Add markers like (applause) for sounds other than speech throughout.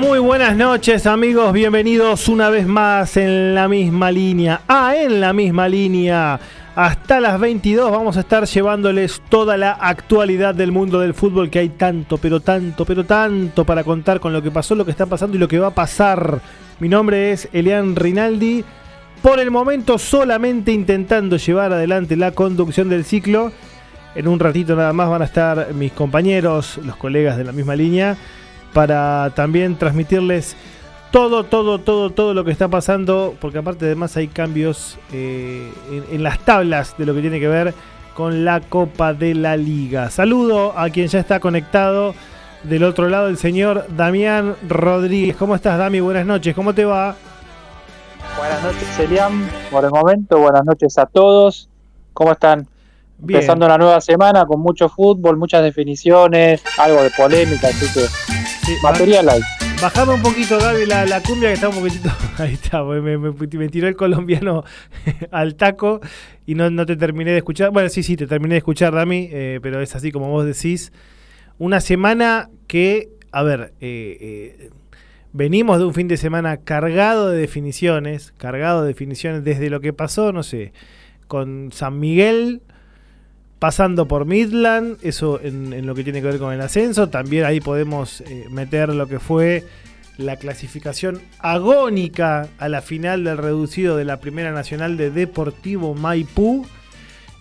muy buenas noches amigos, bienvenidos una vez más en la misma línea. Ah, en la misma línea. Hasta las 22 vamos a estar llevándoles toda la actualidad del mundo del fútbol que hay tanto, pero tanto, pero tanto para contar con lo que pasó, lo que está pasando y lo que va a pasar. Mi nombre es Elian Rinaldi. Por el momento solamente intentando llevar adelante la conducción del ciclo. En un ratito nada más van a estar mis compañeros, los colegas de la misma línea para también transmitirles todo, todo, todo, todo lo que está pasando, porque aparte además hay cambios eh, en, las tablas de lo que tiene que ver con la Copa de la Liga. Saludo a quien ya está conectado del otro lado, el señor Damián Rodríguez. ¿Cómo estás, Dami? Buenas noches, ¿cómo te va? Buenas noches, Elian. Por el momento, buenas noches a todos. ¿Cómo están? Empezando una nueva semana con mucho fútbol, muchas definiciones, algo de polémica, así que material hay. Bajame un poquito, Gaby, la, cumbia que está un poquitito. (laughs) Ahí está, me, tiró el colombiano (laughs) al taco y no, no, te terminé de escuchar. Bueno, sí, sí, te terminé de escuchar, Dami, eh, pero es así como vos decís. Una semana que, a ver, eh, eh, venimos de un fin de semana cargado de definiciones, cargado de definiciones desde lo que pasó, no sé, con San Miguel pasando por Midland, eso en, lo que tiene que ver con el ascenso. También ahí podemos eh, meter lo que fue la clasificación agónica a la final del reducido de la Primera Nacional de Deportivo Maipú.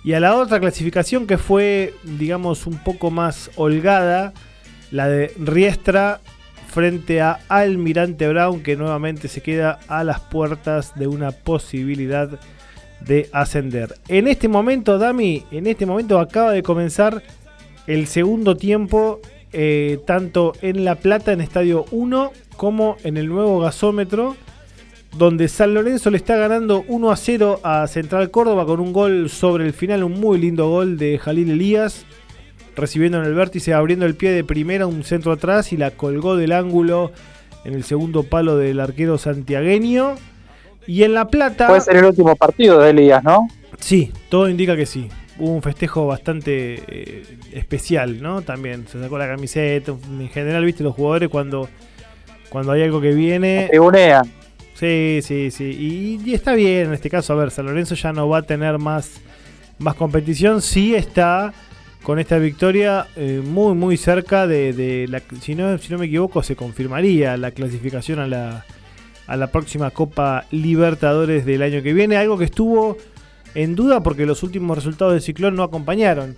Y a la otra clasificación que fue, digamos, un poco más holgada, la de Riestra frente a Almirante Brown, que nuevamente se queda a las puertas de una posibilidad de ascender. En este momento, Dami, en este momento acaba de comenzar el segundo tiempo, eh, tanto en La Plata, en Estadio 1, como en el nuevo gasómetro, donde San Lorenzo le está ganando 1 a 0 a Central Córdoba con un gol sobre el final, un muy lindo gol de Jalil Elías, recibiendo en el vértice, abriendo el pie de primera, un centro atrás y la colgó del ángulo en el segundo palo del arquero santiagueño. Y en La Plata. Puede ser el último partido de Elías, ¿no? Sí, todo indica que sí. Hubo un festejo bastante eh, especial, ¿no? También se sacó la camiseta. En general, viste, los jugadores cuando, cuando hay algo que viene. Se unean. Sí, sí, sí. Y, está bien en este caso. A ver, San Lorenzo ya no va a tener más, más competición. Sí está con esta victoria eh, muy, muy cerca de, de la. Si no, si no me equivoco, se confirmaría la clasificación a la a la próxima Copa Libertadores del año que viene. Algo que estuvo en duda porque los últimos resultados del Ciclón no acompañaron.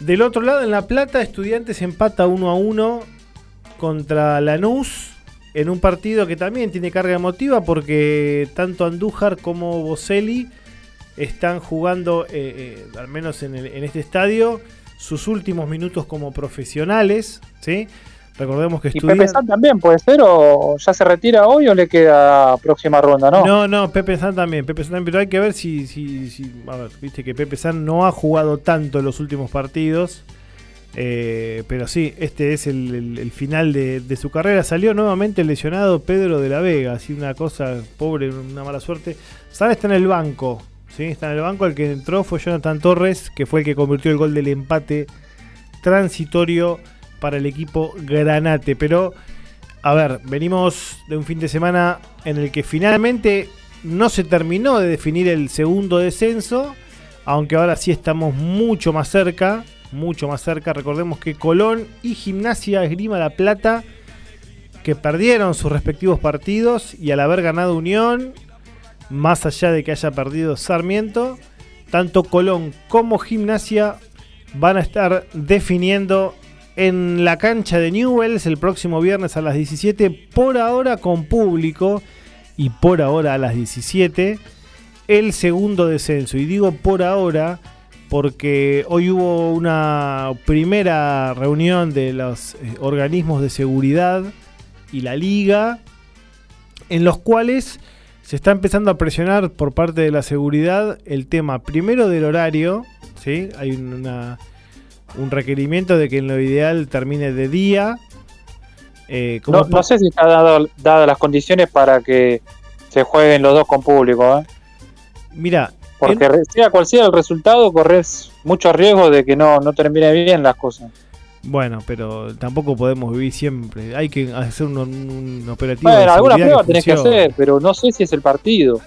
Del otro lado, en La Plata, Estudiantes empata 1 a 1 contra Lanús en un partido que también tiene carga emotiva porque tanto Andújar como Boselli están jugando, eh, eh, al menos en, en, este estadio, sus últimos minutos como profesionales. ¿sí? Recordemos que ¿Y Pepe San también puede ser o ya se retira hoy o le queda próxima ronda, no? No, no, Pepe San también, Pepe San pero hay que ver si, si, si a ver, viste que Pepe San no ha jugado tanto en los últimos partidos. Eh, pero sí, este es el, final de, su carrera. Salió nuevamente lesionado Pedro de la Vega. Así una cosa pobre, una mala suerte. San está en el banco. ¿sí? Está en el banco. El que entró fue Jonathan Torres, que fue el que convirtió el gol del empate transitorio para el equipo Granate. Pero, a ver, venimos de un fin de semana en el que finalmente no se terminó de definir el segundo descenso, aunque ahora sí estamos mucho más cerca, mucho más cerca. Recordemos que Colón y Gimnasia Esgrima La Plata, que perdieron sus respectivos partidos y al haber ganado Unión, más allá de que haya perdido Sarmiento, tanto Colón como Gimnasia van a estar definiendo en la cancha de Newells el próximo viernes a las 17, por ahora con público y por ahora a las 17, el segundo descenso. Y digo por ahora porque hoy hubo una primera reunión de los eh, organismos de seguridad y la liga, en los cuales se está empezando a presionar por parte de la seguridad el tema primero del horario, ¿sí? hay una un requerimiento de que en lo ideal termine de día. Eh, no, sé si está dado, dadas las condiciones para que se jueguen los dos con público. ¿eh? Mira, porque sea cual sea el resultado, corres mucho riesgo de que no, no termine bien las cosas. Bueno, pero tampoco podemos vivir siempre. Hay que hacer un, un operativo. Bueno, alguna prueba tenés que hacer, pero no sé si es el partido.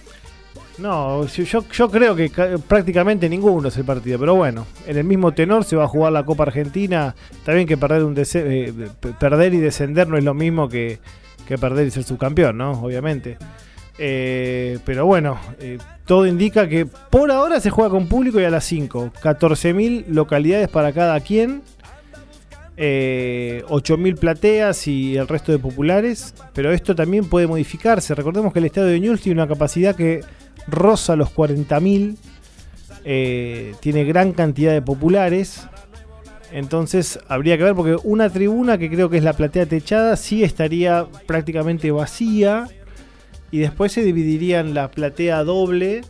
No, yo, yo creo que prácticamente ninguno es el partido, pero bueno, en el mismo tenor se va a jugar la Copa Argentina. Está bien que perder, un eh, perder y descender no es lo mismo que, perder y ser subcampeón, ¿no? Obviamente. Eh, pero bueno, eh, todo indica que por ahora se juega con público y a las 5. 14.000 localidades para cada quien. 8.000 plateas y el resto de populares. Pero esto también puede modificarse. Recordemos que el estadio de Newell's tiene una capacidad que rosa los 40.000, eh, tiene gran cantidad de populares. Entonces habría que ver porque una tribuna que creo que es la platea techada sí estaría prácticamente vacía y después se dividirían la platea doble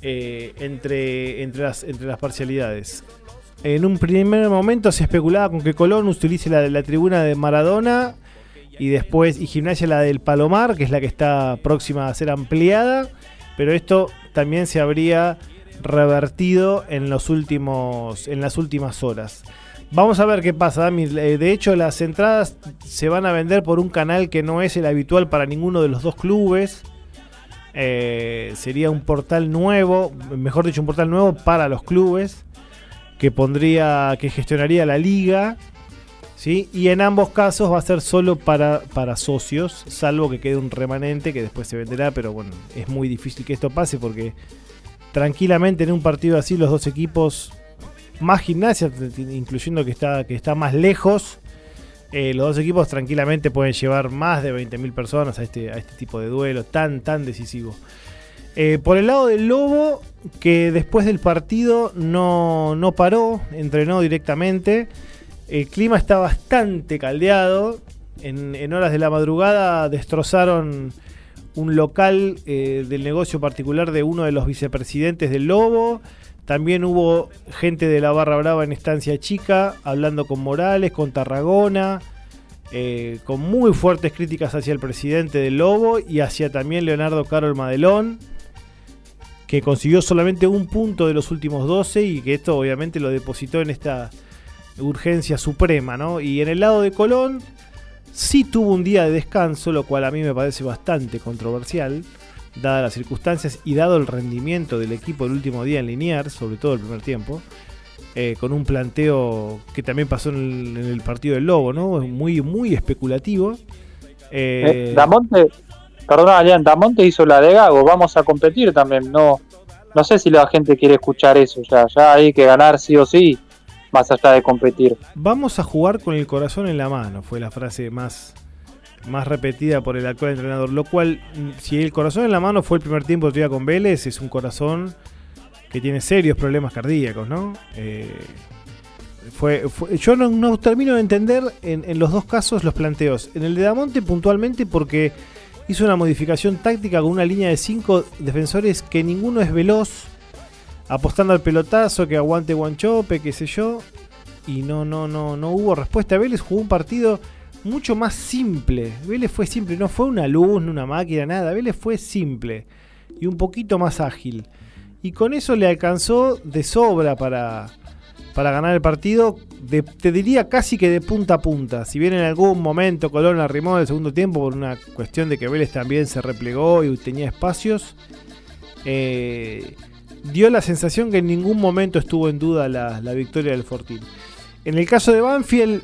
eh, entre, entre, las, entre las parcialidades. En un primer momento se especulaba con que Colón utilice la, la tribuna de Maradona y después y Gimnasia la del Palomar, que es la que está próxima a ser ampliada pero esto también se habría revertido en, los últimos, en las últimas horas. Vamos a ver qué pasa, eh, De hecho, las entradas se van a vender por un canal que no es el habitual para ninguno de los dos clubes. Eh, sería un portal nuevo, mejor dicho, un portal nuevo para los clubes que pondría, que gestionaría la liga y en ambos casos va a ser solo para, para socios, salvo que quede un remanente que después se venderá, pero bueno, es muy difícil que esto pase porque tranquilamente en un partido así los dos equipos, más gimnasia, incluyendo que está, que está más lejos, eh, los dos equipos tranquilamente pueden llevar más de 20.000 personas a este, a este tipo de duelo tan, tan decisivo. Eh, por el lado del Lobo, que después del partido no, no paró, entrenó directamente. El clima está bastante caldeado. En, horas de la madrugada destrozaron un local eh, del negocio particular de uno de los vicepresidentes del Lobo. También hubo gente de la Barra Brava en Estancia Chica hablando con Morales, con Tarragona, eh, con muy fuertes críticas hacia el presidente del Lobo y hacia también Leonardo Carol Madelón, que consiguió solamente un punto de los últimos 12 y que esto obviamente lo depositó en esta urgencia suprema, ¿no? Y en el lado de Colón sí tuvo un día de descanso, lo cual a mí me parece bastante controversial, dadas las circunstancias y dado el rendimiento del equipo el último día en linear, sobre todo el primer tiempo, eh, con un planteo que también pasó en el, partido del Lobo, ¿no? Muy, muy especulativo. Eh, eh, Damonte, perdón, Damonte hizo la de Gago, vamos a competir también, no, no sé si la gente quiere escuchar eso, ya, ya hay que ganar sí o sí más allá de competir. Vamos a jugar con el corazón en la mano, fue la frase más, más repetida por el actual entrenador. Lo cual, si el corazón en la mano fue el primer tiempo de con Vélez, es un corazón que tiene serios problemas cardíacos, ¿no? Eh, fue, yo no, termino de entender en, en, los dos casos los planteos. En el de Damonte puntualmente porque hizo una modificación táctica con una línea de cinco defensores que ninguno es veloz apostando al pelotazo, que aguante Guanchope, qué sé yo. Y no, no, no, no hubo respuesta. Vélez jugó un partido mucho más simple. Vélez fue simple, no fue una luz, ni una máquina, nada. Vélez fue simple y un poquito más ágil. Y con eso le alcanzó de sobra para, para ganar el partido. te diría casi que de punta a punta. Si bien en algún momento Colón arrimó el segundo tiempo por una cuestión de que Vélez también se replegó y tenía espacios. Eh, dio la sensación que en ningún momento estuvo en duda la, victoria del Fortín. En el caso de Banfield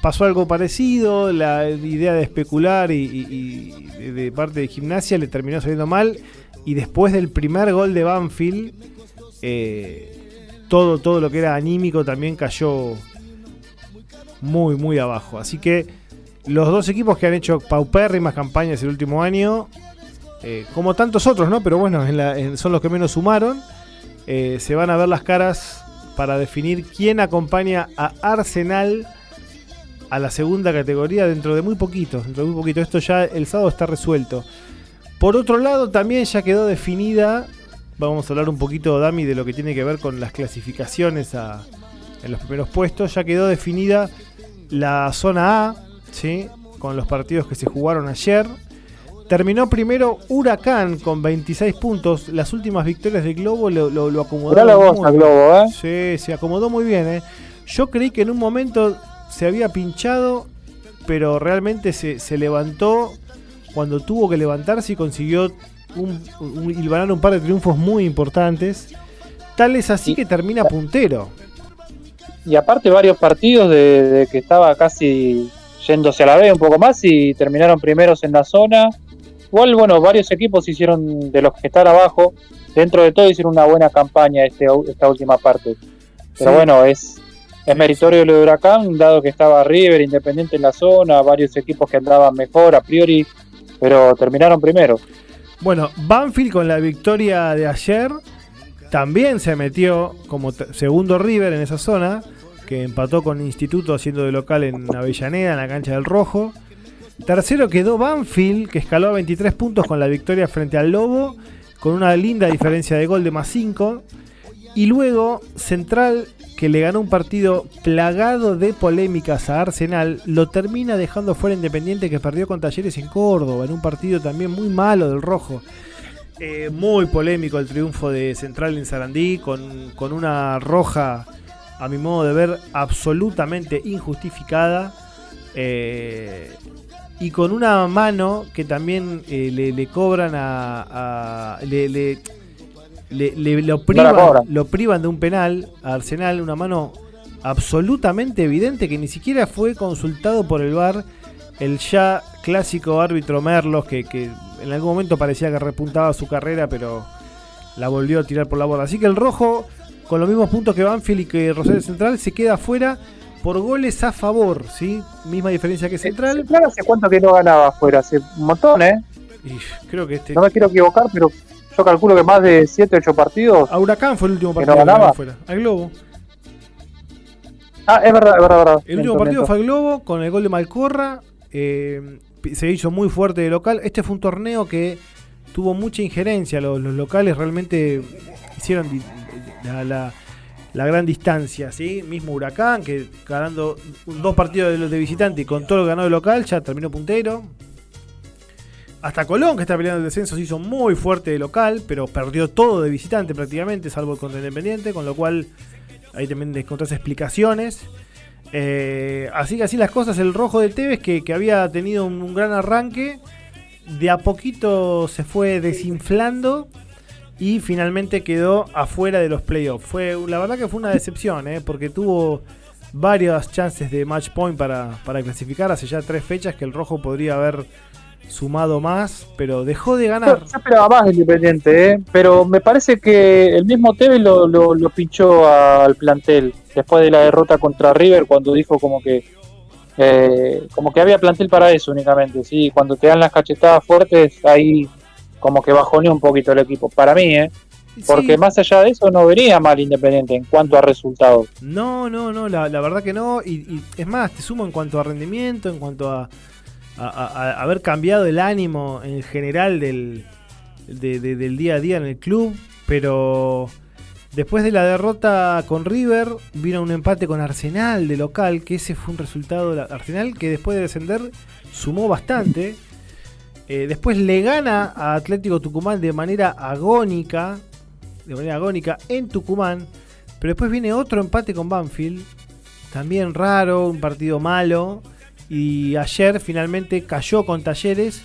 pasó algo parecido, la idea de especular y, de parte de gimnasia le terminó saliendo mal y después del primer gol de Banfield eh, todo, todo lo que era anímico también cayó muy muy abajo. Así que los dos equipos que han hecho paupérrimas campañas el último año eh, como tantos otros, ¿no? Pero bueno, son los que menos sumaron. Eh, se van a ver las caras para definir quién acompaña a Arsenal a la segunda categoría dentro de muy poquito. Muy poquito. Esto ya el sábado está resuelto. Por otro lado, también ya quedó definida. Vamos a hablar un poquito, Dami, de lo que tiene que ver con las clasificaciones en los primeros puestos. Ya quedó definida la zona A, ¿sí? con los partidos que se jugaron ayer. Terminó primero Huracán con 26 puntos. Las últimas victorias de Globo lo, acomodó. muy Globo, ¿eh? Sí, se acomodó muy bien, ¿eh? Yo creí que en un momento se había pinchado, pero realmente se, levantó cuando tuvo que levantarse y consiguió un, un, un par de triunfos muy importantes. Tal es así que termina puntero. Y aparte varios partidos de, que estaba casi yéndose a la B un poco más y terminaron primeros en la zona. Igual, bueno, varios equipos hicieron, de los que están abajo, dentro de todo hicieron una buena campaña este, esta última parte. Pero bueno, es, es meritorio lo de Huracán, dado que estaba River, Independiente en la zona, varios equipos que andaban mejor a priori, pero terminaron primero. Bueno, Banfield con la victoria de ayer también se metió como segundo River en esa zona, que empató con Instituto haciendo de local en Avellaneda, en la cancha del Rojo. Tercero quedó Banfield, que escaló a 23 puntos con la victoria frente al Lobo, con una linda diferencia de gol de más 5. Y luego Central, que le ganó un partido plagado de polémicas a Arsenal, lo termina dejando fuera Independiente, que perdió con Talleres en Córdoba, en un partido también muy malo del Rojo. Eh, muy polémico el triunfo de Central en Sarandí, con, una roja, a mi modo de ver, absolutamente injustificada. Eh, y con una mano que también eh, le, cobran a. le, lo, privan, lo privan de un penal a Arsenal, una mano absolutamente evidente que ni siquiera fue consultado por el VAR el ya clásico árbitro Merlos que, que en algún momento parecía que repuntaba su carrera, pero la volvió a tirar por la borda. Así que el rojo, con los mismos puntos que Banfield y que Rosario Central, se queda afuera por goles a favor, ¿sí? Misma diferencia que Central. Claro, hace cuánto que no ganaba afuera, hace un montón, ¿eh? creo que este... No me quiero equivocar, pero yo calculo que más de 7, 8 partidos. A Huracán fue el último partido que no ganaba afuera. Al Globo. Ah, es verdad, es verdad, es verdad. El último partido fue al Globo con el gol de Malcorra. Eh, se hizo muy fuerte de local. Este fue un torneo que tuvo mucha injerencia. Los, locales realmente hicieron la, gran distancia. ¿sí? Mismo Huracán, que ganando dos partidos de, de visitante y con todo lo ganado de local, ya terminó puntero. Hasta Colón, que está peleando el descenso, se hizo muy fuerte de local, pero perdió todo de visitante prácticamente, salvo contra Independiente, con lo cual ahí también encontrás explicaciones. Eh, así que así las cosas, el rojo de Tevez que había tenido un, gran arranque, de a poquito se fue desinflando y finalmente quedó afuera de los playoffs. Fue, la verdad que fue una decepción, eh, porque tuvo varias chances de match point para, para clasificar hace ya tres fechas que el rojo podría haber sumado más, pero dejó de ganar. Yo, esperaba más Independiente, ¿eh? pero me parece que el mismo Tevez lo, lo, pinchó al plantel después de la derrota contra River cuando dijo como que eh, como que había plantel para eso únicamente, sí, cuando te dan las cachetadas fuertes ahí como que bajoneó un poquito el equipo, para mí, ¿eh? Porque más allá de eso no venía mal Independiente en cuanto a resultados. No, no, no, la, verdad que no. y, es más, te sumo en cuanto a rendimiento, en cuanto a, a, haber cambiado el ánimo en general del, del día a día en el club, pero después de la derrota con River vino un empate con Arsenal de local, que ese fue un resultado de Arsenal que después de descender sumó bastante. Eh, después le gana a Atlético Tucumán de manera agónica, de manera agónica en Tucumán, pero después viene otro empate con Banfield, también raro, un partido malo. Y ayer finalmente cayó con Talleres.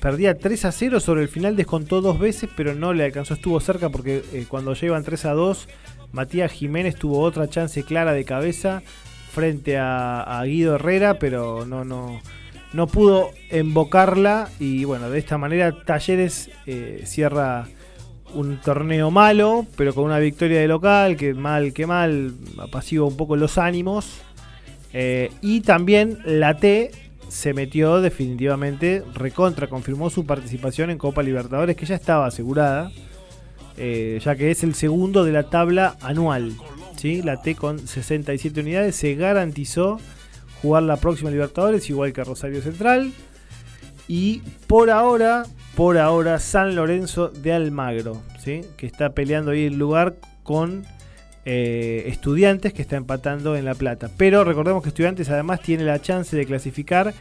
Perdía 3 a 0. Sobre el final descontó dos veces, pero no le alcanzó. Estuvo cerca porque eh, cuando iban 3 a 2, Matías Jiménez tuvo otra chance clara de cabeza frente a, Guido Herrera, pero no, no, no pudo embocarla. Y bueno, de esta manera Talleres eh, cierra un torneo malo, pero con una victoria de local, que mal que mal, apacigua un poco los ánimos. Eh, y también la T se metió definitivamente, recontra, confirmó su participación en Copa Libertadores, que ya estaba asegurada, eh, ya que es el segundo de la tabla anual. ¿sí? La T con 67 unidades se garantizó jugar la próxima Libertadores, igual que Rosario Central. Y por ahora, por ahora, San Lorenzo de Almagro, ¿sí? que está peleando ahí el lugar con eh, estudiantes que está empatando en La Plata. Pero recordemos que Estudiantes además tiene la chance de clasificar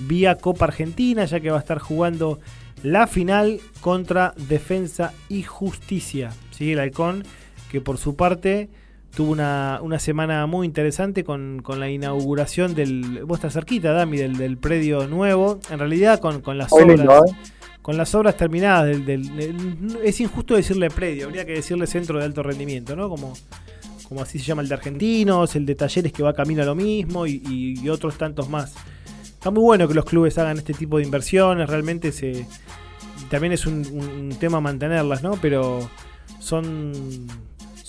vía Copa Argentina, ya que va a estar jugando la final contra Defensa y Justicia. ¿sí? El Halcón, que por su parte tuvo una, una semana muy interesante con, la inauguración del. Vos estás cerquita, Dami, del, del predio nuevo. En realidad, con, con las obras. ¿eh? Con las obras terminadas del, Es injusto decirle predio, habría que decirle centro de alto rendimiento, ¿no? Como, como así se llama el de argentinos, el de talleres que va camino a lo mismo y, otros tantos más. Está muy bueno que los clubes hagan este tipo de inversiones, realmente se. También es un, un tema mantenerlas, ¿no? Pero son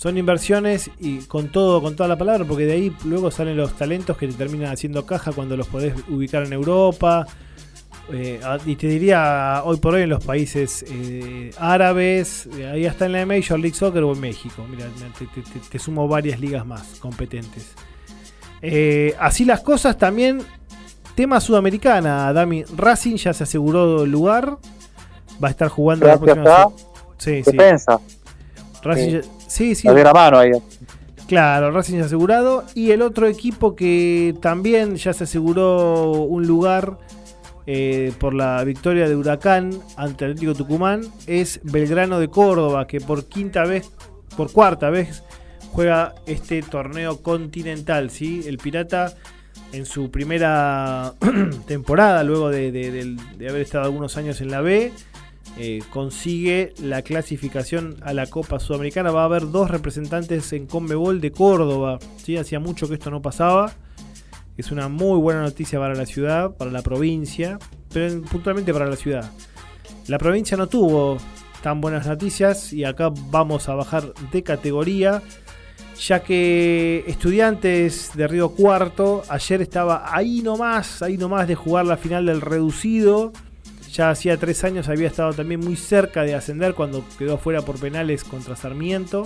son inversiones y con todo, con toda la palabra, porque de ahí luego salen los talentos que te terminan haciendo caja cuando los podés ubicar en Europa. Eh, y te diría hoy por hoy en los países eh, árabes, eh, ahí está en la Major League Soccer o en México. Mira, te, sumo varias ligas más competentes. así las cosas también. Tema sudamericana, Dami. Racing ya se aseguró el lugar. Va a estar jugando la próxima. Sí, sí. Racing Sí, sí. La mano ahí. Claro, Racing asegurado. Y el otro equipo que también ya se aseguró un lugar eh, por la victoria de Huracán ante Atlético Tucumán es Belgrano de Córdoba, que por quinta vez, por cuarta vez, juega este torneo continental. ¿sí? El Pirata en su primera (clears throat) temporada, luego de haber estado algunos años en la B, eh, consigue la clasificación a la Copa Sudamericana. Va a haber dos representantes en Conmebol de Córdoba. ¿sí? Hacía mucho que esto no pasaba. Es una muy buena noticia para la ciudad, para la provincia, pero puntualmente para la ciudad. La provincia no tuvo tan buenas noticias y acá vamos a bajar de categoría, ya que estudiantes de Río Cuarto ayer estaba ahí nomás, ahí nomás de jugar la final del reducido ya hacía tres años había estado también muy cerca de ascender cuando quedó fuera por penales contra Sarmiento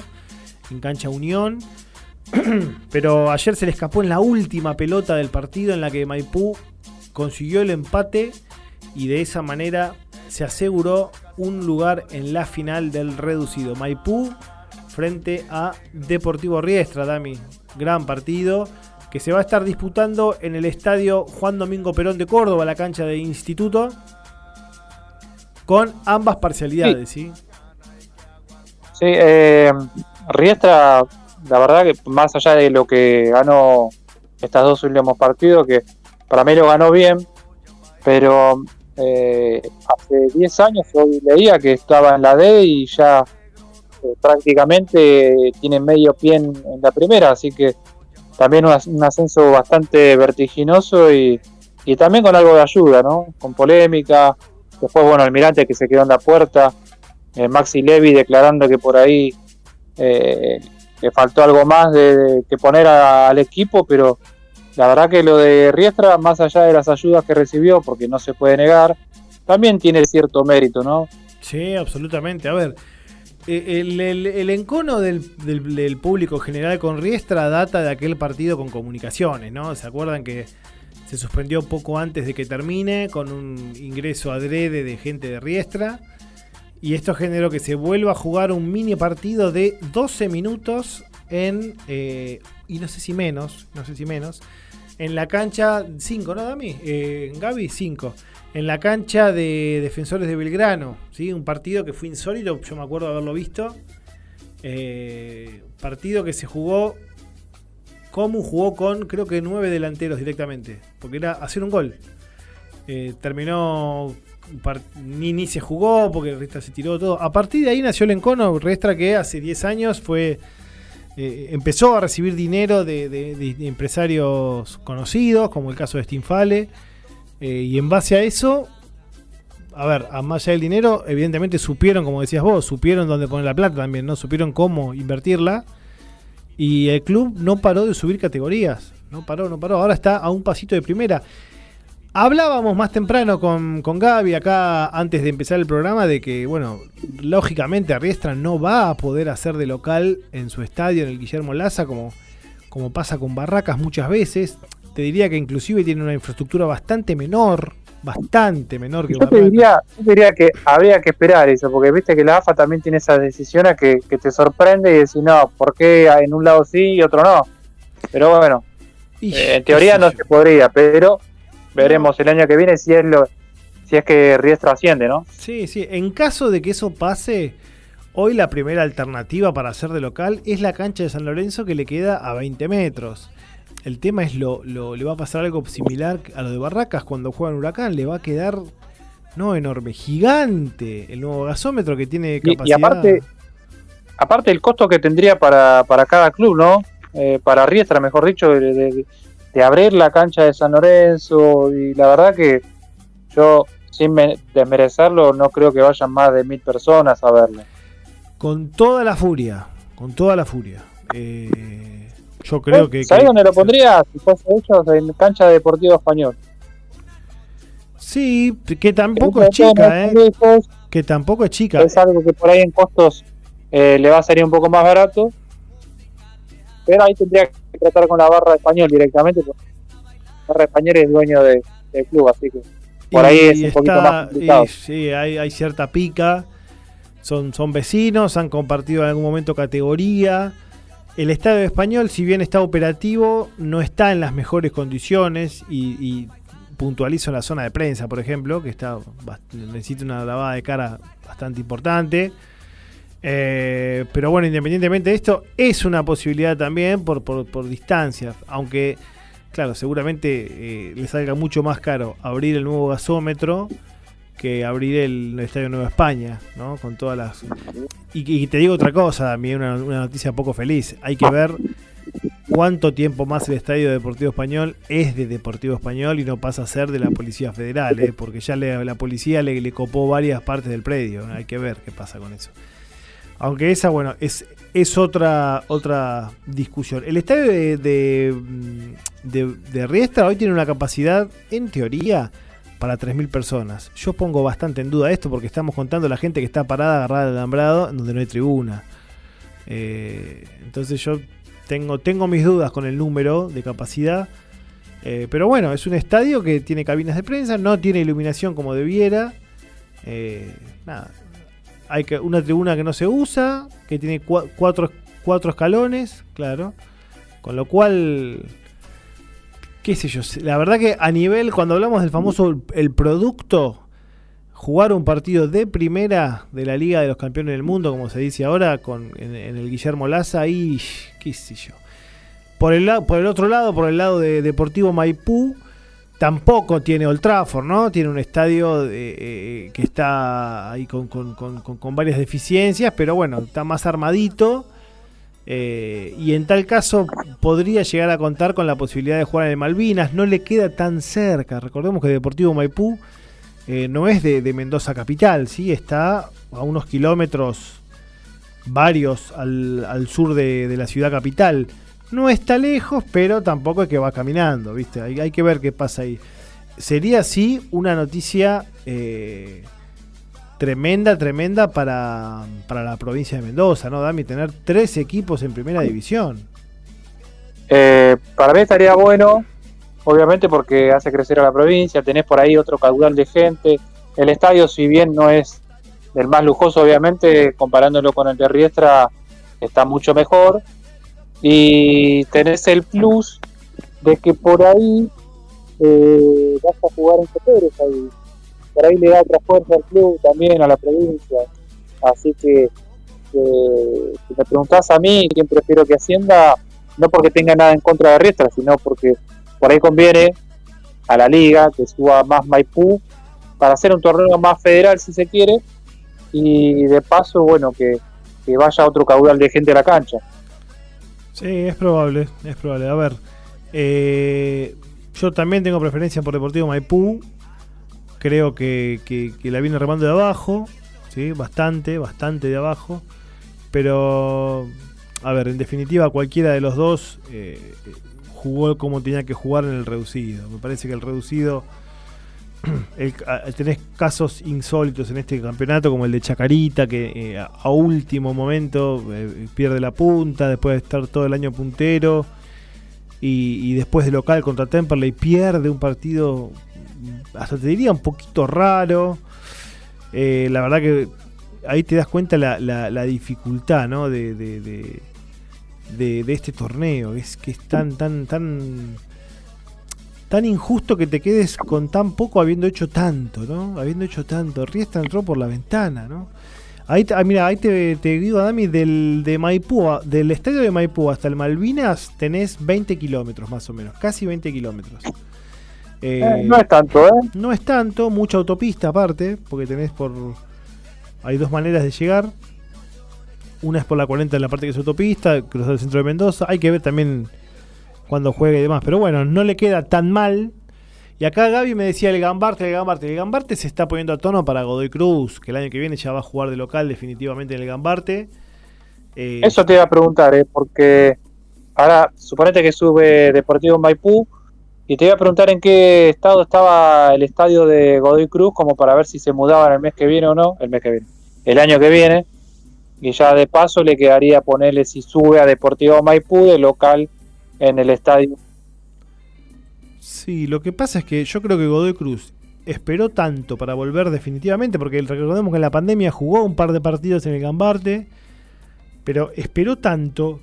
en cancha Unión. (clears throat) Pero ayer se le escapó en la última pelota del partido en la que Maipú consiguió el empate y de esa manera se aseguró un lugar en la final del reducido. Maipú frente a Deportivo Riestra, Dami. Gran partido que se va a estar disputando en el estadio Juan Domingo Perón de Córdoba, la cancha de Instituto con ambas parcialidades, ¿sí? Sí, eh, Riestra, la verdad que más allá de lo que ganó estos dos últimos partidos, que para mí lo ganó bien, pero eh, hace 10 años hoy leía que estaba en la D y ya eh, prácticamente tiene medio pie en, la primera, así que también un, ascenso bastante vertiginoso y, y también con algo de ayuda, ¿no? Con polémica, Después, bueno, Almirante que se quedó en la puerta. Eh, Maxi Levy declarando que por ahí eh, le faltó algo más de, que poner al equipo, pero la verdad que lo de Riestra, más allá de las ayudas que recibió, porque no se puede negar, también tiene cierto mérito, ¿no? Sí, absolutamente. A ver, eh, el, encono del, del, público general con Riestra data de aquel partido con comunicaciones, ¿no? ¿Se acuerdan que se suspendió poco antes de que termine con un ingreso adrede de gente de Riestra. Y esto generó que se vuelva a jugar un mini partido de 12 minutos en. Eh, y no sé si menos, no sé si menos. En la cancha 5, ¿no, Dami? Eh, Gaby, 5. En la cancha de Defensores de Belgrano. ¿sí? Un partido que fue insólito, yo me acuerdo haberlo visto. Eh, partido que se jugó Comu jugó con, creo que nueve delanteros directamente, porque era hacer un gol. Eh, terminó, ni, ni se jugó porque Restra se tiró todo. A partir de ahí nació el encono, Restra que hace 10 años fue eh, empezó a recibir dinero de, empresarios conocidos, como el caso de Stinfale, eh, y en base a eso, a ver, a más allá del dinero, evidentemente supieron, como decías vos, supieron dónde poner la plata también, ¿no? Supieron cómo invertirla y el club no paró de subir categorías. No paró, no paró. Ahora está a un pasito de primera. Hablábamos más temprano con, con Gaby acá antes de empezar el programa de que, bueno, lógicamente Arriestra no va a poder hacer de local en su estadio, en el Guillermo Laza, como, como pasa con Barracas muchas veces. Te diría que inclusive tiene una infraestructura bastante menor bastante menor que yo te diría Yo diría que habría que esperar eso, porque viste que la AFA también tiene esa decisión que, que te sorprende y decir, no, ¿por qué en un lado sí y otro no? Pero bueno, eh, en teoría no se podría, pero veremos el año que viene si es lo si es que Riestra asciende, ¿no? Sí, sí, en caso de que eso pase, Hoy la primera alternativa para hacer de local es la cancha de San Lorenzo que le queda a 20 metros. El tema es lo, lo, le va a pasar algo similar a lo de Barracas cuando juega en Huracán. Le va a quedar no enorme, gigante el nuevo gasómetro que tiene capacidad. Y, aparte, aparte el costo que tendría para, cada club, ¿no? Eh, para Riestra, mejor dicho, de, abrir la cancha de San Lorenzo. Y la verdad que yo, sin desmerecerlo, no creo que vayan más de mil personas a verlo. Con toda la furia, con toda la furia. Eh, yo creo que. ¿Sabes dónde lo pondría? Si fuese hecho en cancha de Deportivo Español. Sí, que tampoco es chica, ¿eh? que tampoco es chica. Es algo que por ahí en costos eh, le va a salir un poco más barato. Pero ahí tendría que tratar con la barra de español directamente. Porque la barra de español es dueño del club, así que por ahí es un poquito más complicado. sí, hay, hay cierta pica. Son, son vecinos, han compartido en algún momento categoría. El Estadio Español, si bien está operativo, no está en las mejores condiciones y, puntualizo en la zona de prensa, por ejemplo, que está necesita una lavada de cara bastante importante. Eh, pero bueno, independientemente de esto, es una posibilidad también por, por, distancia. Aunque, claro, seguramente eh, le salga mucho más caro abrir el nuevo gasómetro que abrir el, Estadio Nueva España, ¿no? Con todas las... Y, te digo otra cosa, también una, una noticia poco feliz. Hay que ver cuánto tiempo más el Estadio Deportivo Español es de Deportivo Español y no pasa a ser de la Policía Federal, ¿eh? porque ya la policía le, copó varias partes del predio. Hay que ver qué pasa con eso. Aunque esa, bueno, es, es otra, otra discusión. El estadio de, de, de, de Riestra hoy tiene una capacidad, en teoría, para 3.000 personas. Yo pongo bastante en duda esto porque estamos contando la gente que está parada agarrada al alambrado donde no hay tribuna. Eh, entonces yo tengo, tengo mis dudas con el número de capacidad. Eh, pero bueno, es un estadio que tiene cabinas de prensa, no tiene iluminación como debiera. Eh. Hay una tribuna que no se usa, que tiene cuatro, cuatro escalones, claro. Con lo cual qué sé yo, la verdad que a nivel, cuando hablamos del famoso el producto, jugar un partido de primera de la Liga de los Campeones del Mundo, como se dice ahora, con, en, el Guillermo Laza, y qué sé yo. Por el, por el otro lado, por el lado de Deportivo Maipú, tampoco tiene Old Trafford, ¿no? Tiene un estadio eh, que está ahí con, con, varias deficiencias, pero bueno, está más armadito eh, y en tal caso podría llegar a contar con la posibilidad de jugar en el Malvinas. No le queda tan cerca. Recordemos que Deportivo Maipú eh, no es de, Mendoza capital, ¿sí? está a unos kilómetros varios al, sur de, la ciudad capital. No está lejos, pero tampoco es que va caminando, ¿viste? Hay, que ver qué pasa ahí. Sería así una noticia eh, tremenda, tremenda para, la provincia de Mendoza, ¿no, Dami? Tener tres equipos en primera división. Eh, para mí estaría bueno, obviamente porque hace crecer a la provincia, tenés por ahí otro caudal de gente. El estadio, si bien no es el más lujoso, obviamente, comparándolo con el de Riestra, está mucho mejor. Y tenés el plus de que por ahí eh, vas a jugar en Pérez ahí por ahí le da otra fuerza al club también, a la provincia. Así que, si me preguntás a mí quién prefiero que ascienda, no porque tenga nada en contra de Riestra, sino porque por ahí conviene a la liga que suba más Maipú para hacer un torneo más federal si se quiere y de paso, bueno, que, vaya otro caudal de gente a la cancha. Sí, es probable, es probable. A ver, eh, yo también tengo preferencia por Deportivo Maipú, creo que, la viene remando de abajo, ¿sí? bastante, bastante de abajo. Pero, a ver, en definitiva, cualquiera de los dos eh, jugó como tenía que jugar en el reducido. Me parece que el reducido. (clears throat) tenés casos insólitos en este campeonato, como el de Chacarita, que eh, a último momento eh, pierde la punta, después de estar todo el año puntero. Y, y, después de local contra Temperley pierde un partido hasta te diría un poquito raro. Eh, la verdad que ahí te das cuenta la, dificultad ¿no? de, de, de, este torneo. Es que es tan, tan, tan, tan injusto que te quedes con tan poco habiendo hecho tanto, ¿no? Habiendo hecho tanto. Riestra entró por la ventana, ¿no? Ahí, ah, mira, ahí te, te digo, Dami, del, de Maipú, del estadio de Maipú hasta el Malvinas tenés 20 kilómetros más o menos, casi 20 kilómetros. Eh, eh, no es tanto, ¿eh? No es tanto, mucha autopista aparte, porque tenés por... Hay dos maneras de llegar. Una es por la 40 en la parte que es autopista, cruzar el centro de Mendoza. Hay que ver también cuando juegue y demás. Pero bueno, no le queda tan mal y acá Gaby me decía el Gambarte, el Gambarte. El Gambarte se está poniendo a tono para Godoy Cruz, que el año que viene ya va a jugar de local definitivamente en el Gambarte. Eh, Eso te iba a preguntar, ¿eh? porque ahora suponete que sube Deportivo Maipú y te iba a preguntar en qué estado estaba el estadio de Godoy Cruz como para ver si se mudaban el mes que viene o no, el mes que viene, el año que viene. Y ya de paso le quedaría ponerle si sube a Deportivo Maipú de local en el estadio Sí, lo que pasa es que yo creo que Godoy Cruz esperó tanto para volver definitivamente, porque recordemos que en la pandemia jugó un par de partidos en el Gambarte, pero esperó tanto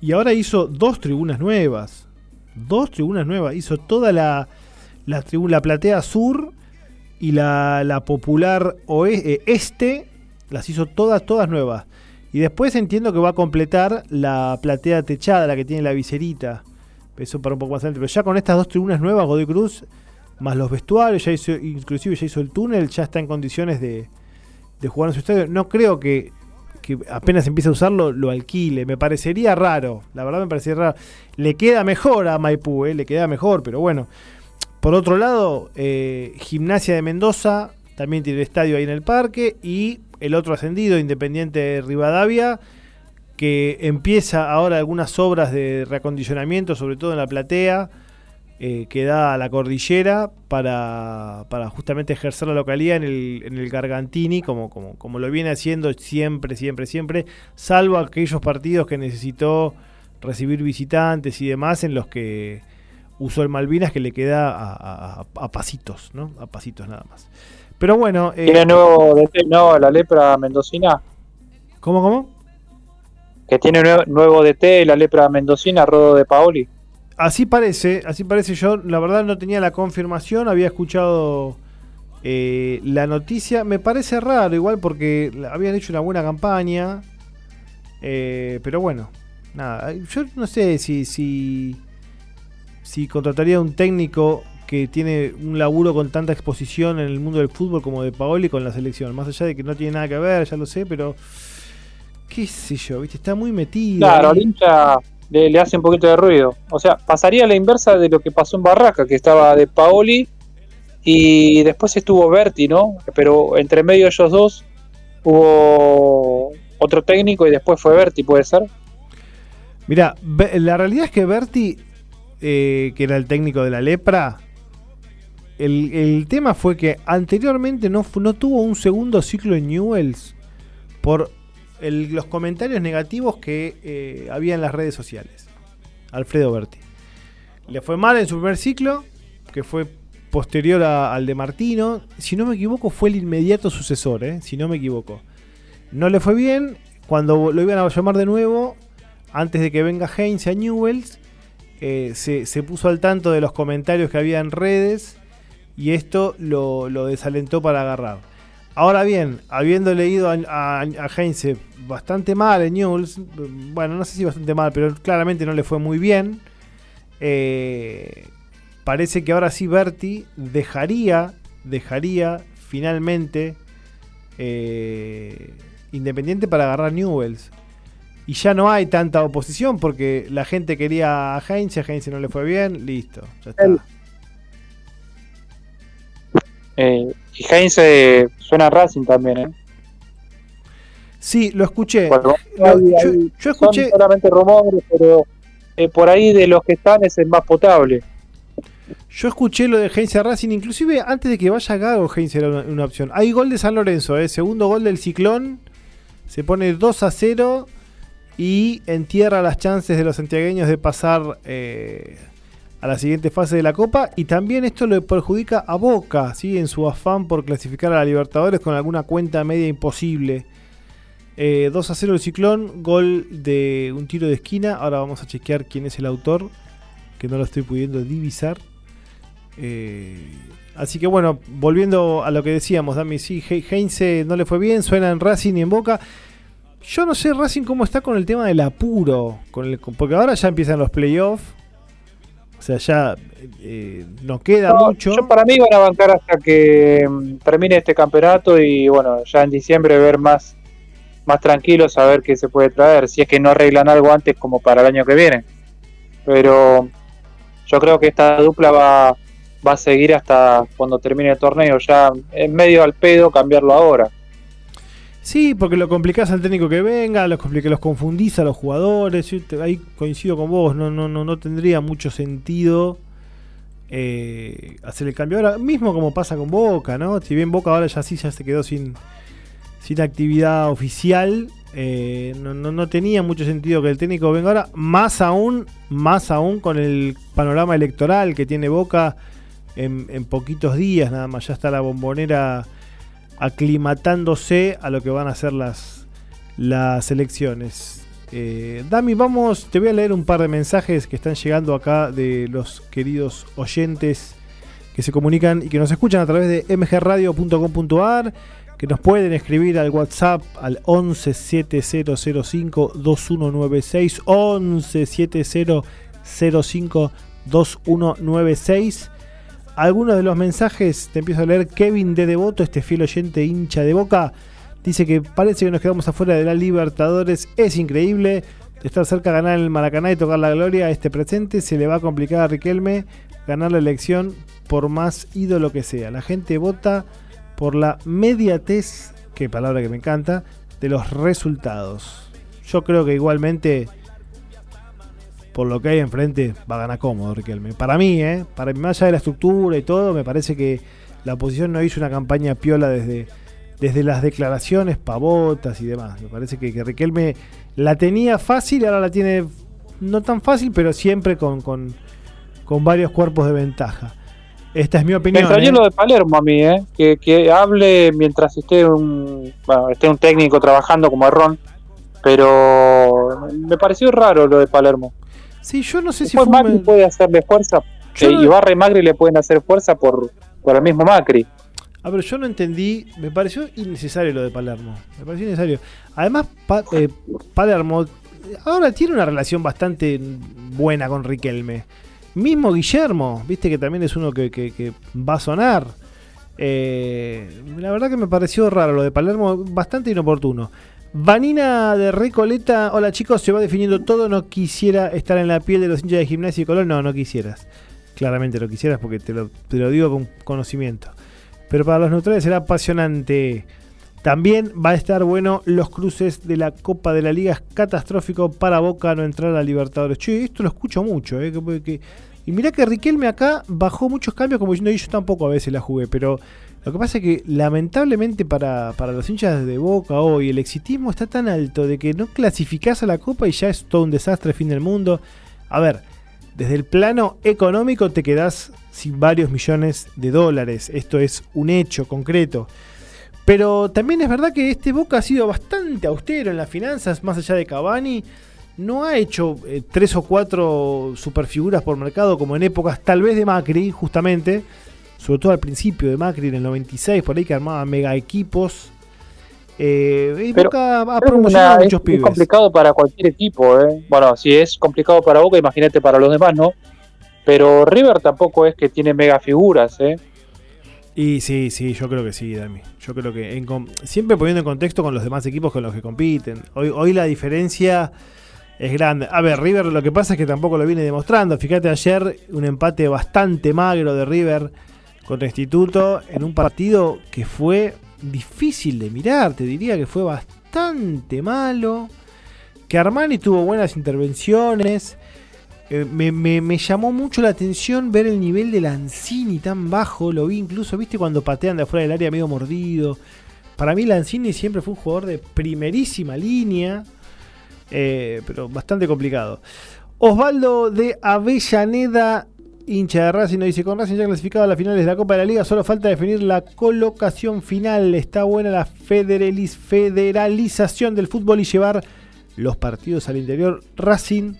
y ahora hizo dos tribunas nuevas. Dos tribunas nuevas. Hizo toda la, la, la platea sur y la, la popular oeste, este. Las hizo todas, todas nuevas. Y después entiendo que va a completar la platea techada, la que tiene la viserita. Eso para un poco más adelante. Pero ya con estas dos tribunas nuevas, Godoy Cruz, más los vestuarios, ya hizo, inclusive ya hizo el túnel, ya está en condiciones de, jugar en su estadio. No creo que, apenas empiece a usarlo, lo alquile. Me parecería raro. La verdad me parecería raro. Le queda mejor a Maipú, eh, le queda mejor, pero bueno. Por otro lado, eh, Gimnasia de Mendoza también tiene estadio ahí en el parque. Y el otro ascendido, Independiente de Rivadavia que empieza ahora algunas obras de reacondicionamiento, sobre todo en la platea, eh, que da a la cordillera para, para, justamente ejercer la localidad en el, en el Gargantini, como, como, como lo viene haciendo siempre, siempre, siempre, salvo aquellos partidos que necesitó recibir visitantes y demás en los que usó el Malvinas que le queda a, pasitos, ¿no? A pasitos nada más. Pero bueno. Eh, ¿Tiene nuevo no, la lepra mendocina? ¿Cómo, cómo? que tiene nuevo DT, la lepra mendocina, Rodo de Paoli. Así parece, así parece yo, la verdad no tenía la confirmación, había escuchado eh, la noticia, me parece raro igual porque habían hecho una buena campaña, eh, pero bueno, nada, yo no sé si, si, si contrataría a un técnico que tiene un laburo con tanta exposición en el mundo del fútbol como de Paoli con la selección, más allá de que no tiene nada que ver, ya lo sé, pero qué sé yo, ¿viste? Está muy metido. Claro, al hincha le, hace un poquito de ruido. O sea, pasaría a la inversa de lo que pasó en Barraca, que estaba de Paoli y después estuvo Berti, ¿no? Pero entre medio de ellos dos hubo otro técnico y después fue Berti, ¿puede ser? Mira, la realidad es que Berti, eh, que era el técnico de la lepra, el, el, tema fue que anteriormente no, no tuvo un segundo ciclo en Newells por los comentarios negativos que eh, había en las redes sociales. Alfredo Berti. Le fue mal en su primer ciclo, que fue posterior al de Martino. Si no me equivoco, fue el inmediato sucesor, eh, si no me equivoco. No le fue bien. Cuando lo iban a llamar de nuevo, antes de que venga Heinz a Newells, eh, se, puso al tanto de los comentarios que había en redes y esto lo, lo desalentó para agarrar. Ahora bien, habiendo leído a, a, Heinze bastante mal en News, bueno, no sé si bastante mal, pero claramente no le fue muy bien. Eh, parece que ahora sí Berti dejaría, dejaría finalmente eh, Independiente para agarrar Newells. Y ya no hay tanta oposición porque la gente quería a Heinze, a Heinze no le fue bien, listo, ya está. Eh, y Heinze suena Racing también, ¿eh? Sí, lo escuché. yo, escuché. Son solamente rumores, pero eh, por ahí de los que están es el más potable. Yo escuché lo de Heinze Racing, inclusive antes de que vaya Gago, Heinze era una, opción. Hay gol de San Lorenzo, ¿eh? segundo gol del Ciclón. Se pone 2 a 0 y entierra las chances de los santiagueños de pasar eh, a la siguiente fase de la Copa y también esto le perjudica a Boca, ¿sí? en su afán por clasificar a la Libertadores con alguna cuenta media imposible. 2 eh, a 0 el Ciclón, gol de un tiro de esquina. Ahora vamos a chequear quién es el autor, que no lo estoy pudiendo divisar. Eh, Así que bueno, volviendo a lo que decíamos, Dami, sí, Heinze no le fue bien, suena en Racing y en Boca. Yo no sé Racing cómo está con el tema del apuro, porque ahora ya empiezan los playoffs. O sea, ya eh, no queda mucho. Yo para mí van a bancar hasta que mm, termine este campeonato y bueno, ya en diciembre ver más, más tranquilo, saber qué se puede traer, si es que no arreglan algo antes como para el año que viene. Pero yo creo que esta dupla va, va a seguir hasta cuando termine el torneo. Ya en medio al pedo cambiarlo ahora. Sí, porque lo complicás al técnico que venga, los, los confundís a los jugadores. ahí coincido con vos, no, no, no, no tendría mucho sentido eh, hacer el cambio ahora, mismo como pasa con Boca, ¿no? Si bien Boca ahora ya sí ya se quedó sin, sin actividad oficial, eh, no, no, tenía mucho sentido que el técnico venga ahora, más aún, más aún con el panorama electoral que tiene Boca en poquitos días, nada más, ya está la bombonera aclimatándose a lo que van a ser las, elecciones. Eh, Dami, vamos, te voy a leer un par de mensajes que están llegando acá de los queridos oyentes que se comunican y que nos escuchan a través de mgradio.com.ar, que nos pueden escribir al WhatsApp al 11 7005 2196 11 7005 2196 algunos de los mensajes, te empiezo a leer. Kevin de Devoto, este fiel oyente hincha de boca, dice que parece que nos quedamos afuera de la Libertadores. Es increíble. Estar cerca de ganar el Maracaná y tocar la gloria a este presente se le va a complicar a Riquelme ganar la elección por más ídolo que sea. La gente vota por la mediatez, que palabra que me encanta, de los resultados. Yo creo que igualmente por lo que hay enfrente, va a ganar cómodo Riquelme. Para mí, ¿eh? Para más allá de la estructura y todo, me parece que la oposición no hizo una campaña piola desde, desde las declaraciones, pavotas y demás. Me parece que, Riquelme la tenía fácil y ahora la tiene no tan fácil, pero siempre con, con, varios cuerpos de ventaja. Esta es mi opinión. Me ¿eh? lo de Palermo a mí, ¿eh? que, que hable mientras esté un, bueno, esté un técnico trabajando como Ron, pero me pareció raro lo de Palermo. Sí, yo no sé si fue Macri puede hacerle fuerza. y Ibarra y Macri le pueden hacer fuerza por, por el mismo Macri. A ver, yo no entendí. Me pareció innecesario lo de Palermo. Me pareció innecesario. Además, eh, Palermo ahora tiene una relación bastante buena con Riquelme. Mismo Guillermo, viste que también es uno que, va a sonar. Eh, la verdad que me pareció raro lo de Palermo, bastante inoportuno. Vanina de Recoleta, hola chicos, se va definiendo todo, no quisiera estar en la piel de los hinchas de gimnasia y color, no, no quisieras. Claramente lo quisieras porque te lo, te lo digo con conocimiento. Pero para los neutrales será apasionante. También va a estar bueno los cruces de la Copa de la Liga. Es catastrófico para Boca no entrar a Libertadores. Che, esto lo escucho mucho. Eh, y mirá que Riquelme acá bajó muchos cambios como diciendo, yo tampoco a veces la jugué, pero lo que pasa es que lamentablemente para, los hinchas de Boca hoy el exitismo está tan alto de que no clasificás a la Copa y ya es todo un desastre, fin del mundo. A ver, desde el plano económico te quedás sin varios millones de dólares. Esto es un hecho concreto. Pero también es verdad que este Boca ha sido bastante austero en las finanzas, más allá de Cavani. No ha hecho eh, tres o cuatro superfiguras por mercado como en épocas tal vez de Macri, justamente sobre todo al principio de Macri en el 96, por ahí que armaba mega equipos. Eh, y Boca ha promocionado muchos pibes. Es complicado para cualquier equipo, ¿eh? Bueno, si es complicado para Boca, imagínate para los demás, ¿no? Pero River tampoco es que tiene mega figuras, ¿eh? Y sí, sí, yo creo que sí, Dami. Yo creo que siempre poniendo en contexto con los demás equipos con los que compiten. Hoy, hoy la diferencia es grande. A ver, River lo que pasa es que tampoco lo viene demostrando. Fíjate ayer un empate bastante magro de River contra Instituto en un partido que fue difícil de mirar, te diría que fue bastante malo, que Armani tuvo buenas intervenciones, eh, me, llamó mucho la atención ver el nivel de Lanzini tan bajo, lo vi incluso, viste, cuando patean de afuera del área medio mordido. Para mí Lanzini siempre fue un jugador de primerísima línea, eh, pero bastante complicado. Osvaldo de Avellaneda hincha de Racing nos dice, con Racing ya clasificado a las finales de la Copa de la Liga, solo falta definir la colocación final. Está buena la federalización del fútbol y llevar los partidos al interior. Racing,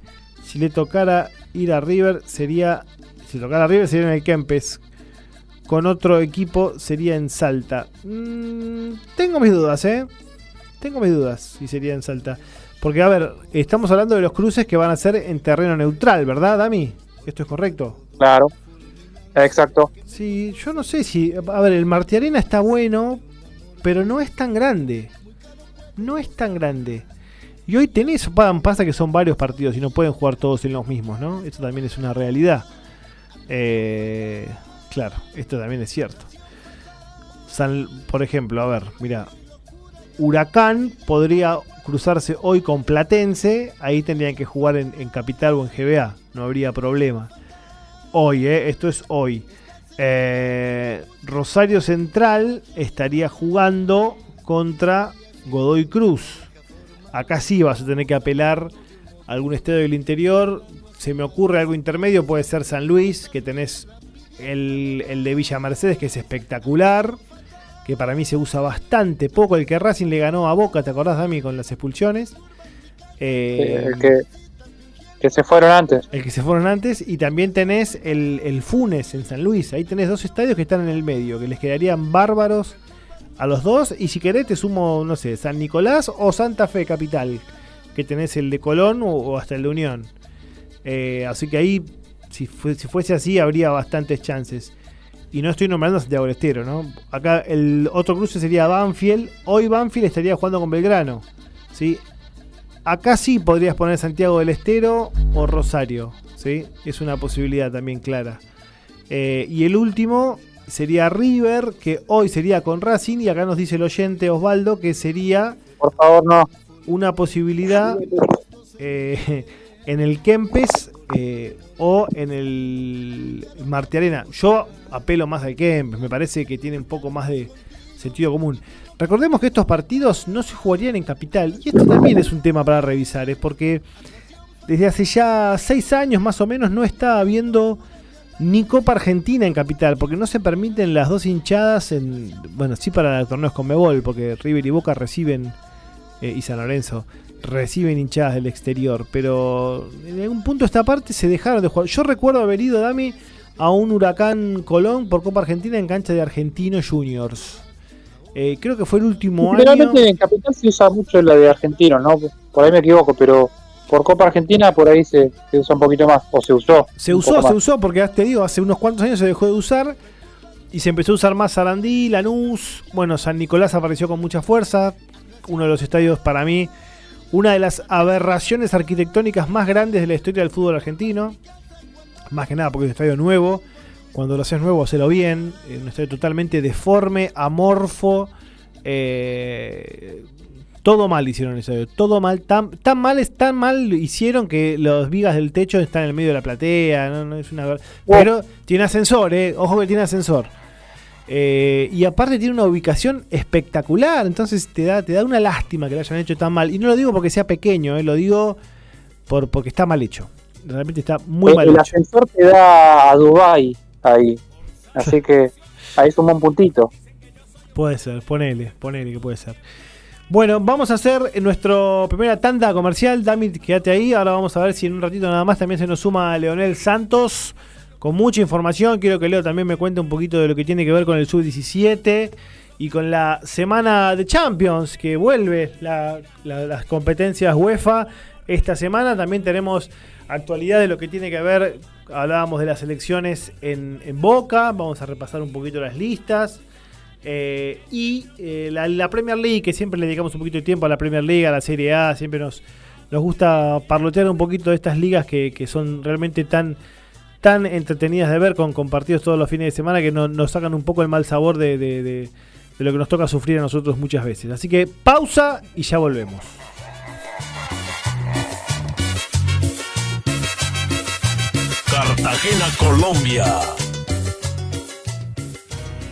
si le tocara ir a River, sería, si tocara a River sería en el Kempes. con otro equipo sería en Salta. Mm, tengo mis dudas, ¿eh? Tengo mis dudas si sería en Salta. Porque, a ver, estamos hablando de los cruces que van a ser en terreno neutral, ¿verdad, Dami? ¿Esto es correcto? Claro. Exacto. Sí, yo no sé si. A ver, el Martiarena está bueno, pero no es tan grande. No es tan grande. Y hoy tenés, pasa que son varios partidos y no pueden jugar todos en los mismos, ¿no? Esto también es una realidad. Eh, claro, esto también es cierto. por ejemplo, a ver, mira, Huracán podría cruzarse hoy con Platense, ahí tendrían que jugar en, Capital o en GBA, no habría problema. Hoy, eh, esto es hoy. Eh, Rosario Central estaría jugando contra Godoy Cruz. Acá sí vas a tener que apelar a algún estadio del interior. Se me ocurre algo intermedio, puede ser San Luis, que tenés el, el de Villa Mercedes, que es espectacular que para mí se usa bastante poco. El que Racing le ganó a Boca, ¿te acordás, Dami, con las expulsiones? Eh, el que, que, se fueron antes. El que se fueron antes. Y también tenés el, el, Funes en San Luis. Ahí tenés dos estadios que están en el medio, que les quedarían bárbaros a los dos. Y si querés, te sumo, no sé, San Nicolás o Santa Fe Capital, que tenés el de Colón o, hasta el de Unión. Eh, así que ahí, si, si fuese así, habría bastantes chances y no estoy nombrando a Santiago del Estero, ¿no? Acá el otro cruce sería Banfield. Hoy Banfield estaría jugando con Belgrano. ¿sí? Acá sí podrías poner Santiago del Estero o Rosario. ¿sí? Es una posibilidad también clara. Eh, y el último sería River, que hoy sería con Racing. Y acá nos dice el oyente Osvaldo que sería. Por favor, no. Una posibilidad eh, en el Kempes eh, o en el Martiarena. Yo apelo más al Kempes, me parece que tiene un poco más de sentido común. Recordemos que estos partidos no se jugarían en capital, y esto también es un tema para revisar, es porque desde hace ya seis años más o menos no está habiendo ni Copa Argentina en capital, porque no se permiten las dos hinchadas en, bueno, sí para torneos con Mebol, porque River y Boca reciben, eh, y San Lorenzo, reciben hinchadas del exterior, pero en algún punto esta parte se dejaron de jugar. Yo recuerdo haber ido, Dami, a un Huracán Colón por Copa Argentina en cancha de Argentinos Juniors. Eh, creo que fue el último año. Generalmente en Capital se usa mucho la de Argentinos, ¿no? Por ahí me equivoco, pero por Copa Argentina por ahí se, usa un poquito más, o se usó. Se usó, se usó, porque te digo, hace unos cuantos años se dejó de usar y se empezó a usar más Sarandí, Lanús. Bueno, San Nicolás apareció con mucha fuerza. Uno de los estadios para mí una de las aberraciones arquitectónicas más grandes de la historia del fútbol argentino. Más que nada porque es un estadio nuevo. Cuando lo haces nuevo, hacelo bien. Un estadio totalmente deforme, amorfo. Eh, todo mal hicieron eso. Todo mal. Tan, tan mal es tan mal hicieron que los vigas del techo están en el medio de la platea. No, es una, pero tiene ascensor, eh. Ojo que tiene ascensor. Eh, y aparte tiene una ubicación espectacular, entonces te da, te da una lástima que lo hayan hecho tan mal. Y no lo digo porque sea pequeño, eh, lo digo por, porque está mal hecho. Realmente está muy mal hecho. El ascensor te da a Dubai ahí. Así que ahí suma un puntito. Puede ser, ponele, ponele que puede ser. Bueno, vamos a hacer nuestra primera tanda comercial. Damit, quédate ahí. Ahora vamos a ver si en un ratito nada más también se nos suma Leonel Santos con mucha información. Quiero que Leo también me cuente un poquito de lo que tiene que ver con el Sub-17 y con la semana de Champions que vuelve las competencias UEFA. Esta semana también tenemos actualidad de lo que tiene que ver, hablábamos de las elecciones en, Boca, vamos a repasar un poquito las listas. Eh, y eh, la, Premier League, que siempre le dedicamos un poquito de tiempo a la Premier League, a la Serie A, siempre nos, nos gusta parlotear un poquito de estas ligas que, que son realmente tan tan entretenidas de ver con compartidos todos los fines de semana que nos sacan un poco el mal sabor de, de lo que nos toca sufrir a nosotros muchas veces. Así que pausa y ya volvemos. Cartagena, Colombia.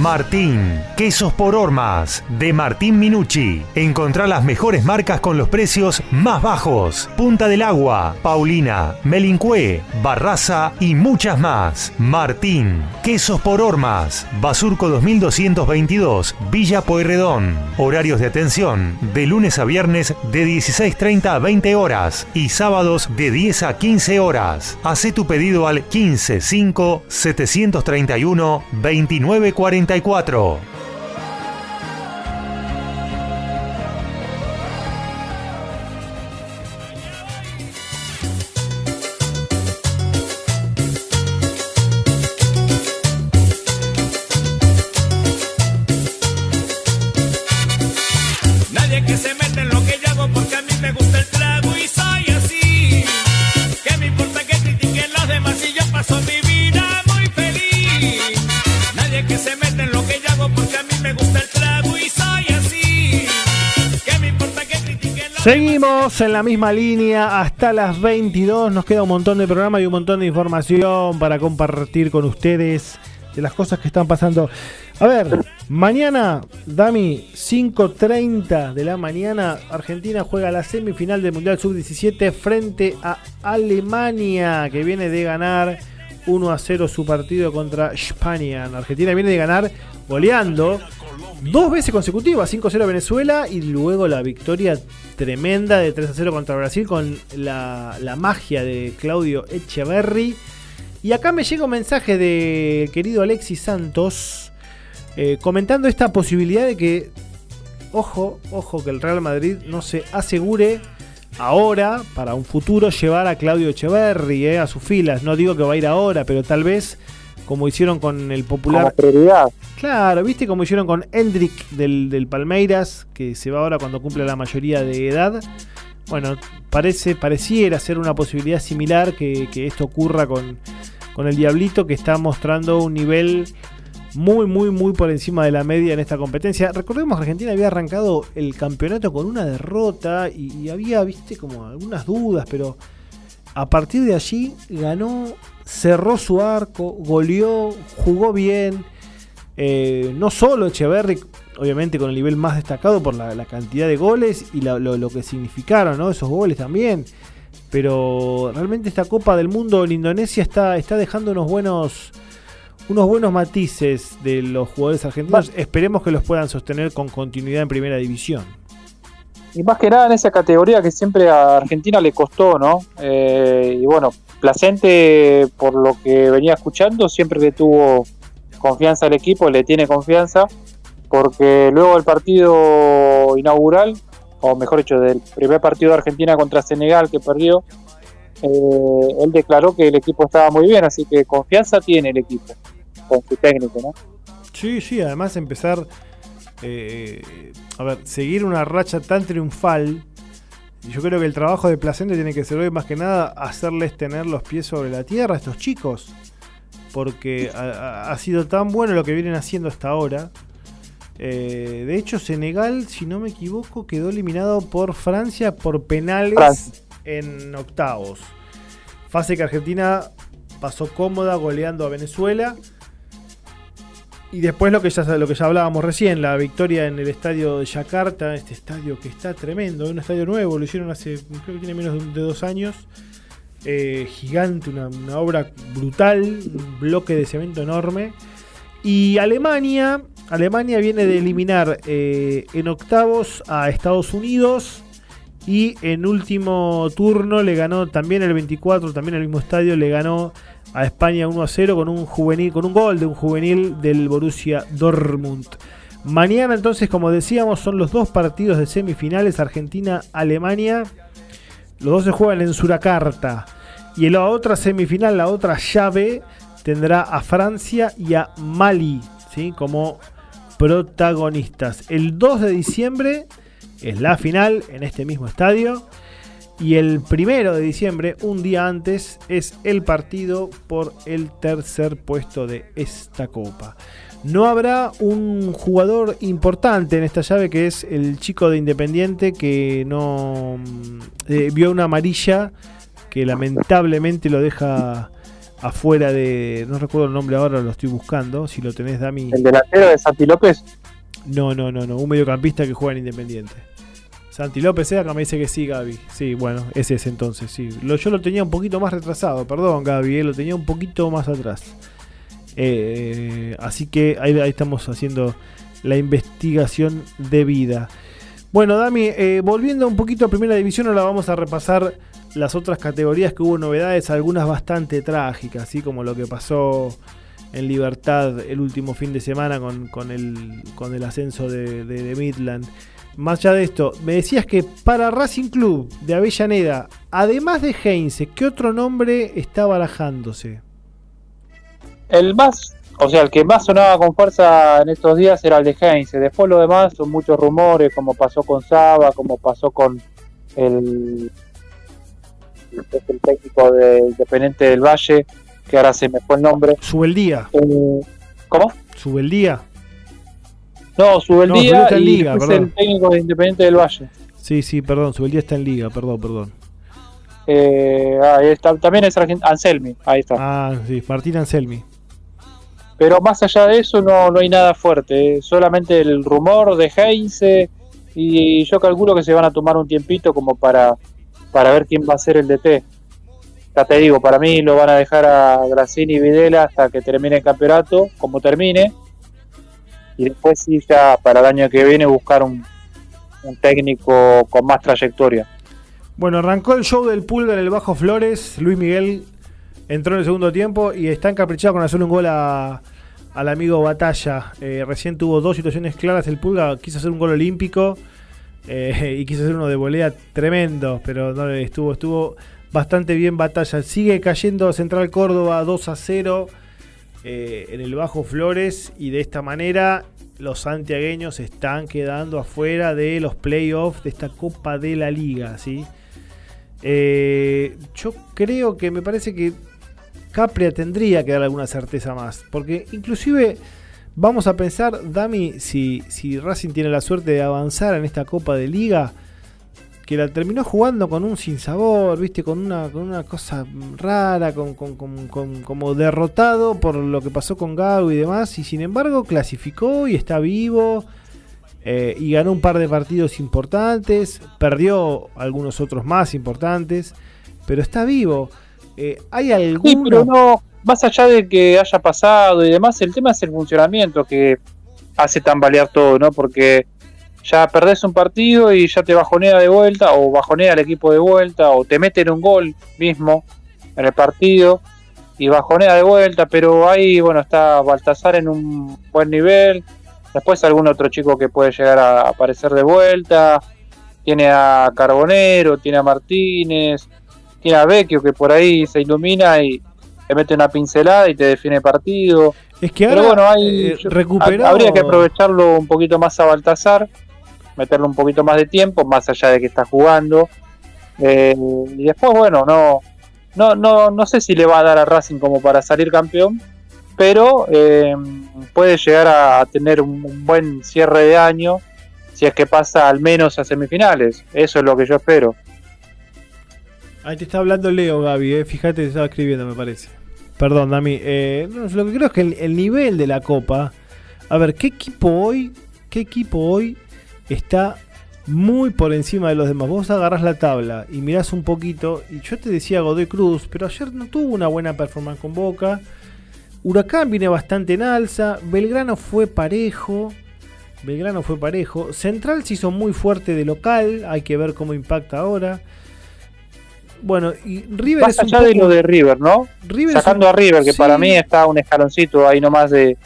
Martín, quesos por hormas, de Martín Minucci. Encontrá las mejores marcas con los precios más bajos. Punta del Agua, Paulina, Melincué, Barraza y muchas más. Martín, quesos por hormas, Basurco 2222, Villa Pueyrredón. Horarios de atención, de lunes a viernes de 16.30 a 20 horas y sábados de 10 a 15 horas. Hacé tu pedido al 155 731 2944. Seguimos en la misma línea hasta las 22. Nos queda un montón de programa y un montón de información para compartir con ustedes de las cosas que están pasando. A ver, mañana, Dami, 5.30 de la mañana, Argentina juega la semifinal del Mundial Sub-17 frente a Alemania, que viene de ganar 1 a 0 su partido contra España. Argentina viene de ganar goleando dos veces consecutivas, 5-0 Venezuela y luego la victoria tremenda de 3-0 contra Brasil con la, magia de Claudio Echeverry. Y acá me llega un mensaje de querido Alexis Santos eh, comentando esta posibilidad de que, ojo, ojo, que el Real Madrid no se asegure ahora, para un futuro, llevar a Claudio Echeverry eh, a sus filas. No digo que va a ir ahora, pero tal vez como hicieron con el popular. prioridad. Claro, viste como hicieron con Hendrik del, Palmeiras, que se va ahora cuando cumple la mayoría de edad. Bueno, parece, pareciera ser una posibilidad similar que, esto ocurra con, con el Diablito, que está mostrando un nivel muy, muy, muy por encima de la media en esta competencia. Recordemos que Argentina había arrancado el campeonato con una derrota y, y, había, viste, como algunas dudas, pero a partir de allí ganó cerró su arco, goleó, jugó bien. Eh, no solo Echeverry, obviamente con el nivel más destacado por la, cantidad de goles y lo, que significaron ¿no? esos goles también. Pero realmente esta Copa del Mundo en Indonesia está, está dejando unos buenos, unos buenos matices de los jugadores argentinos. Esperemos que los puedan sostener con continuidad en primera división. Y más que nada en esa categoría que siempre a Argentina le costó, ¿no? Eh, y bueno, Placente, por lo que venía escuchando, siempre le tuvo confianza al equipo, le tiene confianza, porque luego del partido inaugural, o mejor dicho, del primer partido de Argentina contra Senegal que perdió, eh, él declaró que el equipo estaba muy bien, así que confianza tiene el equipo con su técnico, ¿no? Sí, sí, además empezar, eh, a ver, seguir una racha tan triunfal yo creo que el trabajo de Placente tiene que ser hoy más que nada hacerles tener los pies sobre la tierra a estos chicos. Porque ha, sido tan bueno lo que vienen haciendo hasta ahora. Eh, de hecho, Senegal, si no me equivoco, quedó eliminado por Francia por penales en octavos. Fase que Argentina pasó cómoda goleando a Venezuela. Y después lo que ya lo que ya hablábamos recién, la victoria en el estadio de Yakarta, este estadio que está tremendo, un estadio nuevo, lo hicieron hace, creo que tiene menos de, dos años. Eh, gigante, una, obra brutal, un bloque de cemento enorme. Y Alemania, Alemania viene de eliminar eh, en octavos a Estados Unidos. Y en último turno le ganó también el 24, también el mismo estadio, le ganó a España 1 a 0 con un juvenil, con un gol de un juvenil del Borussia Dortmund. Mañana entonces, como decíamos, son los dos partidos de semifinales Argentina-Alemania. Los dos se juegan en Surakarta. Y en la otra semifinal, la otra llave, tendrá a Francia y a Mali ¿sí? como protagonistas. El 2 de diciembre es la final en este mismo estadio. Y el primero de diciembre, un día antes, es el partido por el tercer puesto de esta copa. No habrá un jugador importante en esta llave que es el chico de Independiente que no mm, eh, vio una amarilla que lamentablemente lo deja afuera de. No recuerdo el nombre ahora, lo estoy buscando. Si lo tenés, Dami. ¿El delantero de Santi López? No, no, no, no. Un mediocampista que juega en Independiente. Santi López, acá me dice que sí, Gaby. Sí, bueno, ese es entonces, sí. Lo, yo lo tenía un poquito más retrasado, perdón, Gaby, eh, lo tenía un poquito más atrás. Eh, así que ahí, estamos haciendo la investigación de vida. Bueno, Dami, eh, volviendo un poquito a Primera División, ahora vamos a repasar las otras categorías que hubo novedades, algunas bastante trágicas, así como lo que pasó en Libertad el último fin de semana con, el, con el ascenso de, Midland. Más allá de esto, me decías que para Racing Club de Avellaneda, además de Heinze, ¿qué otro nombre está barajándose? El más, o sea, el que más sonaba con fuerza en estos días era el de Heinze. Después lo demás son muchos rumores, como pasó con Saba, como pasó con el técnico de Independiente del Valle, que ahora se me fue el nombre. Subeldía. Eh, ¿Cómo? Subeldía. No, Subeldía está en Liga, es el técnico de Independiente del Valle. Sí, sí, perdón, Subeldía está en Liga, perdón, perdón. Eh, ahí está, también es Anselmi, ahí está. Ah, sí, Martín Anselmi. Pero más allá de eso no, no hay nada fuerte, eh, solamente el rumor de Heinze y yo calculo que se van a tomar un tiempito como para para ver quién va a ser el DT. Ya te digo, para mí lo van a dejar a Grassini y Videla hasta que termine el campeonato, como termine. Y después sí, ya para el año que viene buscar un, técnico con más trayectoria. Bueno, arrancó el show del Pulgar en el Bajo Flores. Luis Miguel entró en el segundo tiempo y está encaprichado con hacer un gol a, al amigo Batalla. Eh, recién tuvo dos situaciones claras. El Pulga quiso hacer un gol olímpico eh, y quiso hacer uno de volea tremendo, pero no estuvo, estuvo bastante bien batalla. Sigue cayendo Central Córdoba 2 a 0 eh, en el Bajo Flores y de esta manera los santiagueños están quedando afuera de los playoffs de esta Copa de la Liga. ¿sí? Eh, yo creo que me parece que Capria tendría que dar alguna certeza más, porque inclusive Vamos a pensar, Dami, si, si Racing tiene la suerte de avanzar en esta Copa de Liga, que la terminó jugando con un sinsabor, ¿viste? Con una, con una cosa rara, con, como derrotado por lo que pasó con Gago y demás, y sin embargo clasificó y está vivo. Eh, y ganó un par de partidos importantes, perdió algunos otros más importantes, pero está vivo. Eh, ¿Hay algún más allá de que haya pasado y demás, el tema es el funcionamiento que hace tambalear todo, ¿no? Porque ya perdés un partido y ya te bajonea de vuelta, o bajonea el equipo de vuelta, o te meten un gol mismo en el partido y bajonea de vuelta, pero ahí, bueno, está Baltasar en un buen nivel, después algún otro chico que puede llegar a aparecer de vuelta, tiene a Carbonero, tiene a Martínez, tiene a Vecchio que por ahí se ilumina y, te mete una pincelada y te define partido. Es que ahora, Pero bueno, hay, eh, habría que aprovecharlo un poquito más a Baltasar, meterle un poquito más de tiempo, más allá de que está jugando. Eh, y después, bueno, no, no, no, no sé si le va a dar a Racing como para salir campeón, pero eh, puede llegar a tener un, buen cierre de año si es que pasa al menos a semifinales. Eso es lo que yo espero. Ahí te está hablando Leo, Gaby, fíjate, te estaba escribiendo, me parece. Perdón, Dami. Eh, lo que creo es que el, nivel de la Copa. A ver, ¿qué equipo hoy? ¿Qué equipo hoy está muy por encima de los demás? Vos agarrás la tabla y mirás un poquito. Y yo te decía Godoy Cruz, pero ayer no tuvo una buena performance con Boca. Huracán viene bastante en alza. Belgrano fue parejo. Belgrano fue parejo. Central se hizo muy fuerte de local. Hay que ver cómo impacta ahora. Bueno, y River Más allá de lo de River, ¿no? Sacando a River, que para mí está un escaloncito ahí nomás de,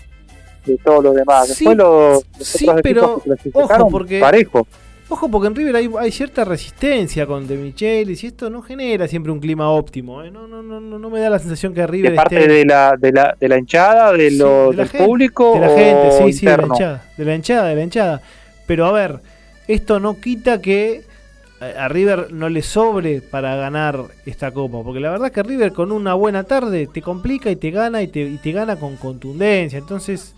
de todo lo demás. Después lo, sí, pero ojo porque, parejo. Ojo, porque en River hay, cierta resistencia con De Michelis y esto no genera siempre un clima óptimo. ¿eh? No, no, no, no me da la sensación que River. ¿De parte de, la, de, la, de la hinchada, de lo, del público? De la gente, sí, sí, de la hinchada. De la hinchada, de la hinchada. Pero a ver, esto no quita que a River no le sobre para ganar esta copa. Porque la verdad que River con una buena tarde te complica y te gana y te, gana con contundencia. Entonces,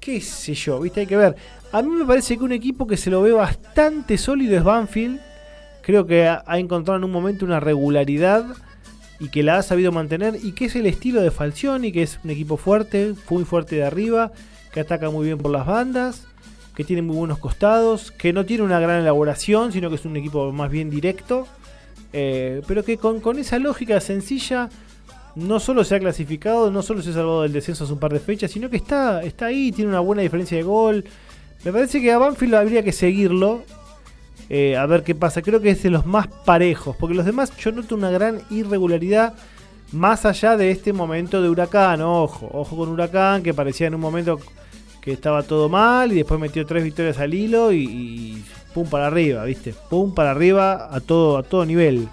qué sé yo, viste, hay que ver. A mí me parece que un equipo que se lo ve bastante sólido es Banfield. Creo que ha, encontrado en un momento una regularidad y que la ha sabido mantener y que es el estilo de Falcioni, que es un equipo fuerte, muy fuerte de arriba, que ataca muy bien por las bandas, que tiene muy buenos costados, que no tiene una gran elaboración, sino que es un equipo más bien directo, eh, pero que con, con, esa lógica sencilla no solo se ha clasificado, no solo se ha salvado del descenso hace un par de fechas, sino que está, está ahí, tiene una buena diferencia de gol. Me parece que a Banfield habría que seguirlo. Eh, a ver qué pasa. Creo que es de los más parejos. Porque los demás yo noto una gran irregularidad. Más allá de este momento de huracán. Ojo, ojo con huracán. Que parecía en un momento que estaba todo mal. Y después metió tres victorias al hilo. Y, pum para arriba, ¿viste? Pum para arriba a todo, a todo nivel.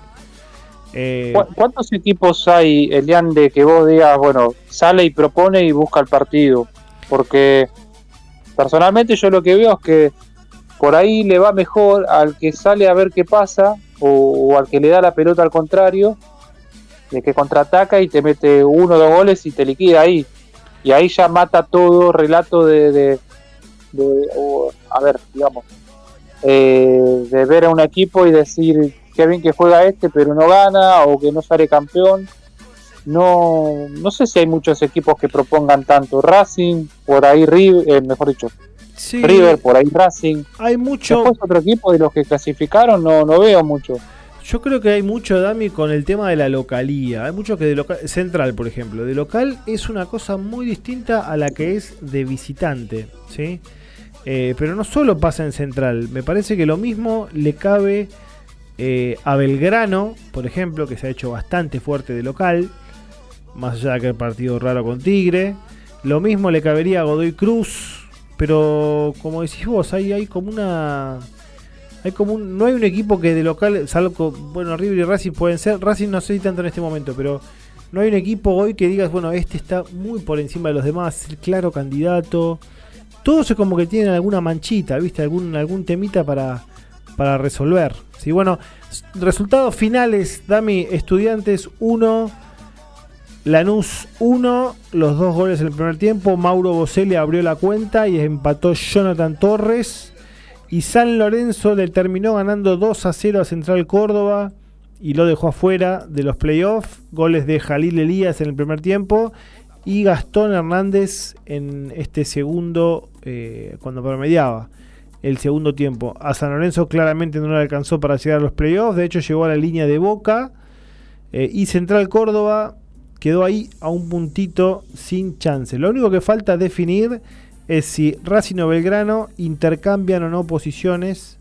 Eh, ¿Cuántos equipos hay, Elian, de que vos digas, bueno, sale y propone y busca el partido? Porque personalmente yo lo que veo es que por ahí le va mejor al que sale a ver qué pasa o, al que le da la pelota al contrario, de que contraataca y te mete uno o dos goles y te liquida ahí. Y ahí ya mata todo relato de, de, a ver, digamos, eh, de ver a un equipo y decir qué bien que juega este, pero no gana o que no sale campeón. No, no sé si hay muchos equipos que propongan tanto Racing, por ahí River, eh, mejor dicho, River, por ahí Racing. Hay mucho. Después otro equipo de los que clasificaron no, no veo mucho. Yo creo que hay mucho, Dami, con el tema de la localía. Hay mucho que de local. Central, por ejemplo. De local es una cosa muy distinta a la que es de visitante. ¿sí? Eh, pero no solo pasa en Central. Me parece que lo mismo le cabe eh, a Belgrano, por ejemplo, que se ha hecho bastante fuerte de local. Más allá de aquel partido raro con Tigre. Lo mismo le cabería a Godoy Cruz pero como decís vos, hay, hay como una. Hay como no hay un equipo que de local, salvo, bueno, River y Racing pueden ser. Racing no sé si tanto en este momento, pero no hay un equipo hoy que digas, bueno, este está muy por encima de los demás, el claro candidato. Todos es como que tienen alguna manchita, ¿viste? Algún, algún temita para, para resolver. Sí, bueno, resultados finales, Dami, Estudiantes 1, Lanús 1, los dos goles en el primer tiempo. Mauro Boselli abrió la cuenta y empató Jonathan Torres. Y San Lorenzo le terminó ganando 2 a 0 a Central Córdoba y lo dejó afuera de los playoffs. Goles de Jalil Elías en el primer tiempo y Gastón Hernández en este segundo, eh, cuando promediaba el segundo tiempo. A San Lorenzo claramente no le alcanzó para llegar a los playoffs, de hecho llegó a la línea de Boca. Eh, y Central Córdoba quedó ahí a un puntito sin chance. Lo único que falta definir es si Racing o Belgrano intercambian o no posiciones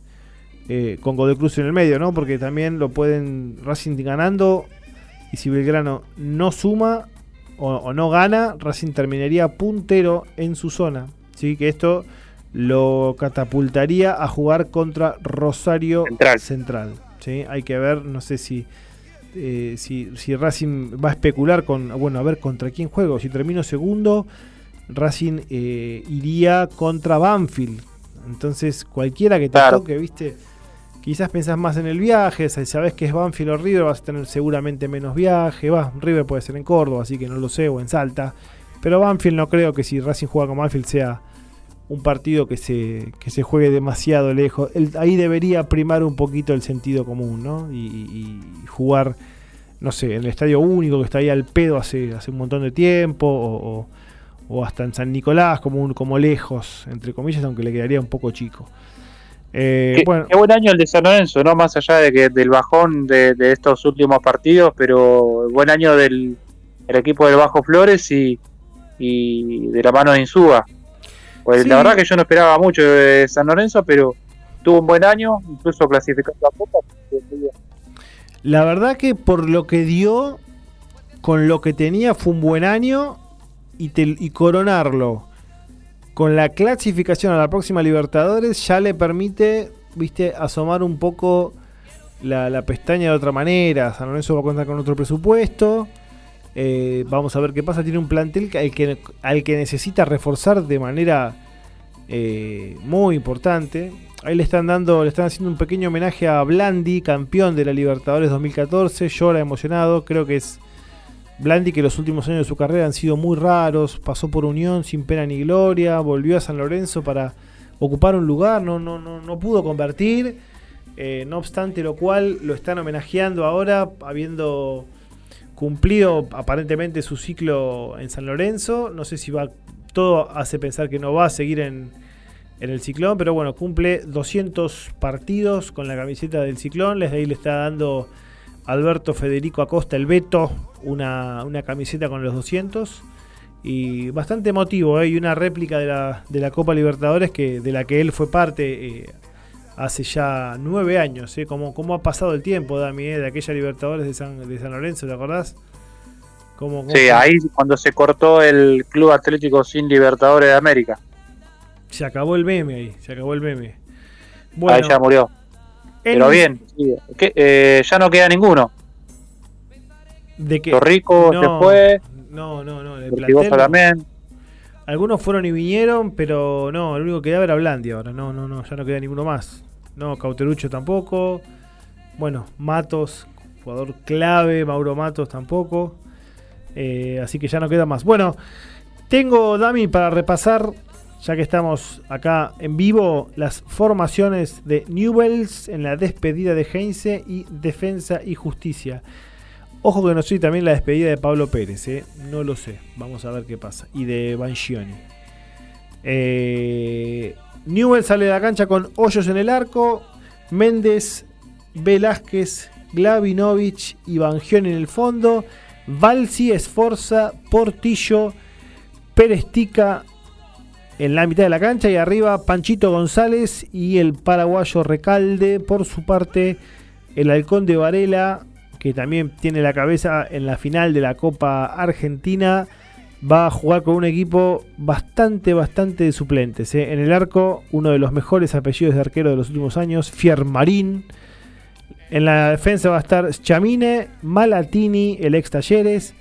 eh, con Godoy Cruz en el medio, ¿no? Porque también lo pueden Racing ganando y si Belgrano no suma o, no gana, Racing terminaría puntero en su zona. ¿sí? Que esto lo catapultaría a jugar contra Rosario Central. Central ¿sí? Hay que ver, no sé si eh, si, Racing va a especular con, bueno, a ver contra quién juego. Si termino segundo, Racing eh, iría contra Banfield. Entonces, cualquiera que te toque, viste, quizás pensás más en el viaje. Sabes que es Banfield o River, vas a tener seguramente menos viaje. Va, River puede ser en Córdoba, así que no lo sé, o en Salta. Pero Banfield no creo que si Racing juega con Banfield sea un partido que se, que se juegue demasiado lejos. ahí debería primar un poquito el sentido común, ¿no? Y, jugar, no sé, en el estadio único que está ahí al pedo hace, hace un montón de tiempo, o, hasta en San Nicolás, como, un, como lejos, entre comillas, aunque le quedaría un poco chico. Eh, qué, bueno. buen año el de San Lorenzo, ¿no? Más allá de que del bajón de, estos últimos partidos, pero buen año del equipo del Bajo Flores y, y de la mano de Insúa. Pues la verdad que yo no esperaba mucho de San Lorenzo, pero tuvo un buen año, incluso clasificando a Copa. La verdad que por lo que dio, con lo que tenía, fue un buen año y, coronarlo con la clasificación a la próxima Libertadores ya le permite, viste, asomar un poco la, pestaña de otra manera. San Lorenzo va a contar con otro presupuesto. Eh, vamos a ver qué pasa. Tiene un plantel al que, al que necesita reforzar de manera eh, muy importante. Ahí le están dando, le están haciendo un pequeño homenaje a Blandi, campeón de la Libertadores 2014. Llora emocionado. Creo que es Blandi que los últimos años de su carrera han sido muy raros. Pasó por Unión sin pena ni gloria. Volvió a San Lorenzo para ocupar un lugar. No, no, no, no pudo convertir. Eh, no obstante lo cual lo están homenajeando ahora habiendo cumplido aparentemente su ciclo en San Lorenzo. No sé si va. Todo hace pensar que no va a seguir en, en el Ciclón, pero bueno, cumple 200 partidos con la camiseta del Ciclón. Desde ahí le está dando Alberto Federico Acosta el Beto una, una camiseta con los 200. Y bastante emotivo, ¿eh? y una réplica de la, de la Copa Libertadores que, de la que él fue parte eh, hace ya nueve años. ¿eh? ¿Cómo, ¿Cómo, ha pasado el tiempo, Dami, eh? de aquella Libertadores de San, de San Lorenzo, ¿te acordás? ¿Cómo, sí, ahí cuando se cortó el Club Atlético sin Libertadores de América. Se acabó el meme ahí, se acabó el meme. ahí ya murió. Pero bien, eh, ya no queda ninguno. ¿De qué? Torrico se fue. No, no, no. también. Algunos fueron y vinieron, pero no, el único que quedaba era Blandi ahora. No, no, no, ya no queda ninguno más. No, Cauterucho tampoco. Bueno, Matos, jugador clave, Mauro Matos tampoco. Eh, así que ya no queda más. Bueno, tengo, Dami, para repasar ya que estamos acá en vivo, las formaciones de Newells en la despedida de Heinze y Defensa y Justicia. Ojo que no soy también la despedida de Pablo Pérez, ¿eh? no lo sé, vamos a ver qué pasa. Y de Banchioni. Eh, Newell sale de la cancha con hoyos en el arco, Méndez, Velázquez, Glavinovich y Bangioni en el fondo, Valsi, Esforza, Portillo, Perestica, en la mitad de la cancha y arriba Panchito González y el paraguayo Recalde. Por su parte, el halcón de Varela, que también tiene la cabeza en la final de la Copa Argentina, va a jugar con un equipo bastante, bastante de suplentes. ¿eh? En el arco, uno de los mejores apellidos de arquero de los últimos años, Fiermarín. En la defensa va a estar Chamine, Malatini, el ex Talleres.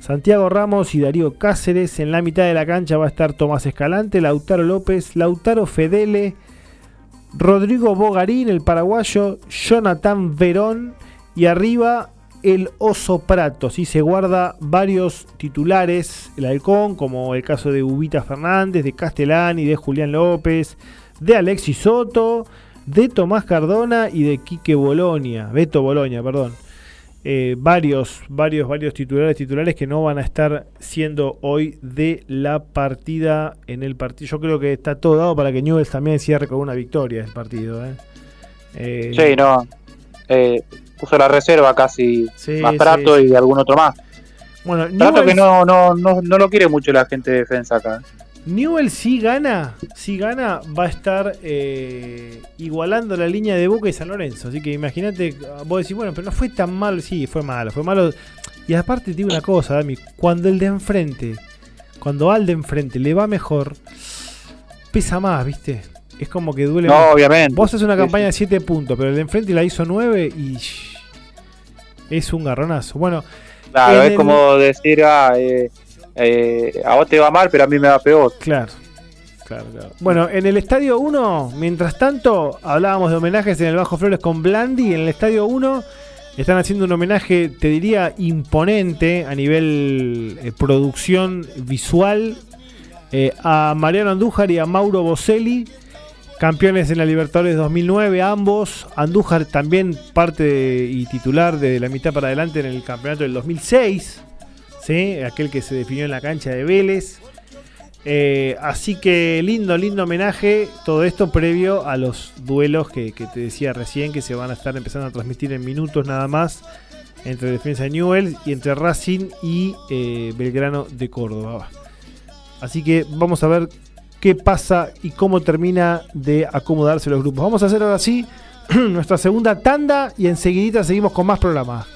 Santiago Ramos y Darío Cáceres. En la mitad de la cancha va a estar Tomás Escalante, Lautaro López, Lautaro Fedele, Rodrigo Bogarín, el paraguayo, Jonathan Verón y arriba el Oso Prato. Si se guarda varios titulares, el Halcón, como el caso de Ubita Fernández, de Castellani, de Julián López, de Alexis Soto, de Tomás Cardona y de Quique Bolonia, Beto Bolonia, perdón. Eh, varios, varios, varios titulares, titulares que no van a estar siendo hoy de la partida en el partido. Yo creo que está todo dado para que Newell's también cierre con una victoria el partido. ¿eh? Eh, sí, no. puso la reserva casi más Prato y algún otro más. Bueno, Prato que no, no, no, no lo quiere mucho la gente de defensa acá. Newell si gana, si gana, va a estar eh, igualando la línea de Boca y San Lorenzo. Así que imagínate, vos decís, bueno, pero no fue tan malo. Sí, fue malo, fue malo. Y aparte te digo una cosa, Dami, cuando el de enfrente, cuando al de enfrente le va mejor, pesa más, ¿viste? Es como que duele. No, obviamente. Vos haces una campaña de 7 puntos, pero el de enfrente la hizo 9 y es un garronazo. Bueno, claro, es como decir, ah, eh, eh, a vos te va mal, pero a mí me va peor. Claro. Claro, Bueno, en el Estadio 1, mientras tanto, hablábamos de homenajes en el Bajo Flores con Blandi. En el Estadio 1 están haciendo un homenaje, te diría, imponente a nivel eh, producción visual eh, a Mariano Andújar y a Mauro Boselli, campeones en la Libertadores 2009, ambos. Andújar también parte y titular de la mitad para adelante en el campeonato del 2006 aquel que se definió en la cancha de Vélez. Eh, así que lindo, lindo homenaje. Todo esto previo a los duelos que, te decía recién, que se van a estar empezando a transmitir en minutos nada más. Entre Defensa de Newell y entre Racing y eh, Belgrano de Córdoba. Así que vamos a ver qué pasa y cómo termina de acomodarse los grupos. Vamos a hacer ahora sí (clears throat) nuestra segunda tanda y enseguida seguimos con más programas.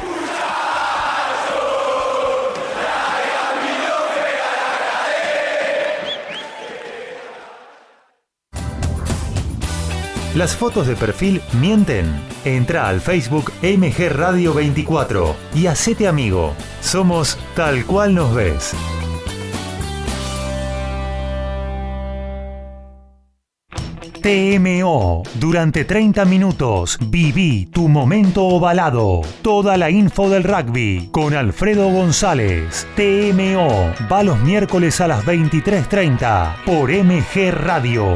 Las fotos de perfil mienten. Entra al Facebook MG Radio 24 y hacete amigo. Somos tal cual nos ves. TMO. Durante 30 minutos viví tu momento ovalado. Toda la info del rugby con Alfredo González. TMO. Va los miércoles a las 23.30 por MG Radio.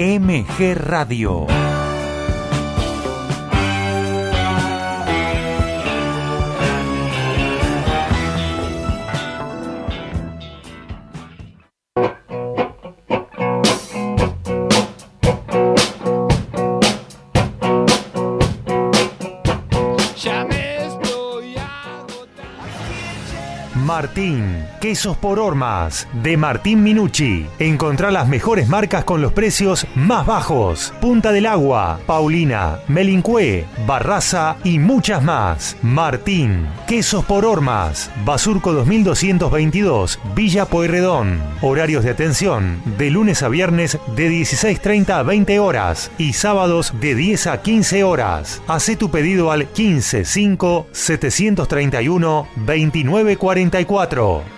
MG Radio. Martín, quesos por hormas, de Martín Minucci. Encontrá las mejores marcas con los precios más bajos. Punta del Agua, Paulina, Melincue, Barraza y muchas más. Martín, quesos por hormas, Basurco 2222, Villa Pueyrredón. Horarios de atención, de lunes a viernes de 16.30 a 20 horas y sábados de 10 a 15 horas. Hacé tu pedido al 155 731 2944 4.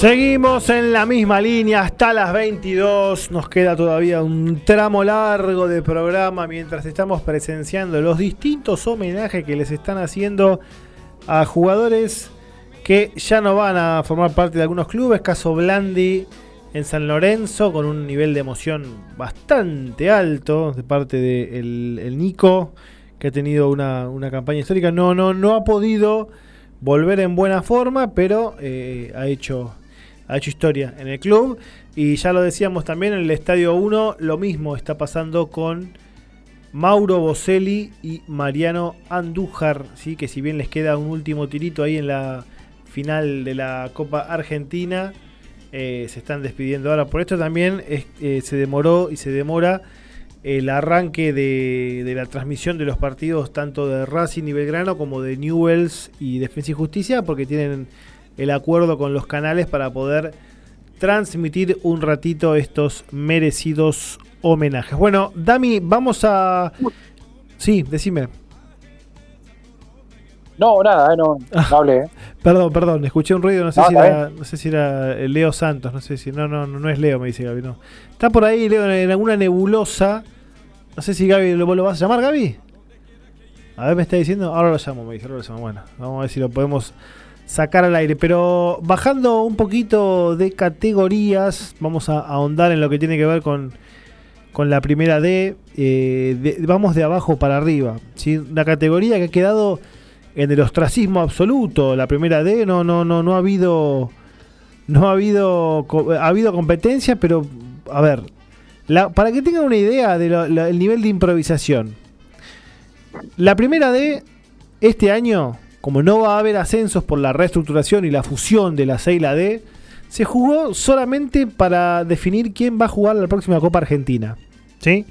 Seguimos en la misma línea hasta las 22. Nos queda todavía un tramo largo de programa mientras estamos presenciando los distintos homenajes que les están haciendo a jugadores que ya no van a formar parte de algunos clubes. Caso Blandi en San Lorenzo con un nivel de emoción bastante alto de parte del de el Nico que ha tenido una, una campaña histórica. No, no, no ha podido volver en buena forma, pero eh, ha hecho ha hecho historia en el club. Y ya lo decíamos también en el Estadio 1, lo mismo está pasando con Mauro Boselli y Mariano Andújar, ¿sí? que si bien les queda un último tirito ahí en la final de la Copa Argentina, eh, se están despidiendo ahora. Por esto también eh, se demoró y se demora el arranque de, la transmisión de los partidos tanto de Racing y Belgrano como de Newells y Defensa y Justicia, porque tienen el acuerdo con los canales para poder transmitir un ratito estos merecidos homenajes. Bueno, Dami, vamos a... Sí, decime. No, nada, eh, no, no hablé. Eh. Perdón, perdón, escuché un ruido, no sé, si, era, no sé si era Leo Santos, no sé si... No, no, no es Leo, me dice Gaby, no. Está por ahí Leo en alguna nebulosa. No sé si Gaby lo, lo vas a llamar, Gaby. A ver, me está diciendo, ahora lo llamo, me dice, ahora lo llamo. Bueno, vamos a ver si lo podemos sacar al aire. Pero bajando un poquito de categorías, vamos a ahondar en lo que tiene que ver con, con la primera D. Eh, vamos de abajo para arriba. ¿sí? Una categoría que ha quedado en el ostracismo absoluto. La primera D no, no, no, no ha habido. No ha habido. Ha habido competencia, pero. A ver. para que tengan una idea del nivel de improvisación. La primera D, este año, como no va a haber ascensos por la reestructuración y la fusión de la C y la D, se jugó solamente para definir quién va a jugar la próxima Copa Argentina. ¿Sí?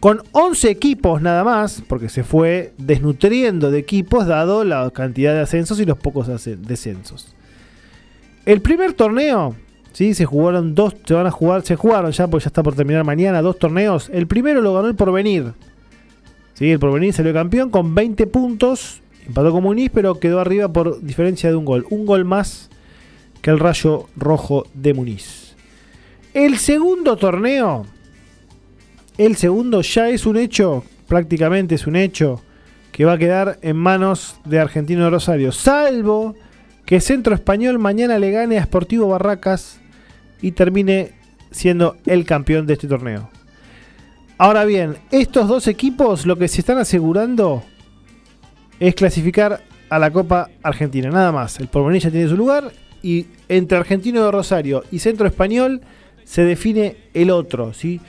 Con 11 equipos nada más, porque se fue desnutriendo de equipos dado la cantidad de ascensos y los pocos descensos. El primer torneo, ¿sí? se jugaron dos, se van a jugar, se jugaron ya porque ya está por terminar mañana, dos torneos. El primero lo ganó el Porvenir. ¿Sí? El Porvenir salió campeón con 20 puntos Empató con Muniz, pero quedó arriba por diferencia de un gol. Un gol más que el Rayo Rojo de Muniz. El segundo torneo, el segundo ya es un hecho, prácticamente es un hecho, que va a quedar en manos de Argentino de Rosario. Salvo que Centro Español mañana le gane a Sportivo Barracas y termine siendo el campeón de este torneo. Ahora bien, estos dos equipos lo que se están asegurando es clasificar a la Copa Argentina, nada más. El Porvenir ya tiene su lugar y entre Argentino de Rosario y Centro Español se define el otro, ¿sí?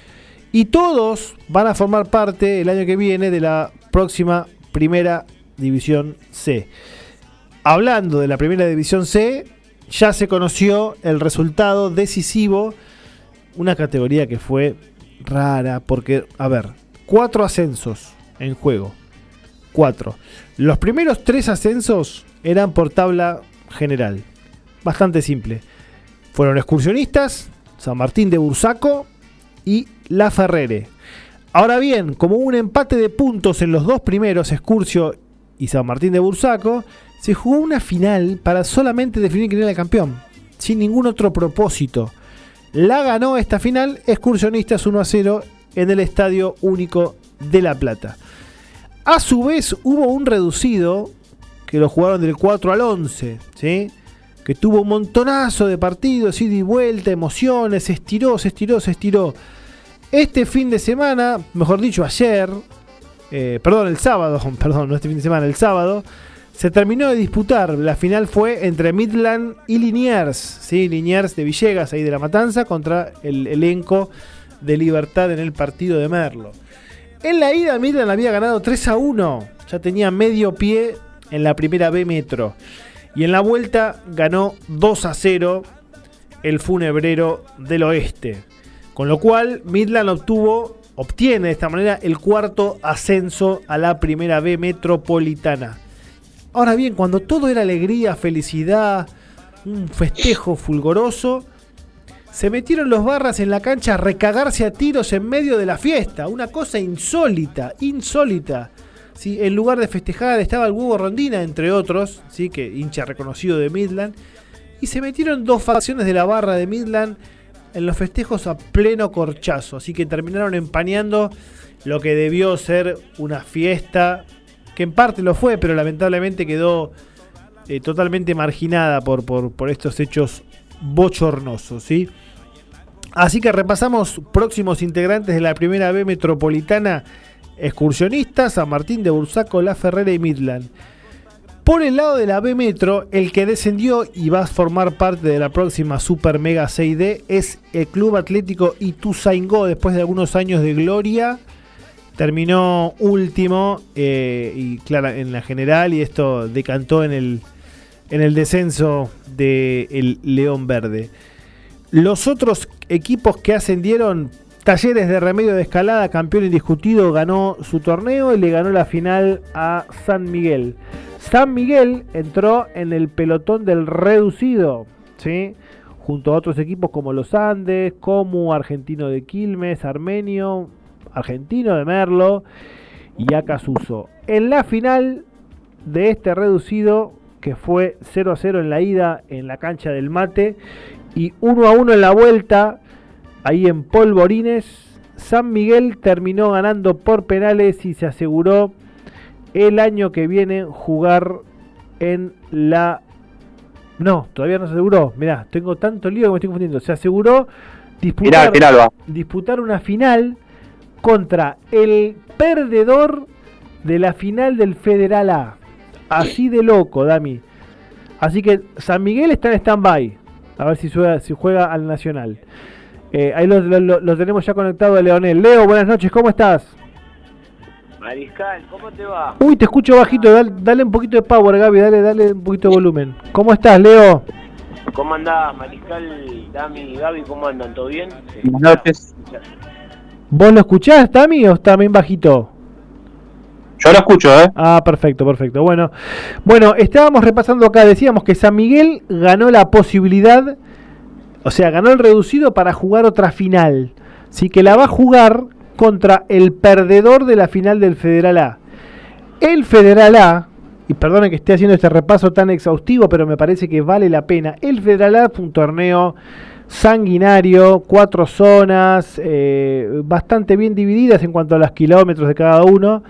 Y todos van a formar parte el año que viene de la próxima Primera División C. Hablando de la Primera División C, ya se conoció el resultado decisivo, una categoría que fue rara porque, a ver, cuatro ascensos en juego. Los primeros tres ascensos eran por tabla general. Bastante simple. Fueron excursionistas, San Martín de Bursaco y La Ferrere. Ahora bien, como hubo un empate de puntos en los dos primeros, Excursio y San Martín de Bursaco, se jugó una final para solamente definir quién era el campeón, sin ningún otro propósito. La ganó esta final Excursionistas 1 a 0 en el Estadio Único de La Plata. A su vez hubo un reducido que lo jugaron del 4 al 11, ¿sí? que tuvo un montonazo de partidos, ida y vuelta, emociones, se estiró, se estiró, se estiró. Este fin de semana, mejor dicho ayer, eh, perdón, el sábado, (laughs) perdón, no este fin de semana, el sábado, se terminó de disputar. La final fue entre Midland y Liniers, ¿sí? Liniers de Villegas, ahí de la Matanza, contra el elenco de Libertad en el partido de Merlo. En la ida Midland había ganado 3 a 1. Ya tenía medio pie en la primera B Metro. Y en la vuelta ganó 2 a 0 el funebrero del oeste. Con lo cual Midland obtuvo, obtiene de esta manera el cuarto ascenso a la primera B metropolitana. Ahora bien, cuando todo era alegría, felicidad, un festejo fulgoroso, se metieron los barras en la cancha a recagarse a tiros en medio de la fiesta. Una cosa insólita, insólita. ¿sí? En lugar de festejar estaba el huevo Rondina, entre otros, ¿sí? que hincha reconocido de Midland. Y se metieron dos facciones de la barra de Midland en los festejos a pleno corchazo. Así que terminaron empañando lo que debió ser una fiesta, que en parte lo fue, pero lamentablemente quedó eh, totalmente marginada por, por, por estos hechos bochornosos. ¿sí? Así que repasamos próximos integrantes de la primera B metropolitana excursionistas, San Martín de Bursaco, La Ferrera y Midland. Por el lado de la B Metro, el que descendió y va a formar parte de la próxima Super Mega 6D es el Club Atlético Ituzaingó después de algunos años de gloria. Terminó último eh, y claro, en la general y esto decantó en el, en el descenso del León Verde. Los otros equipos que ascendieron, Talleres de Remedio de Escalada, campeón indiscutido, ganó su torneo y le ganó la final a San Miguel. San Miguel entró en el pelotón del reducido, ¿sí? junto a otros equipos como los Andes, como Argentino de Quilmes, Armenio, Argentino de Merlo y Acasuso. En la final de este reducido, que fue 0 a 0 en la ida en la cancha del Mate y 1 a 1 en la vuelta, ahí en Polvorines, San Miguel terminó ganando por penales y se aseguró el año que viene jugar en la... No, todavía no se aseguró. Mirá, tengo tanto lío que me estoy confundiendo. Se aseguró disputar, disputar una final contra el perdedor de la final del Federal A. Así de loco, Dami. Así que San Miguel está en stand-by. A ver si juega, si juega al Nacional. Eh, ahí lo, tenemos ya conectado a Leonel. Leo, buenas noches, ¿cómo estás? Mariscal, ¿cómo te va? Uy, te escucho bajito, dale, un poquito de power, Gaby, dale, dale un poquito de volumen. ¿Cómo estás, Leo? ¿Cómo andás, Mariscal, Dami y Gaby? ¿Cómo andan? ¿Todo bien? Buenas noches. ¿Vos lo escuchás, Dami, o está bien bajito? Yo lo escucho, ¿eh? Ah, perfecto, perfecto. Bueno, bueno, estábamos repasando acá, decíamos que San Miguel ganó la posibilidad, o sea, ganó el reducido para jugar otra final. Sí, que la va a jugar contra el perdedor de la final del Federal A. El Federal A, y perdone que esté haciendo este repaso tan exhaustivo, pero me parece que vale la pena. El Federal A fue un torneo sanguinario, cuatro zonas, eh, bastante bien divididas en cuanto a los kilómetros de cada uno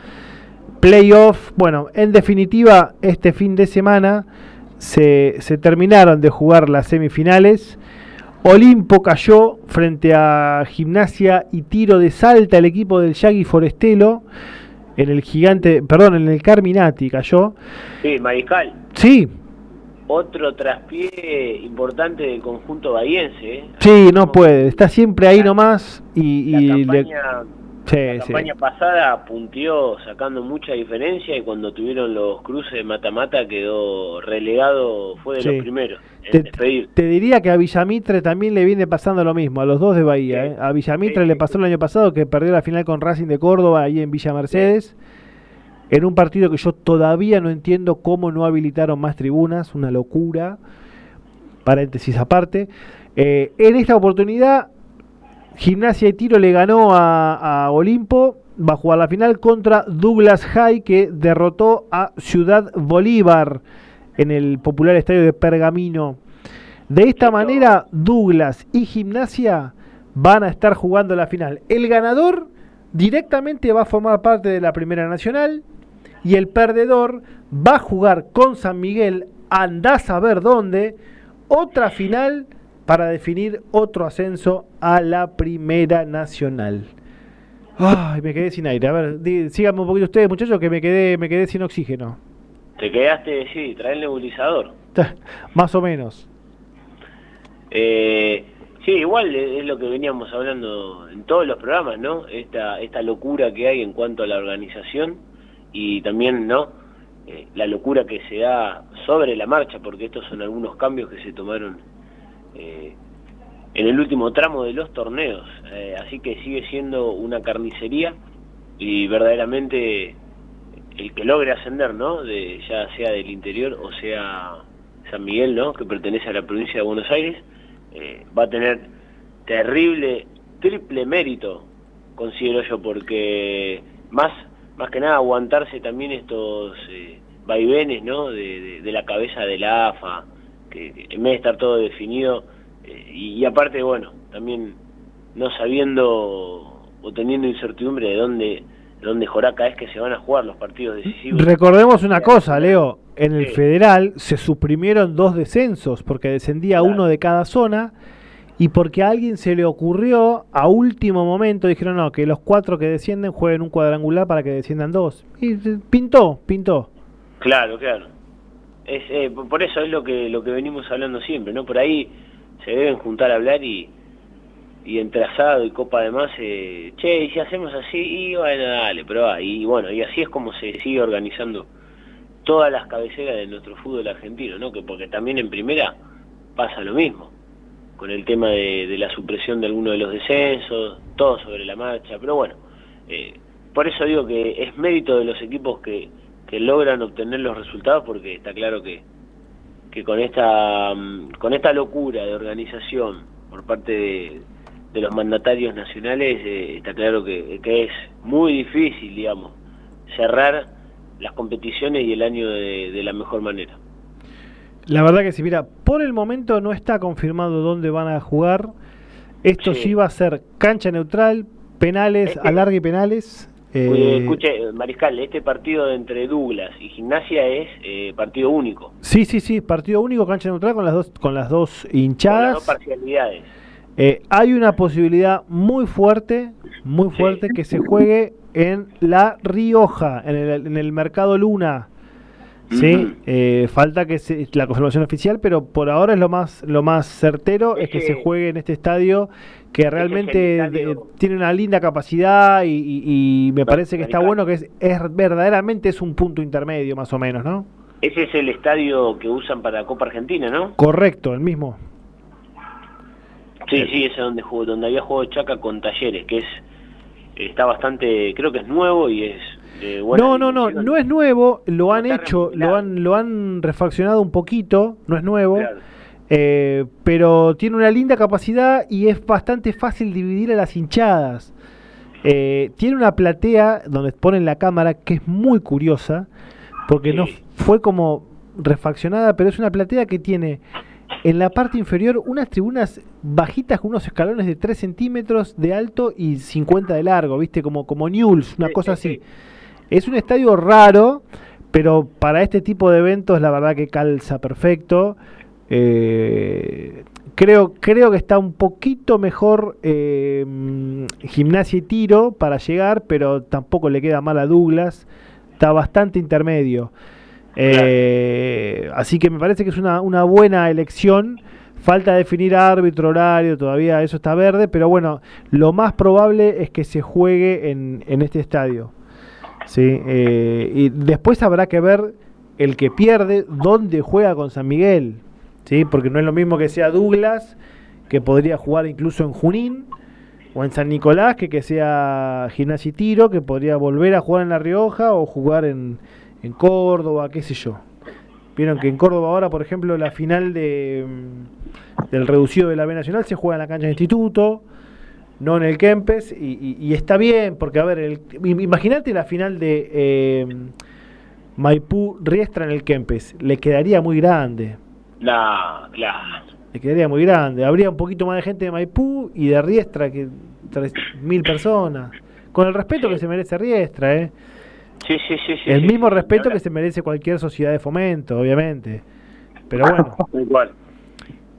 playoff. Bueno, en definitiva, este fin de semana se, terminaron de jugar las semifinales. Olimpo cayó frente a Gimnasia y Tiro de Salta, el equipo del Yagi Forestelo. En el gigante, perdón, en el Carminati cayó. Sí, Mariscal. Sí. Otro traspié importante del conjunto bahiense. ¿eh? Sí, no puede. Está siempre ahí nomás y, y la campaña pasada puntió sacando mucha diferencia y cuando tuvieron los cruces de mata-mata quedó relegado, fue de los primeros te, Te diría que a Villamitre también le viene pasando lo mismo, a los dos de Bahía. ¿eh? A Villamitre le pasó el año pasado que perdió la final con Racing de Córdoba ahí en Villa Mercedes. En un partido que yo todavía no entiendo cómo no habilitaron más tribunas, una locura. Paréntesis aparte. Eh, en esta oportunidad Gimnasia y Tiro le ganó a, Olimpo. Va a jugar la final contra Douglas High que derrotó a Ciudad Bolívar en el popular estadio de Pergamino. De esta manera, Douglas y Gimnasia van a estar jugando la final. El ganador directamente va a formar parte de la Primera Nacional y el perdedor va a jugar con San Miguel, andás a ver dónde, otra final para definir otro ascenso a la Primera Nacional. Ay, me quedé sin aire. A ver, síganme un poquito ustedes, muchachos, que me quedé, me quedé sin oxígeno. Te quedaste, sí, trae el nebulizador. Más o menos. Eh, sí, igual es lo que veníamos hablando en todos los programas, ¿no? Esta, esta locura que hay en cuanto a la organización y también, ¿no? Eh, la locura que se da sobre la marcha, porque estos son algunos cambios que se tomaron eh, en el último tramo de los torneos. Eh, así que sigue siendo una carnicería y verdaderamente el que logre ascender, ¿no? De, ya sea del interior o sea San Miguel, ¿no? Que pertenece a la provincia de Buenos Aires, eh, va a tener terrible, triple mérito, considero yo, porque más, más que nada aguantarse también estos vaivenes, ¿no? De, de la cabeza de la AFA, que en vez de estar todo definido, eh, y, aparte, bueno, también no sabiendo o teniendo incertidumbre de dónde, dónde Joraca es que se van a jugar los partidos decisivos. Recordemos una cosa, Leo, en el federal se suprimieron dos descensos porque descendía uno de cada zona y porque a alguien se le ocurrió a último momento, dijeron no, que los cuatro que descienden jueguen un cuadrangular para que desciendan dos. Y pintó, pintó. Claro, claro. Es, eh, por eso es lo que lo que venimos hablando siempre, ¿no? Por ahí se deben juntar a hablar y, y entre asado y copa además, eh, che, y si hacemos así, y bueno, dale, pero y bueno, y así es como se sigue organizando todas las cabeceras de nuestro fútbol argentino, ¿no? Que porque también en primera pasa lo mismo, con el tema de, la supresión de alguno de los descensos, todo sobre la marcha, pero bueno, eh, por eso digo que es mérito de los equipos que, que logran obtener los resultados, porque está claro que, que con esta mm, con esta locura de organización por parte de, de los mandatarios nacionales, eh, está claro que, que, es muy difícil, digamos, cerrar las competiciones y el año de, la mejor manera. La verdad que sí, mira, por el momento no está confirmado dónde van a jugar. Esto sí, va a ser cancha neutral, penales, alargue y penales. Eh, escuche, Mariscal, este partido entre Douglas y Gimnasia es eh, partido único. Sí, sí, sí, partido único, cancha neutral con las dos, con las dos hinchadas. Con las dos parcialidades. Eh, hay una posibilidad muy fuerte, muy fuerte, que se juegue en La Rioja, en el, en el mercado Luna. Sí, eh, falta que se, la confirmación oficial, pero por ahora es lo más lo más certero es, que, se juegue en este estadio que realmente tiene una linda capacidad y, me parece que está bueno que es, es, verdaderamente es un punto intermedio más o menos, ¿no? Ese es el estadio que usan para Copa Argentina, ¿no? Correcto, el mismo. Sí, sí, ese es donde jugó, donde había jugado Chaca con Talleres, que es está bastante, creo que es nuevo y es no, no, no, no es nuevo, lo han hecho, lo han, lo han refaccionado un poquito, no es nuevo, eh, pero tiene una linda capacidad y es bastante fácil dividir a las hinchadas. Eh, tiene una platea donde ponen la cámara que es muy curiosa, porque no fue como refaccionada, pero es una platea que tiene en la parte inferior unas tribunas bajitas con unos escalones de 3 centímetros de alto y 50 de largo, ¿viste? Como, como Newell's, una cosa así. Es un estadio raro, pero para este tipo de eventos la verdad que calza perfecto. Eh, creo, creo que está un poquito mejor eh, gimnasia y tiro para llegar, pero tampoco le queda mal a Douglas. Está bastante intermedio. Eh, así que me parece que es una, buena elección. Falta definir árbitro, horario, todavía eso está verde, pero bueno, lo más probable es que se juegue en este estadio. ¿Sí? Eh, y después habrá que ver el que pierde dónde juega con San Miguel, ¿sí? porque no es lo mismo que sea Douglas, que podría jugar incluso en Junín, o en San Nicolás, que que sea Gimnasia y Tiro, que podría volver a jugar en La Rioja o jugar en, en Córdoba, qué sé yo. Vieron que en Córdoba ahora, por ejemplo, la final de, mm, del reducido de la B Nacional se juega en la cancha de instituto, no en el Kempes, y, está bien, porque a ver, el, imagínate la final de eh, Maipú Riestra en el Kempes, le quedaría muy grande. La, la. Le quedaría muy grande. Habría un poquito más de gente de Maipú y de Riestra que mil personas. Con el respeto que se merece Riestra, ¿eh? Sí, sí, sí, el mismo respeto que se merece cualquier sociedad de fomento, obviamente. Pero bueno. (laughs) Igual.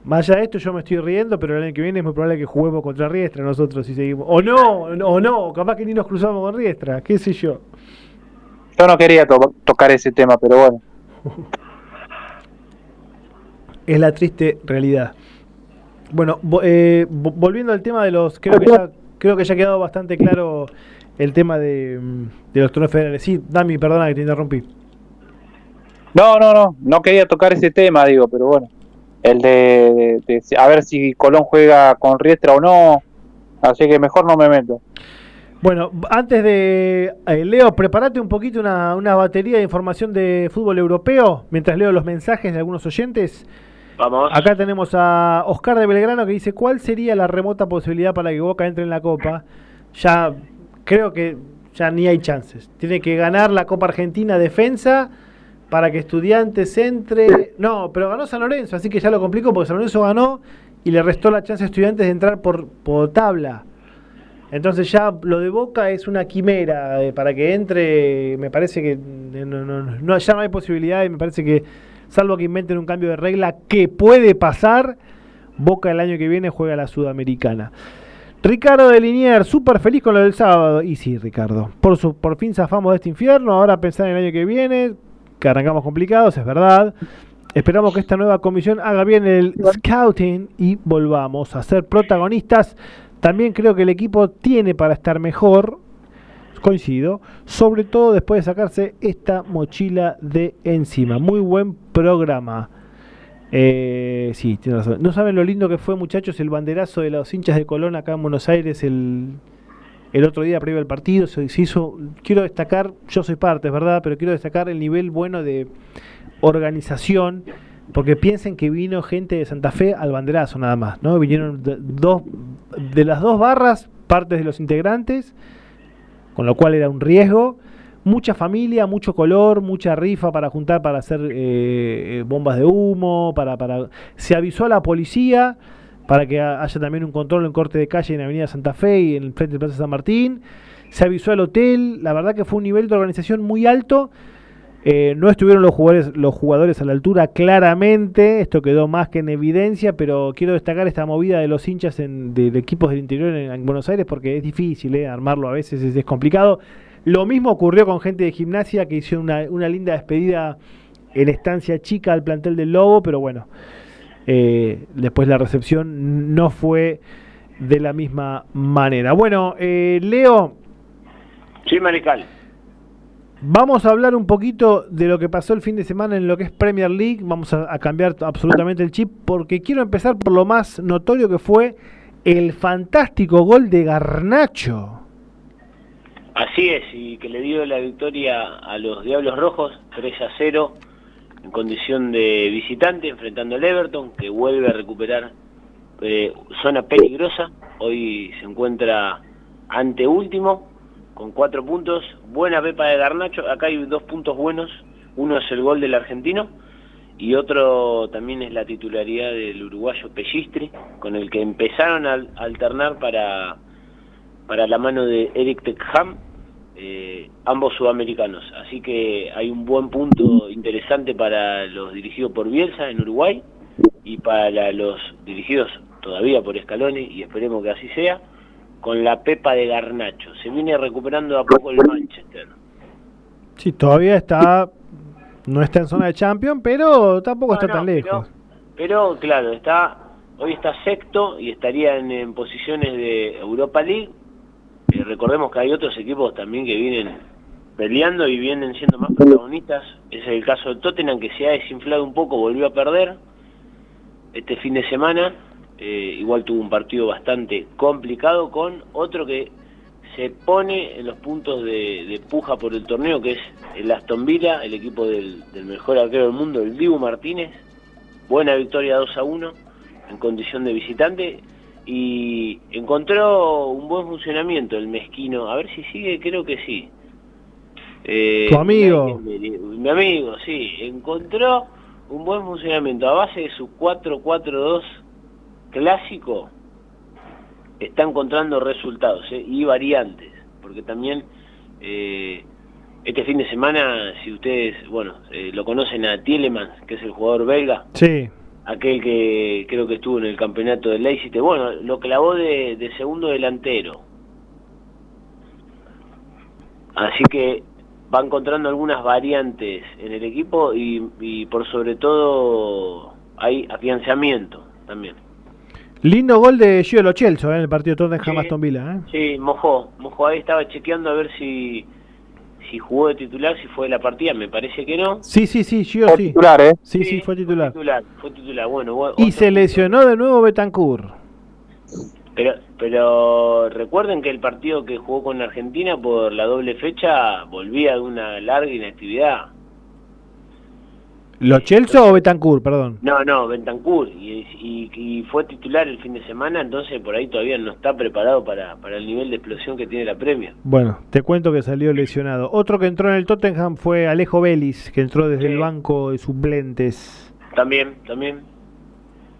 Más allá de esto, yo me estoy riendo, pero el año que viene es muy probable que juguemos contra Riestra nosotros si seguimos. O no, o no, capaz que ni nos cruzamos con Riestra, qué sé yo. Yo no quería tocar ese tema, pero bueno. (laughs) es la triste realidad. Bueno, eh, volviendo al tema de los. Creo que ya, creo que ya ha quedado bastante claro el tema de, de los torneos federales. Sí, Dami, perdona que te interrumpí. No, no, no, no quería tocar ese tema, digo, pero bueno. El de, a ver si Colón juega con Riestra o no. Así que mejor no me meto. Bueno, antes de. Eh, Leo, prepárate un poquito una, una batería de información de fútbol europeo mientras leo los mensajes de algunos oyentes. Vamos. Acá tenemos a Oscar de Belgrano que dice: ¿Cuál sería la remota posibilidad para que Boca entre en la Copa? Ya creo que ya ni hay chances. Tiene que ganar la Copa Argentina defensa para que Estudiantes entre. No, pero ganó San Lorenzo, así que ya lo complicó porque San Lorenzo ganó y le restó la chance a Estudiantes de entrar por, por tabla. Entonces ya lo de Boca es una quimera eh, para que entre. Me parece que no, ya no hay posibilidad y me parece que, salvo que inventen un cambio de regla que puede pasar, Boca el año que viene juega la Sudamericana. Ricardo de Linier, súper feliz con lo del sábado. Y sí, Ricardo, por, su, por fin zafamos de este infierno. Ahora pensar en el año que viene. Que arrancamos complicados, es verdad. Esperamos que esta nueva comisión haga bien el scouting y volvamos a ser protagonistas. También creo que el equipo tiene para estar mejor, coincido, sobre todo después de sacarse esta mochila de encima. Muy buen programa. Eh, sí, tiene razón. No saben lo lindo que fue, muchachos, el banderazo de los hinchas de Colón acá en Buenos Aires el, el otro día previo al partido. Se, hizo, quiero destacar, yo soy parte, es verdad, pero quiero destacar el nivel bueno de organización. Porque piensen que vino gente de Santa Fe al banderazo nada más, ¿no? Vinieron dos, de las dos barras, partes de los integrantes, con lo cual era un riesgo mucha familia, mucho color, mucha rifa para juntar para hacer eh, eh, bombas de humo, para, para se avisó a la policía para que haya también un control en corte de calle en Avenida Santa Fe y en el frente de Plaza San Martín. Se avisó al hotel, la verdad que fue un nivel de organización muy alto. Eh, no estuvieron los jugadores, los jugadores a la altura claramente, esto quedó más que en evidencia, pero quiero destacar esta movida de los hinchas en, de, equipos del interior en, Buenos Aires porque es difícil, armarlo a veces es complicado. Lo mismo ocurrió con gente de gimnasia que hizo una, linda despedida en estancia chica al plantel del Lobo, pero bueno, eh, después la recepción no fue de la misma manera. Bueno, eh, Leo. Sí, Marical. Vamos a hablar un poquito de lo que pasó el fin de semana en lo que es Premier League. Vamos a cambiar absolutamente el chip porque quiero empezar por lo más notorio que fue el fantástico gol de Garnacho. Así es, y que le dio la victoria a los Diablos Rojos 3 a 0 en condición de visitante enfrentando al Everton, que vuelve a recuperar eh, zona peligrosa. Hoy se encuentra ante último con cuatro puntos. Buena pepa de Garnacho. Acá hay dos puntos buenos. Uno es el gol del argentino y otro también es la titularidad del uruguayo Pellistri, con el que empezaron a alternar para para la mano de Eric Teckham, eh, ambos sudamericanos. Así que hay un buen punto interesante para los dirigidos por Bielsa en Uruguay y para los dirigidos todavía por Scaloni, y esperemos que así sea, con la Pepa de Garnacho. Se viene recuperando a poco el Manchester. Sí, todavía está, no está en zona de Champions, pero tampoco está tan lejos. Pero, claro, está hoy está sexto y estaría en posiciones de Europa League recordemos que hay otros equipos también que vienen peleando y vienen siendo más protagonistas. es el caso de Tottenham, que se ha desinflado un poco, volvió a perder este fin de semana. Eh, igual tuvo un partido bastante complicado con otro que se pone en los puntos de, puja por el torneo, que es el Aston Villa, el equipo del, del mejor arquero del mundo, el Dibu Martínez. Buena victoria 2 a 1 en condición de visitante y encontró un buen funcionamiento el mezquino. A ver si sigue, creo que sí. Eh, tu amigo. Mi, amigo, sí. Encontró un buen funcionamiento. A base de su 4-4-2 clásico, está encontrando resultados eh, y variantes. Porque también eh, este fin de semana, si ustedes, bueno, lo conocen a Tielemans, que es el jugador belga. Sí aquel que creo que estuvo en el campeonato de Leicester, bueno, lo clavó de, segundo delantero. Así que va encontrando algunas variantes en el equipo y, por sobre todo hay afianzamiento también. Lindo gol de Gio Lo Celso ¿eh? en el partido Tottenham Aston Villa. ¿eh? Sí, mojó, mojó ahí, estaba chequeando a ver si si jugó de titular, si fue de la partida, me parece que no. Sí, sí, sí, yo sí. titular, ¿eh? Sí, sí, fue titular. Fue titular, bueno. Y se lesionó de nuevo Betancourt. Pero, pero recuerden que el partido que jugó con Argentina por la doble fecha volvía de una larga inactividad. ¿Lo Chelsea o Betancourt, perdón? No, no, Betancourt. Y, fue titular el fin de semana, entonces por ahí todavía no está preparado para, para el nivel de explosión que tiene la premia. Bueno, te cuento que salió lesionado. Otro que entró en el Tottenham fue Alejo Vélez, que entró desde el banco de suplentes. También, también.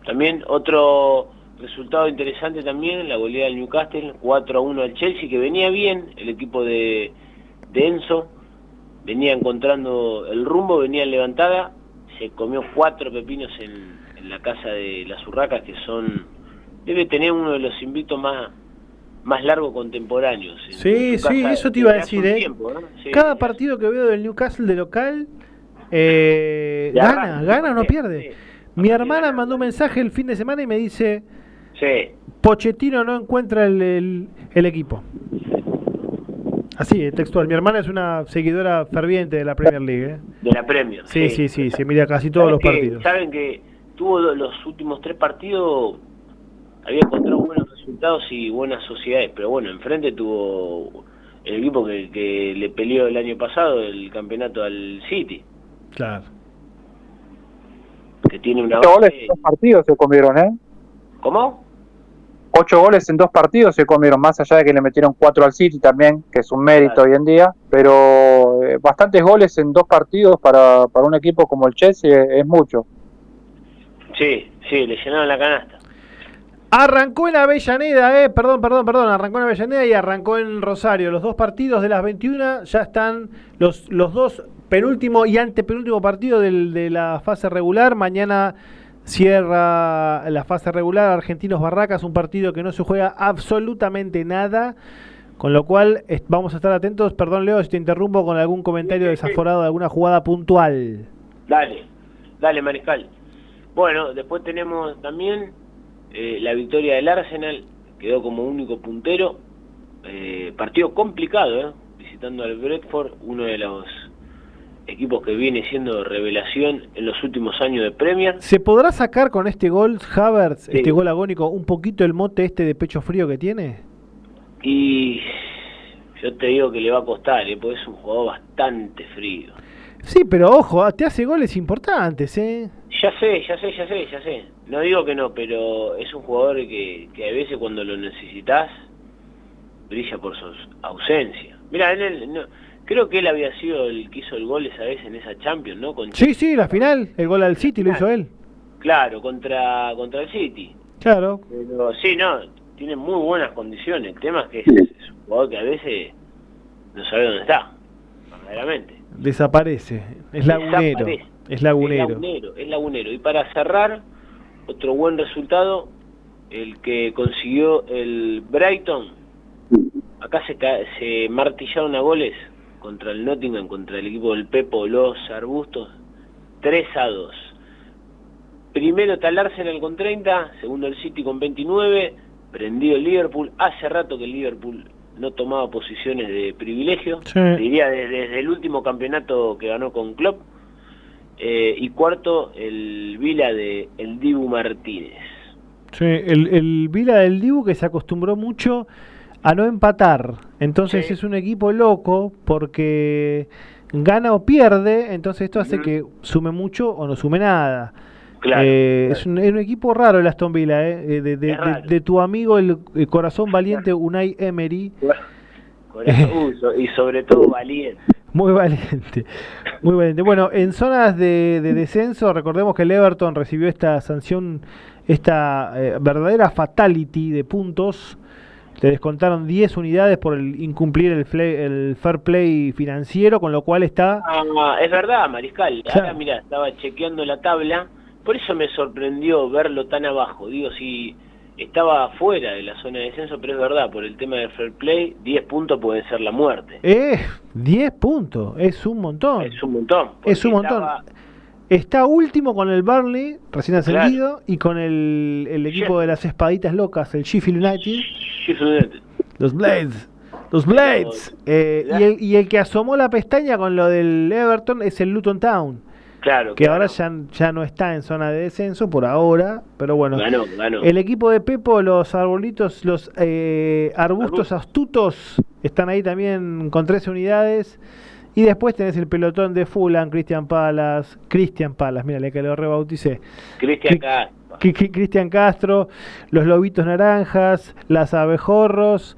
También otro resultado interesante también, la goleada del Newcastle, 4 a 1 al Chelsea, que venía bien, el equipo de, de Enzo, venía encontrando el rumbo, venía levantada, se comió cuatro pepinos en, la casa de las urracas, que son, debe tener uno de los invictos más más largo contemporáneos. Sí, sí, eso te iba a decir. ¿eh? Cada partido que veo del Newcastle de local Eh, gana, gana o no pierde. Mi hermana mandó un mensaje el fin de semana y me dice, sí. Pochettino no encuentra el, el, equipo. Así, textual. Mi hermana es una seguidora ferviente de la Premier League. ¿eh? De la Premier. Sí, sí, sí, se mira casi todos los partidos. Saben que tuvo los últimos tres partidos, había encontrado buenos resultados y buenas sociedades, pero bueno, enfrente tuvo el equipo que, le peleó el año pasado el campeonato al City. Claro. Que tiene una... Ocho goles partidos se comieron, ¿eh? ¿Cómo? Ocho goles en dos partidos se comieron, más allá de que le metieron cuatro al City también, que es un mérito hoy en día, pero eh, bastantes goles en dos partidos para, para un equipo como el Chelsea es mucho. Sí, sí, le llenaron la canasta. Arrancó en Avellaneda, eh, perdón, perdón, perdón, arrancó en Avellaneda y arrancó en Rosario. Los dos partidos de las 21 ya están los, los dos penúltimo y antepenúltimo partido del, de la fase regular. Mañana cierra la fase regular Argentinos Barracas, un partido que no se juega absolutamente nada. Con lo cual vamos a estar atentos. Perdón, Leo, si te interrumpo con algún comentario desaforado de alguna jugada puntual. Dale, dale, Mariscal. Bueno, después tenemos también eh, la victoria del Arsenal, quedó como único puntero. Eh, partido complicado, ¿eh? visitando al Bradford, uno de los equipos que viene siendo revelación en los últimos años de Premier. ¿Se podrá sacar con este gol, Havertz, este gol agónico, un poquito el mote este de pecho frío que tiene? Y yo te digo que le va a costar, ¿eh? porque es un jugador bastante frío. Sí, pero ojo, te hace goles importantes, ¿eh? Ya sé, ya sé, ya sé, ya sé. No digo que no, pero es un jugador que, que a veces cuando lo necesitas brilla por su ausencia. Mira, él, no, creo que él había sido el que hizo el gol esa vez en esa Champions, ¿no? sí, sí, la final, el gol al City lo hizo él. Claro, contra, contra el City. Claro. Pero sí, no, tiene muy buenas condiciones. El tema es que es, es un jugador que a veces no sabe dónde está, verdaderamente. Desaparece, es lagunero. Es lagunero. Es lagunero, Y para cerrar, otro buen resultado, el que consiguió el Brighton. Acá se, se martillaron a goles contra el Nottingham, contra el equipo del Pepo, los arbustos. 3 a 2. Primero está el Arsenal con 30, segundo el City con 29, prendido el Liverpool. Hace rato que el Liverpool no tomaba posiciones de privilegio, diría desde, el último campeonato que ganó con Klopp, eh, y cuarto el Vila de el Dibu Martínez. Sí, el, el Vila del Dibu que se acostumbró mucho a no empatar, entonces es un equipo loco porque gana o pierde, entonces esto hace que sume mucho o no sume nada. Eh, es, un, equipo raro el Aston Villa, eh, de, de, tu amigo el, corazón valiente Unai Emery. (laughs) y sobre todo valiente. Muy valiente, muy valiente. Bueno, en zonas de, descenso, recordemos que el Everton recibió esta sanción, esta eh, verdadera fatality de puntos. Le descontaron 10 unidades por el incumplir el, el fair play financiero, con lo cual está... Ah, es verdad, Mariscal. Ahora, mira, estaba chequeando la tabla por eso me sorprendió verlo tan abajo. Digo, si estaba fuera de la zona de descenso, pero es verdad, por el tema del fair play, 10 puntos pueden ser la muerte. Eh, 10 puntos, es un montón. Es un montón. Es un montón. Está último con el Burnley, recién ascendido, y con el, el equipo de las espaditas locas, el Sheffield United. Sheffield United. Los Blades. Los Blades. Eh, y, el, y el que asomó la pestaña con lo del Everton es el Luton Town que ahora ya, ya no está en zona de descenso por ahora, pero bueno. El equipo de Pepo, los arbolitos, los eh, arbustos astutos, están ahí también con 13 unidades. Y después tenés el pelotón de Fulan, Cristian Palas, Cristian Palas, mira, que lo rebauticé. Cristian Castro. Cristian Castro, los lobitos naranjas, las abejorros,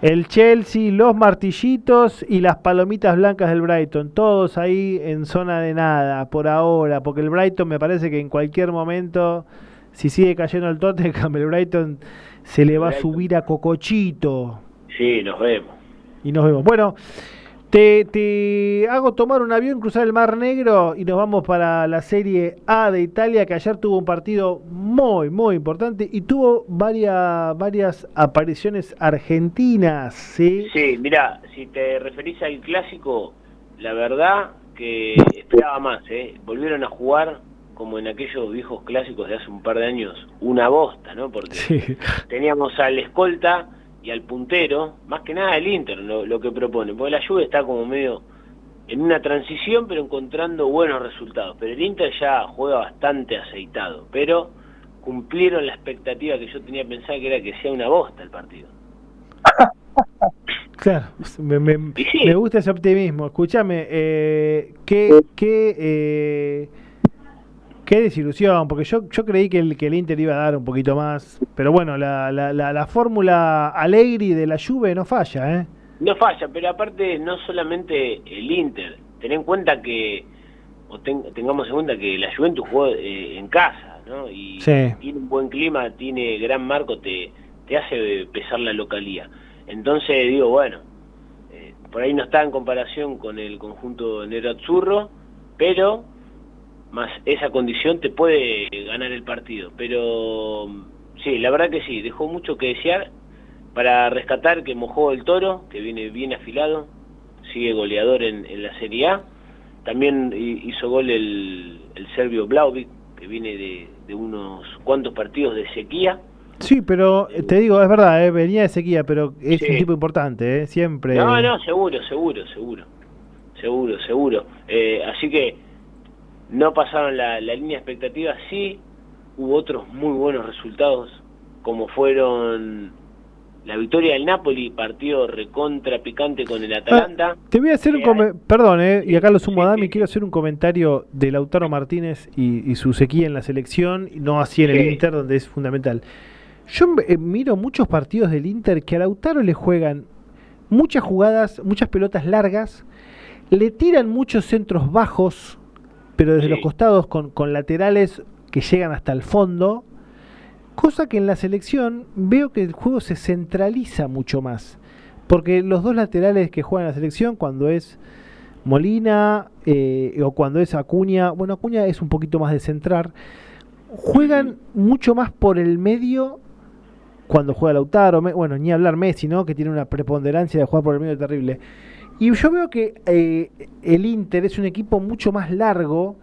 el Chelsea, los martillitos y las palomitas blancas del Brighton, todos ahí en zona de nada por ahora, porque el Brighton me parece que en cualquier momento, si sigue cayendo el Tottenham, el Brighton se le va a subir a Cocochito. Sí, nos vemos. Y nos vemos. Bueno, te, te, hago tomar un avión, cruzar el Mar Negro y nos vamos para la Serie A de Italia, que ayer tuvo un partido muy, muy importante y tuvo varias, varias apariciones argentinas. Sí, sí mira, si te referís al clásico, la verdad que esperaba más, ¿eh? Volvieron a jugar como en aquellos viejos clásicos de hace un par de años, una bosta, ¿no? Porque teníamos al escolta y al puntero, más que nada el Inter lo, que propone, porque la Juve está como medio en una transición pero encontrando buenos resultados, pero el Inter ya juega bastante aceitado, pero cumplieron la expectativa que yo tenía pensada que era que sea una bosta el partido. (laughs) Claro, me, gusta ese optimismo. Escúchame, eh, ¿qué, qué eh, Qué desilusión, porque yo, yo creí que el, que el Inter iba a dar un poquito más. Pero bueno, la, la, la, fórmula Allegri de la Juve no falla, ¿eh? No falla, pero aparte no solamente el Inter. Ten en cuenta que, o tengamos en cuenta que la Juventus jugó eh, en casa, ¿no? Y tiene un buen clima, tiene gran marco, te, te hace pesar la localía. Entonces digo, bueno, eh, por ahí no está en comparación con el conjunto Nero Azzurro, pero más esa condición te puede ganar el partido. Pero sí, la verdad que sí, dejó mucho que desear para rescatar que mojó el toro, que viene bien afilado, sigue goleador en, la Serie A. También hizo gol el, el serbio Blauvik, que viene de, unos cuantos partidos de sequía. Sí, pero eh, te digo, es verdad, eh, venía de sequía, pero es un tipo importante, eh, siempre. No, no, seguro, seguro, seguro. Seguro, seguro. así que no pasaron la, línea expectativa, sí hubo otros muy buenos resultados, como fueron la victoria del Napoli, partido recontra picante con el Atalanta. Ah, te voy a hacer un comentario, perdón, eh, y acá lo sumo a Dami, quiero hacer un comentario de Lautaro Martínez y, su sequía en la selección, no así en el Inter, donde es fundamental. Yo eh, miro muchos partidos del Inter que a Lautaro le juegan muchas jugadas, muchas pelotas largas, le tiran muchos centros bajos, pero desde los costados con, con laterales que llegan hasta el fondo, cosa que en la selección veo que el juego se centraliza mucho más, porque los dos laterales que juegan en la selección, cuando es Molina eh, o cuando es Acuña, bueno, Acuña es un poquito más de centrar, juegan mucho más por el medio cuando juega Lautaro, bueno, ni hablar Messi, ¿no? Que tiene una preponderancia de jugar por el medio terrible. Y yo veo que eh, el Inter es un equipo mucho más largo,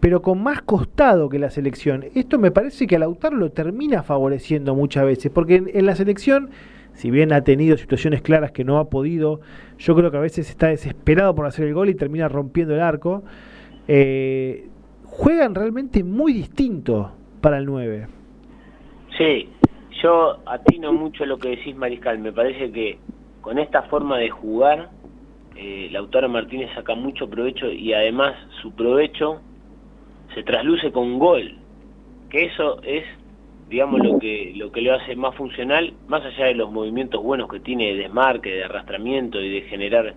pero con más costado que la selección. Esto me parece que a Lautaro lo termina favoreciendo muchas veces, porque en, la selección, si bien ha tenido situaciones claras que no ha podido, yo creo que a veces está desesperado por hacer el gol y termina rompiendo el arco. Eh, juegan realmente muy distinto para el 9. Sí, yo atino mucho lo que decís Mariscal, me parece que con esta forma de jugar eh, Lautaro Martínez saca mucho provecho y además su provecho se trasluce con gol, que eso es, digamos, lo que, lo que lo hace más funcional, más allá de los movimientos buenos que tiene de desmarque, de arrastramiento y de generar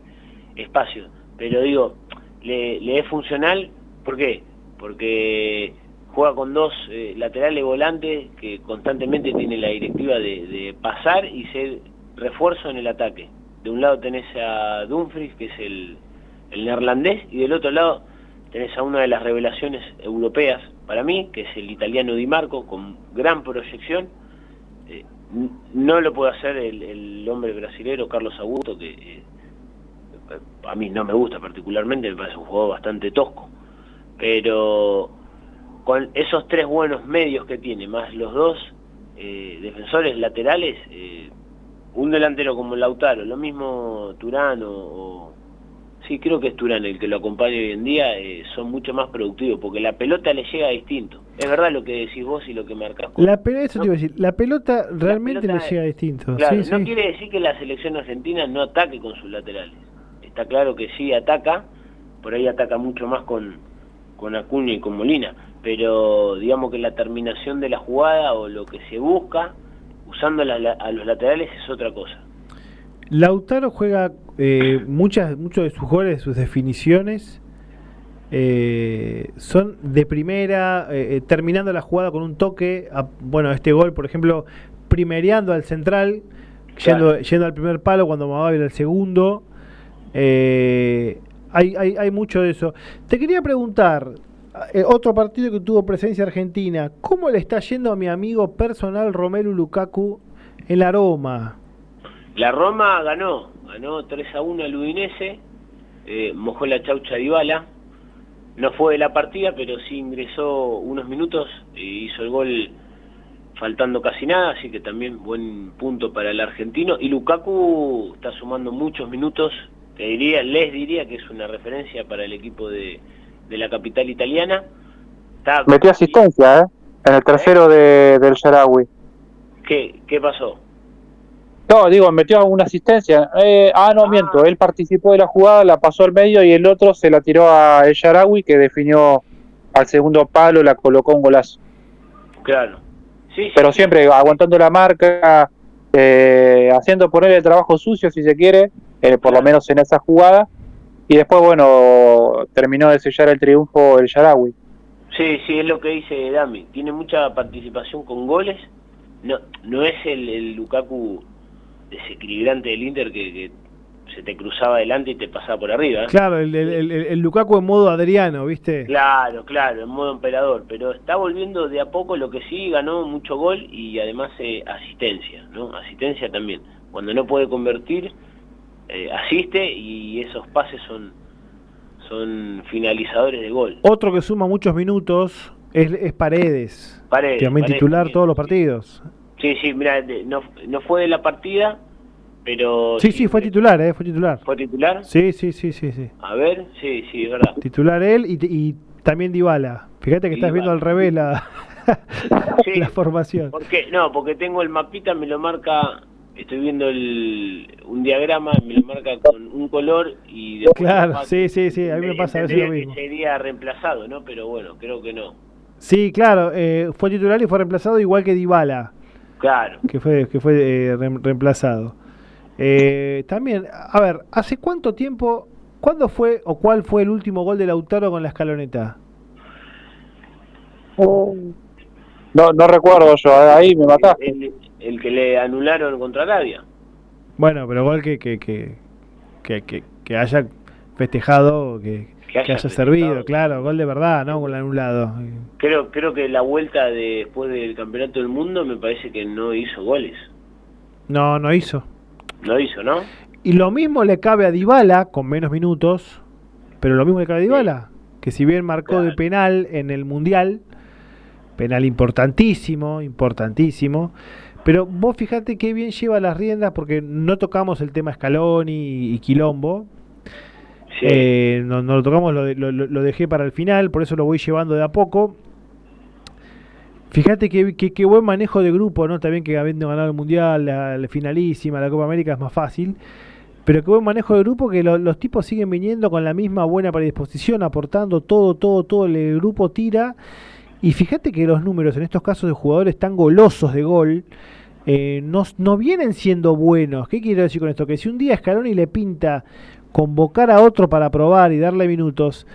espacio. Pero digo, le, es funcional, ¿por qué? Porque juega con dos eh, laterales volantes que constantemente tiene la directiva de pasar y ser refuerzo en el ataque de un lado tenés a Dumfries, que es el, neerlandés, y del otro lado tenés a una de las revelaciones europeas para mí, que es el italiano Di Marco, con gran proyección. Eh, no lo puede hacer el, hombre brasilero Carlos Augusto, que eh, a mí no me gusta particularmente, me parece un juego bastante tosco. Pero con esos tres buenos medios que tiene, más los dos eh, defensores laterales, un delantero como Lautaro, lo mismo Turán o, sí creo que es Turán el que lo acompaña hoy en día, eh, son mucho más productivos porque la pelota le llega distinto. Es verdad lo que decís vos y lo que marcas. La eso te iba a decir, la pelota realmente le llega distinto. Claro, no quiere decir que la selección argentina no ataque con sus laterales. Está claro que sí ataca, por ahí ataca mucho más con, con Acuña y con Molina, pero digamos que la terminación de la jugada o lo que se busca usando a los laterales es otra cosa. Lautaro juega eh, muchas, muchos de sus goles, sus definiciones eh, son de primera, eh, terminando la jugada con un toque. bueno, este gol, por ejemplo, primereando al central, yendo, yendo al primer palo cuando Mabávila al segundo. hay, hay, hay mucho de eso. Te quería preguntar, eh, otro partido que tuvo presencia argentina. ¿Cómo le está yendo a mi amigo personal Romelu Lukaku en la Roma? La Roma ganó, ganó 3 a 1 al Udinese, eh, mojó la chaucha de Ibala, no fue de la partida, pero sí ingresó unos minutos e hizo el gol faltando casi nada, así que también buen punto para el argentino. Y Lukaku está sumando muchos minutos, te diría, les diría que es una referencia para el equipo de, la capital italiana. Metió asistencia, ¿eh? En el tercero de, del Sharawi. ¿Qué, ¿Qué pasó? No, digo, metió una asistencia. Eh, ah, no, ah. miento. Él participó de la jugada, la pasó al medio y el otro se la tiró a El Sharawi que definió al segundo palo, la colocó un golazo. Claro. Pero siempre aguantando la marca, eh, haciendo poner el trabajo sucio, si se quiere, eh, por lo menos en esa jugada. Y después, bueno, terminó de sellar el triunfo el Sharawi. Sí, sí, es lo que dice Dami. Tiene mucha participación con goles. No, no es el, el Lukaku desequilibrante del Inter que, se te cruzaba adelante y te pasaba por arriba. ¿eh? Claro, el, el, el, Lukaku en modo Adriano, ¿viste? Claro, claro, en modo emperador, pero está volviendo de a poco lo que sí, ganó mucho gol y además eh, asistencia, ¿no? Asistencia también. Cuando no puede convertir, eh, asiste y esos pases son, son finalizadores de gol. Otro que suma muchos minutos es, es Paredes, Paredes, que también titular todos los partidos. Sí, sí, mira, no, no fue de la partida, pero... Sí, sí, fue titular, ¿eh? Fue titular. ¿Fue titular? Sí, sí, sí, sí. sí. A ver, sí, sí, es verdad. Titular él y, y también Dybala. Fíjate que estás viendo al revés la, (laughs) la formación. ¿Por qué? No, porque tengo el mapita, me lo marca, estoy viendo el, un diagrama, me lo marca con un color y después... Claro, sí, sí, sí, a mí me pasa a veces lo mismo. sería reemplazado, ¿no? Pero bueno, creo que no. Sí, claro, eh, fue titular y fue reemplazado igual que Dybala. Claro. Que fue, que fue eh, reemplazado. Eh, también, a ver, ¿hace cuánto tiempo, cuándo fue o cuál fue el último gol de Lautaro con la escaloneta? no, no recuerdo yo, ahí me mataste. El, que le anularon contra Arabia. Bueno, pero gol que, que, que, que, que haya festejado, que, que haya, servido, claro, gol de verdad, ¿no? Con el anulado. Creo, creo que la vuelta después del Campeonato del Mundo me parece que no hizo goles. No, no hizo. No hizo, ¿no? Y lo mismo le cabe a Dybala con menos minutos, pero lo mismo le cabe a Dybala, que si bien marcó de penal en el Mundial, penal importantísimo, importantísimo, pero vos fíjate qué bien lleva las riendas porque no tocamos el tema Scaloni y, Quilombo. Eh, no, lo tocamos, lo, lo, dejé para el final, por eso lo voy llevando de a poco. Fíjate qué buen manejo de grupo, ¿no? También que habiendo ganado el Mundial, la, finalísima, la Copa América es más fácil. Pero qué buen manejo de grupo que los tipos siguen viniendo con la misma buena predisposición, aportando todo, todo, todo. El grupo tira. Y fíjate que los números en estos casos de jugadores tan golosos de gol eh, no, no, vienen siendo buenos. ¿Qué quiero decir con esto? Que si un día Scaloni le pinta convocar a otro para probar y darle minutos,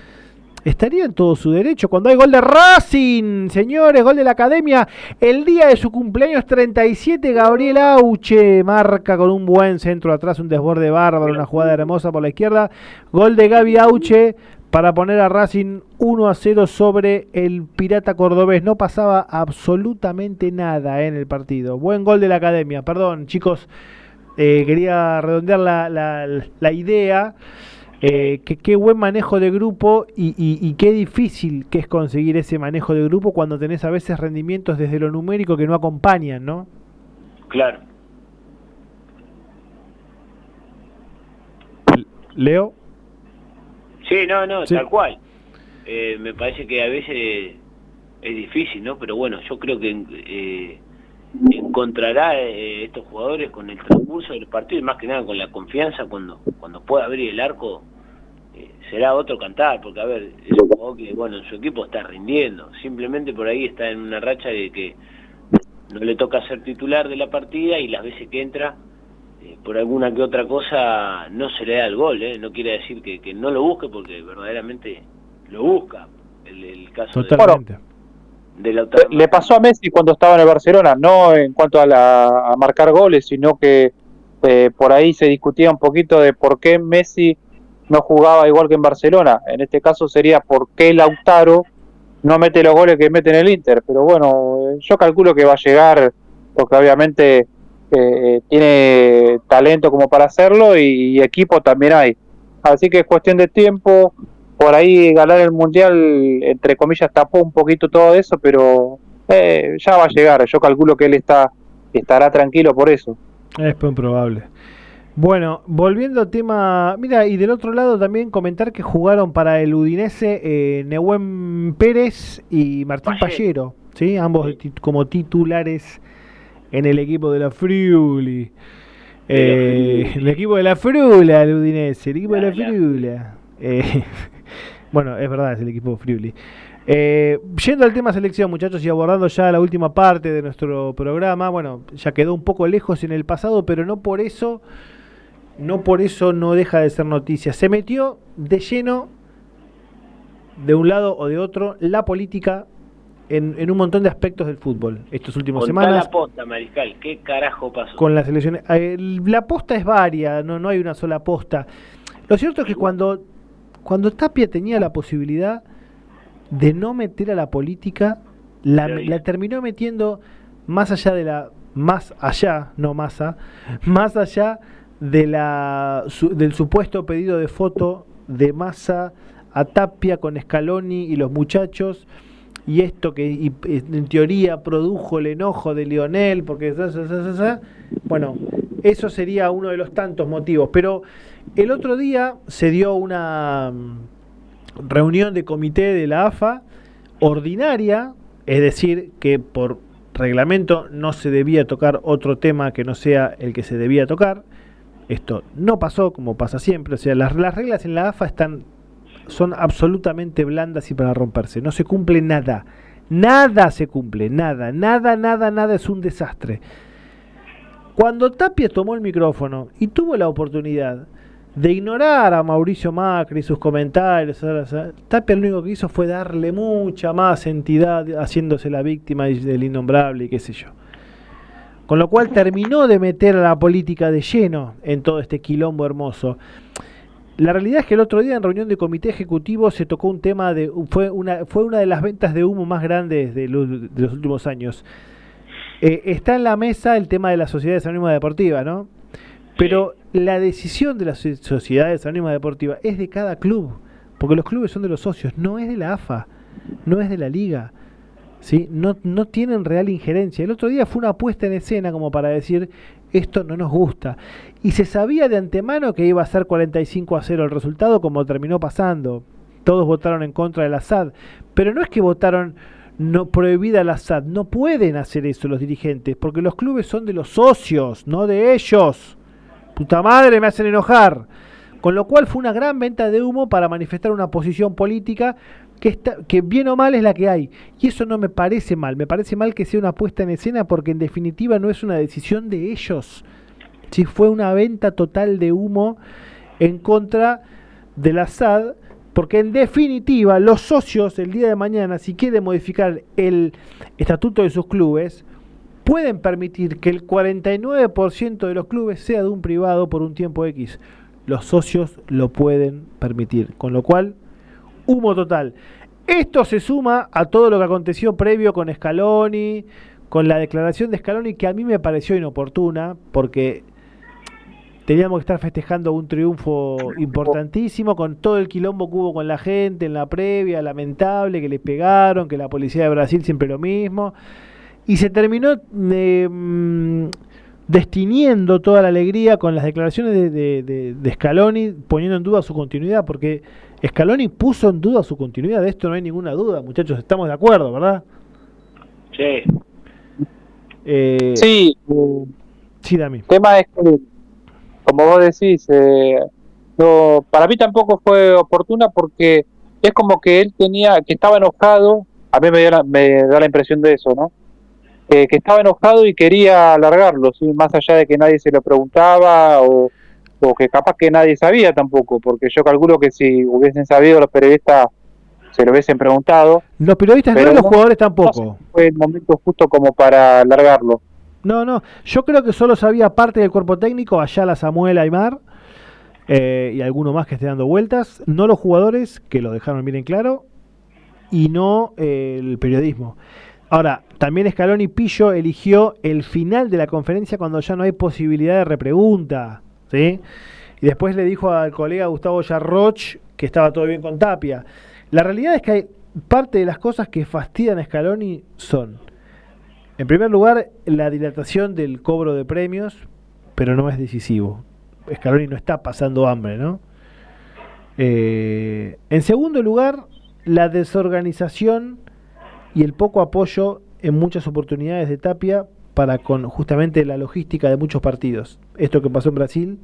estaría en todo su derecho. Cuando hay gol de Racing, señores, gol de la Academia, el día de su cumpleaños 37, Gabriel Auche marca con un buen centro atrás, un desborde bárbaro, una jugada hermosa por la izquierda. Gol de Gaby Auche para poner a Racing 1 a 0 sobre el Pirata Cordobés. No pasaba absolutamente nada en el partido. Buen gol de la Academia. Perdón, chicos, eh, quería redondear la, la, la idea. Eh, que, qué buen manejo de grupo y, qué difícil que es conseguir ese manejo de grupo cuando tenés a veces rendimientos desde lo numérico que no acompañan, ¿no? Claro. Leo. Sí, no, no, tal cual. Eh, me parece que a veces es difícil, ¿no? Pero bueno, yo creo que eh, encontrará eh, estos jugadores con el transcurso del partido y más que nada con la confianza cuando cuando pueda abrir el arco eh, será otro cantar porque a ver es un jugador que bueno en su equipo está rindiendo simplemente por ahí está en una racha de que no le toca ser titular de la partida y las veces que entra eh, por alguna que otra cosa no se le da el gol no quiere decir que, que, no lo busque porque verdaderamente lo busca el, caso Totalmente. de le pasó a Messi cuando estaba en el Barcelona, no en cuanto a, la, marcar goles, sino que eh, por ahí se discutía un poquito de por qué Messi no jugaba igual que en Barcelona. En este caso sería por qué Lautaro no mete los goles que mete en el Inter. Pero bueno, yo calculo que va a llegar, porque obviamente eh, tiene talento como para hacerlo y, equipo también hay. Así que es cuestión de tiempo. por ahí ganar el mundial, entre comillas, tapó un poquito todo eso, pero eh, ya va a llegar. Yo calculo que él está estará tranquilo por eso. Es probable. Bueno, volviendo al tema, mira, y del otro lado también comentar que jugaron para el Udinese eh, Nehuen Pérez y Martín Pallero, ¿sí? ambos como titulares en el equipo de la Friuli. Eh, el equipo de la Frula, el Udinese, el equipo de la Frula. Eh, (laughs) bueno, es verdad, es el equipo Friuli. Eh, yendo al tema selección, muchachos, y abordando ya la última parte de nuestro programa, bueno, ya quedó un poco lejos en el pasado, pero no por eso, no por eso no deja de ser noticia. Se metió de lleno, de un lado o de otro, la política en, un montón de aspectos del fútbol estos últimos semanas. la posta, Mariscal, ¿qué carajo pasó? Con las elecciones. Eh, la posta es varia, no, no hay una sola posta. Lo cierto es que cuando, cuando Tapia tenía la posibilidad de no meter a la política, la, la terminó metiendo más allá de la. Más allá, no masa, más allá de la, del supuesto pedido de foto de masa a Tapia con Scaloni y los muchachos y esto que en teoría produjo el enojo de Lionel, porque bueno, eso sería uno de los tantos motivos. Pero el otro día se dio una mm, reunión de comité de la AFA ordinaria, es decir, que por reglamento no se debía tocar otro tema que no sea el que se debía tocar. Esto no pasó como pasa siempre, o sea, las, las reglas en la AFA están son absolutamente blandas y para romperse. No se cumple nada. Nada se cumple, nada, nada, nada, nada es un desastre. Cuando Tapia tomó el micrófono y tuvo la oportunidad de ignorar a Mauricio Macri y sus comentarios, Tapia lo único que hizo fue darle mucha más entidad haciéndose la víctima del innombrable y qué sé yo. Con lo cual terminó de meter a la política de lleno en todo este quilombo hermoso. La realidad es que el otro día en reunión de comité ejecutivo se tocó un tema de fue una fue una de las ventas de humo más grandes de los, últimos años. Eh, está en la mesa el tema de las sociedades anónimas deportivas, ¿no? Pero la decisión de las sociedades anónimas deportivas es de cada club, porque los clubes son de los socios, no es de la AFA, no es de la liga. ¿Sí? No, no tienen real injerencia. El otro día fue una puesta en escena como para decir, esto no nos gusta. Y se sabía de antemano que iba a ser 45 a 0 el resultado como terminó pasando. Todos votaron en contra del Assad. Pero no es que votaron no prohibida al Assad. No pueden hacer eso los dirigentes, porque los clubes son de los socios, no de ellos. Puta madre, me hacen enojar. Con lo cual fue una gran venta de humo para manifestar una posición política que, bien o mal es la que hay. Y eso no me parece mal, me parece mal que sea una puesta en escena porque en definitiva no es una decisión de ellos. Si fue una venta total de humo en contra del Assad, porque en definitiva los socios el día de mañana, si quieren modificar el estatuto de sus clubes, pueden permitir que el 49% de los clubes sea de un privado por un tiempo X. Los socios lo pueden permitir, con lo cual humo total. Esto se suma a todo lo que aconteció previo con Scaloni, con la declaración de Scaloni que a mí me pareció inoportuna, porque teníamos que estar festejando un triunfo importantísimo con todo el quilombo que hubo con la gente en la previa, lamentable, que le pegaron, que la policía de Brasil siempre lo mismo. Y se terminó eh, mm, destiniendo toda la alegría con las declaraciones de, de Scaloni, poniendo en duda su continuidad, porque Scaloni puso en duda su continuidad, de esto no hay ninguna duda, muchachos, estamos de acuerdo, ¿verdad? Sí. Eh, sí. Sí, Dami. El tema es que, como vos decís, eh, no, para mí tampoco fue oportuna porque es como que él tenía, que estaba enojado, a mí me, da la impresión de eso, ¿no? que estaba enojado y quería alargarlo, ¿sí? más allá de que nadie se lo preguntaba o, o que capaz que nadie sabía tampoco, porque yo calculo que si hubiesen sabido los periodistas se lo hubiesen preguntado. Los periodistas no, los jugadores tampoco. fue el momento justo como para largarlo. No, no, yo creo que solo sabía parte del cuerpo técnico, allá la Samuel Aymar eh, y alguno más que esté dando vueltas, no los jugadores, que lo dejaron bien en claro, y no eh, el periodismo. Ahora, también Scaloni Pillo eligió el final de la conferencia cuando ya no hay posibilidad de repregunta. ¿Sí? Y después le dijo al colega Gustavo Yarroch que estaba todo bien con Tapia. La realidad es que hay parte de las cosas que fastidian a Scaloni son, en primer lugar, la dilatación del cobro de premios, pero no es decisivo. Scaloni no está pasando hambre, ¿no? Eh, en segundo lugar, la desorganización y el poco apoyo en muchas oportunidades de Tapia para con justamente la logística de muchos partidos. Esto que pasó en Brasil,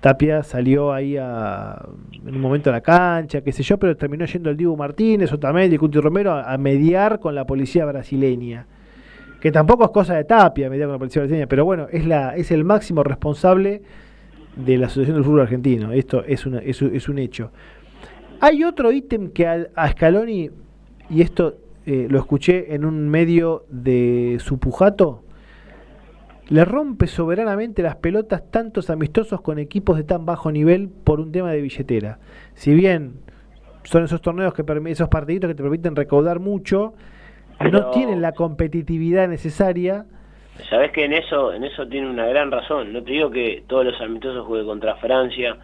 Tapia salió ahí a, en un momento a la cancha, qué sé yo, pero terminó yendo el Dibu Martínez, Otamendi Cuti Romero a, mediar con la policía brasileña. Que tampoco es cosa de Tapia mediar con la policía brasileña, pero bueno, es, la, es el máximo responsable de la Asociación del Fútbol Argentino. Esto es, es, un hecho. Hay otro ítem que a, Scaloni, y esto eh, lo escuché en un medio de su pujato, le rompe soberanamente las pelotas tantos amistosos con equipos de tan bajo nivel por un tema de billetera. Si bien son esos torneos que esos partiditos que te permiten recaudar mucho, no tienen la competitividad necesaria. Sabes que en eso en eso tiene una gran razón. No te digo que todos los amistosos jueguen contra Francia,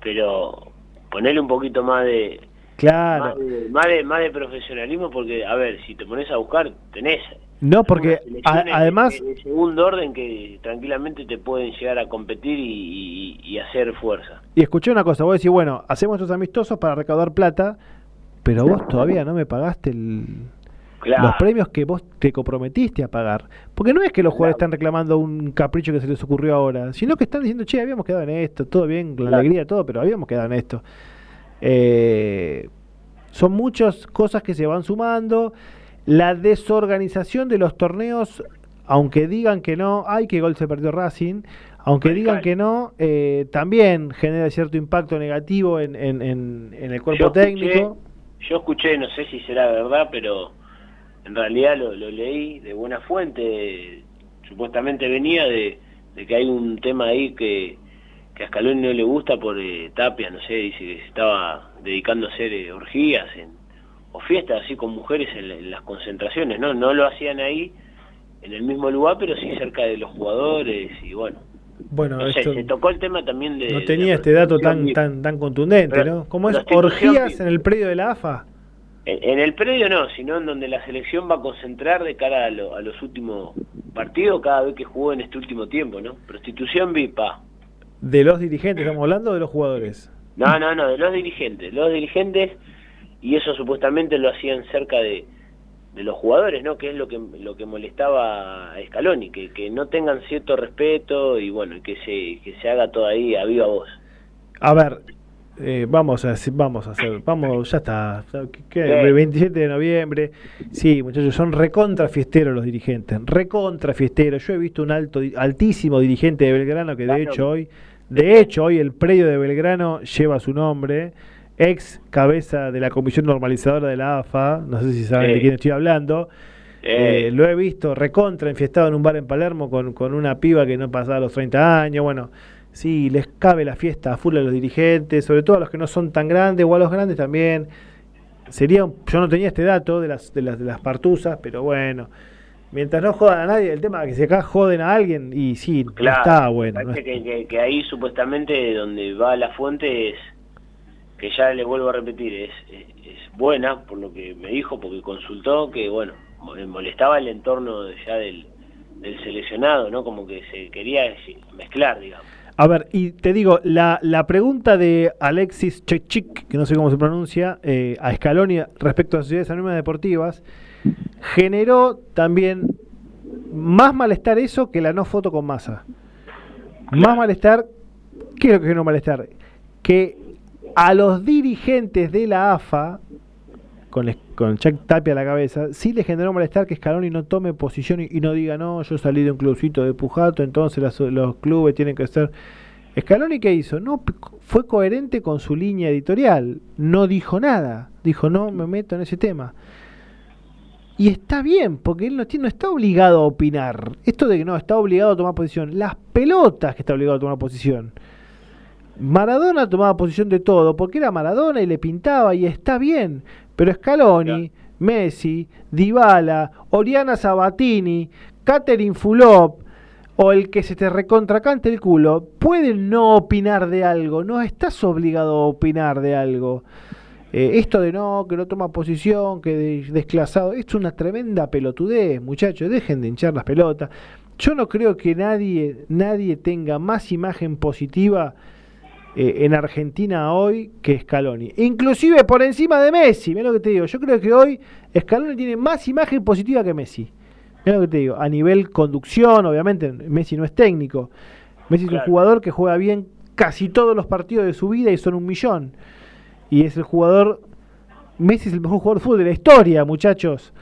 pero ponerle un poquito más de claro más de, más de profesionalismo porque a ver si te pones a buscar tenés no, porque además... De, segundo orden que tranquilamente te pueden llegar a competir y, hacer fuerza. Y escuché una cosa, vos decís, bueno, hacemos estos amistosos para recaudar plata, pero vos todavía no me pagaste los premios que vos te comprometiste a pagar. Porque no es que los jugadores están reclamando un capricho que se les ocurrió ahora, sino que están diciendo, che, habíamos quedado en esto, todo bien, la alegría, todo, pero habíamos quedado en esto. Eh, son muchas cosas que se van sumando la desorganización de los torneos, aunque digan que no, ay, que gol se perdió Racing, aunque digan que no, eh, también genera cierto impacto negativo en, en, el cuerpo técnico. yo escuché, no sé si será verdad, pero en realidad lo, leí de buena fuente, supuestamente venía de, que hay un tema ahí que, que a Scaloni no le gusta por eh, Tapia, no sé, dice que se estaba dedicando a hacer eh, orgías en, o fiestas así con mujeres en, las concentraciones, ¿no? No lo hacían ahí en el mismo lugar, pero sí cerca de los jugadores y bueno. Bueno, se tocó el tema también de... No tenía este dato tan tan tan contundente, ¿no? ¿Cómo es? ¿Orgías en el predio de la AFA? En, el predio no, sino en donde la selección va a concentrar de cara a, los últimos partidos cada vez que jugó en este último tiempo, ¿no? Prostitución VIPA. ¿De los dirigentes estamos hablando o de los jugadores? No, no, no, de los dirigentes. Los dirigentes y eso supuestamente lo hacían cerca de, de los jugadores, ¿no? Que es lo que lo que molestaba a Scaloni, que, que no tengan cierto respeto y bueno, que se que se haga todo ahí a viva voz. A ver, eh, vamos a vamos a hacer, vamos, ya está, el 27 de noviembre, sí, muchachos, son recontra fiesteros los dirigentes, recontra fiesteros. Yo he visto un alto, altísimo dirigente de Belgrano que de hecho hoy, de hecho hoy el predio de Belgrano lleva su nombre ex cabeza de la comisión normalizadora de la AFA, no sé si saben de quién estoy hablando. Eh, lo he visto recontra enfiestado en un bar en Palermo con, con una piba que no pasaba los 30 años. Bueno, sí, les cabe la fiesta a full a los dirigentes, sobre todo a los que no son tan grandes o a los grandes también. Sería, yo no tenía este dato de las, de las, de las partusas, pero bueno, mientras no jodan a nadie, el tema es que si acá joden a alguien, y sí, está bueno. que, que, ahí supuestamente donde va la fuente es que ya le vuelvo a repetir, es, es, buena por lo que me dijo, porque consultó que, bueno, molestaba el entorno ya del, seleccionado, ¿no? Como que se quería mezclar, digamos. A ver, y te digo, la, la pregunta de Alexis Chechik, que no sé cómo se pronuncia, eh, a Scaloni respecto a las sociedades anónimas deportivas, generó también más malestar eso que la no foto con masa. Más malestar, ¿qué es lo que generó malestar? Que a los dirigentes de la AFA, con, con Chuck Tapia a la cabeza, sí le generó malestar que Scaloni no tome posición y, no diga, no, yo salí de un clubcito de Pujato, entonces los clubes tienen que ser... Scaloni, ¿qué hizo? No, fue coherente con su línea editorial, no dijo nada, dijo, no me meto en ese tema. Y está bien, porque él no, no está obligado a opinar. Esto de que no, está obligado a tomar posición. Las pelotas que está obligado a tomar posición. Maradona tomaba posición de todo, porque era Maradona y le pintaba y está bien, pero Scaloni, Messi, Dybala, Oriana Sabatini, Catherine Fulop, o el que se te recontracante el culo, puede no opinar de algo, no estás obligado a opinar de algo. Eh, esto de no, que no toma posición, que desclasado, esto es una tremenda pelotudez, muchachos, dejen de hinchar las pelotas. Yo no creo que nadie, nadie tenga más imagen positiva eh, en Argentina hoy que Scaloni. Inclusive por encima de Messi, mira lo que te digo. Yo creo que hoy Scaloni tiene más imagen positiva que Messi. Mira lo que te digo. A nivel conducción, obviamente, Messi no es técnico. Messi es un jugador que juega bien casi todos los partidos de su vida y son un millón y es el jugador, Messi es el mejor jugador de fútbol de la historia, muchachos.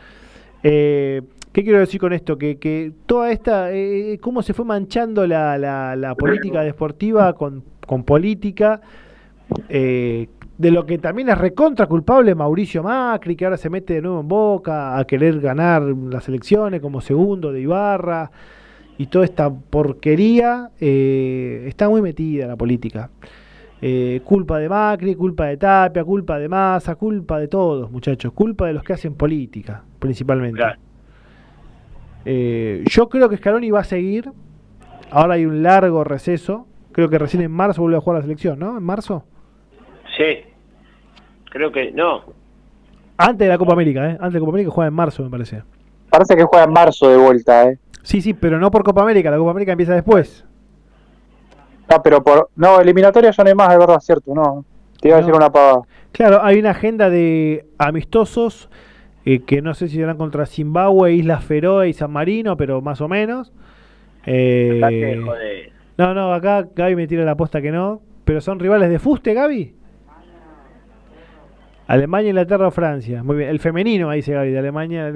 Eh, ¿Qué quiero decir con esto? Que, que toda esta, eh, cómo se fue manchando la, la, política deportiva con, con política, eh, de lo que también es recontra culpable Mauricio Macri, que ahora se mete de nuevo en boca a querer ganar las elecciones como segundo de Ibarra, y toda esta porquería, está muy metida la política. Eh, culpa de Macri, culpa de Tapia, culpa de Massa, culpa de todos, muchachos, culpa de los que hacen política, principalmente. Eh, yo creo que Scaloni va a seguir. Ahora hay un largo receso. Creo que recién en marzo vuelve a jugar la selección, ¿no? ¿En marzo? Sí. Creo que no. Antes de la Copa América, ¿eh? Antes de la Copa América juega en marzo, me parece. Parece que juega en marzo de vuelta, ¿eh? Sí, sí, pero no por Copa América. La Copa América empieza después. No, pero por. No, eliminatoria ya no hay más, de verdad, cierto, no. Te iba a decir una pavada. Claro, hay una agenda de amistosos eh, que no sé si serán contra Zimbabue, Islas Feroe y San Marino, pero más o menos. Eh, no, no, acá Gaby me tira la aposta que no. Pero son rivales de fuste, Gaby. Alemania, Inglaterra o Francia. Muy bien. El femenino, ahí dice Gaby, de Alemania.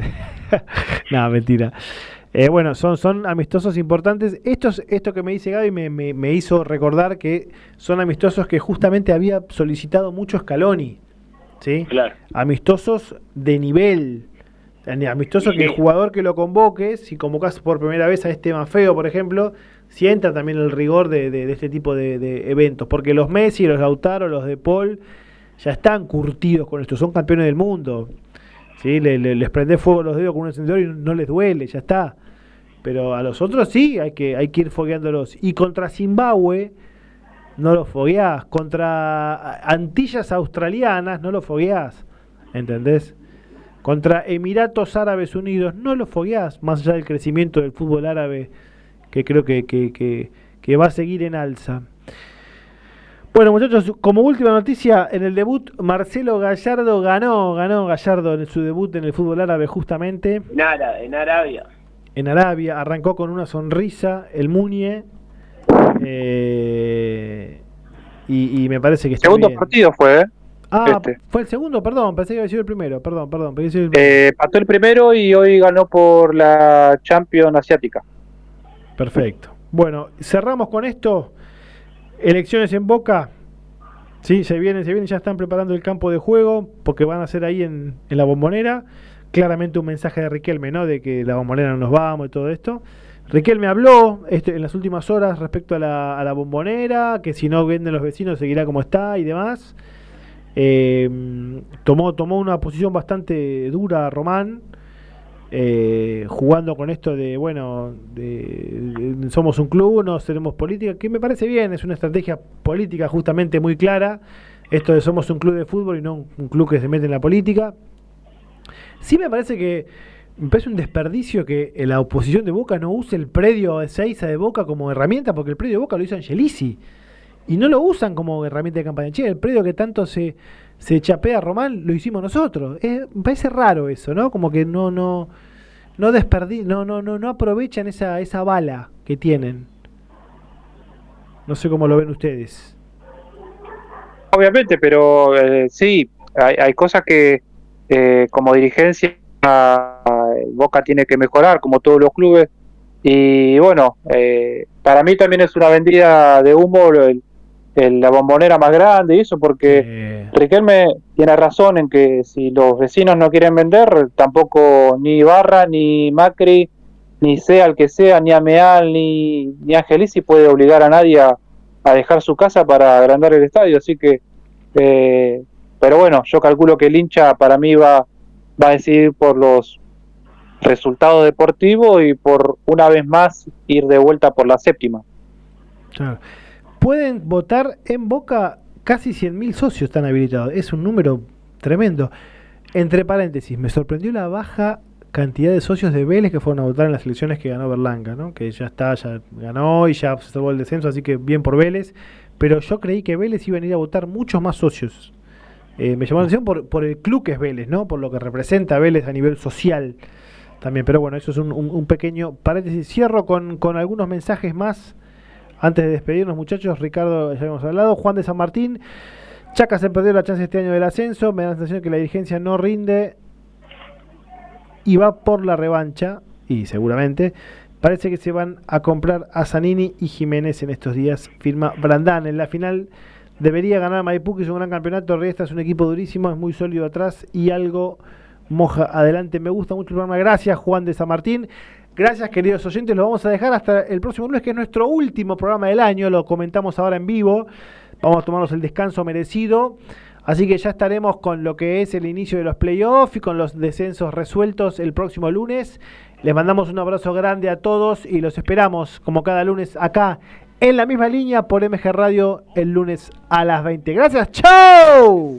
(laughs) no, mentira. Eh, bueno, son, son amistosos importantes. Estos, esto que me dice Gaby me, me, hizo recordar que son amistosos que justamente había solicitado mucho Scaloni. ¿Sí? Claro. Amistosos de nivel. Amistosos que el jugador que lo convoque, si convocas por primera vez a este más feo, por ejemplo, sienta también el rigor de, este tipo de, eventos. Porque los Messi, los Lautaro, los de Paul, ya están curtidos con esto, son campeones del mundo. ¿sí? les prende fuego los dedos con un encendedor y no les duele, ya está. Pero a los otros sí, hay que, hay que ir fogueándolos. Y contra Zimbabue no los fogueás. Contra Antillas Australianas no los fogueás. ¿Entendés? Contra Emiratos Árabes Unidos no los fogueás. Más allá del crecimiento del fútbol árabe que creo que, que, que va a seguir en alza. Bueno, muchachos, como última noticia, en el debut, Marcelo Gallardo ganó, ganó Gallardo en su debut en el fútbol árabe justamente. Nada, en Arabia en Arabia, arrancó con una sonrisa, el Muñe, eh, y, me parece que está segundo partido fue, ¿eh? Ah, este. fue el segundo, perdón, pensé que había sido el primero, perdón, perdón. Pensé el eh, pató el primero y hoy ganó por la Champions Asiática. Perfecto. Bueno, cerramos con esto. Elecciones en Boca. Sí, se vienen, se vienen, ya están preparando el campo de juego porque van a ser ahí en, en la bombonera claramente un mensaje de Riquelme, ¿no? De que la bombonera no nos vamos y todo esto. Riquelme habló este, en las últimas horas respecto a la, bombonera, que si no venden los vecinos seguirá como está y demás. Eh, tomó, tomó una posición bastante dura Román, eh, jugando con esto de, bueno, de, somos un club, no seremos política, que me parece bien, es una estrategia política justamente muy clara, esto de somos un club de fútbol y no un club que se mete en la política. Sí me parece que me parece un desperdicio que la oposición de Boca no use el predio de Seiza de Boca como herramienta, porque el predio de Boca lo hizo Angelici. Y no lo usan como herramienta de campaña. Che, el predio que tanto se, se chapea a Román lo hicimos nosotros. me parece raro eso, ¿no? Como que no, no, no no, no, no, no aprovechan esa, esa bala que tienen. No sé cómo lo ven ustedes. Obviamente, pero eh, sí, hay, hay cosas que eh, como dirigencia Boca tiene que mejorar, como todos los clubes. Y bueno, eh, para mí también es una vendida de humo la bombonera más grande y eso, porque Riquelme tiene razón en que si los vecinos no quieren vender, tampoco ni Barra, ni Macri, ni sea el que sea, ni Ameal, ni, ni Angelici puede obligar a nadie a, dejar su casa para agrandar el estadio. Así que eh, pero bueno, yo calculo que el hincha para mí va, va a decidir por los resultado deportivo y por una vez más ir de vuelta por la séptima. Pueden votar en Boca casi 100.000 socios están habilitados. Es un número tremendo. Entre paréntesis, me sorprendió la baja cantidad de socios de Vélez que fueron a votar en las elecciones que ganó Berlanga, ¿no? que ya está, ya ganó y ya se salvó el descenso, así que bien por Vélez. Pero yo creí que Vélez iba a ir a votar muchos más socios. Eh, me llamó la atención por, por el club que es Vélez, ¿no? por lo que representa Vélez a nivel social también. Pero bueno, eso es un, pequeño paréntesis. Cierro con, con, algunos mensajes más antes de despedirnos, muchachos. Ricardo, ya hemos hablado. Juan de San Martín. Chaca se perdió la chance este año del ascenso. Me da la sensación que la dirigencia no rinde y va por la revancha. Y seguramente. Parece que se van a comprar a Zanini y Jiménez en estos días. Firma Brandán en la final. Debería ganar Maipú, que es un gran campeonato. Riestra es un equipo durísimo, es muy sólido atrás y algo moja adelante. Me gusta mucho el programa. Gracias, Juan de San Martín. Gracias, queridos oyentes. Lo vamos a dejar hasta el próximo lunes, que es nuestro último programa del año. Lo comentamos ahora en vivo. Vamos a tomarnos el descanso merecido. Así que ya estaremos con lo que es el inicio de los playoffs y con los descensos resueltos el próximo lunes. Les mandamos un abrazo grande a todos y los esperamos como cada lunes acá en la misma línea por MG Radio el lunes a las 20. Gracias, chao.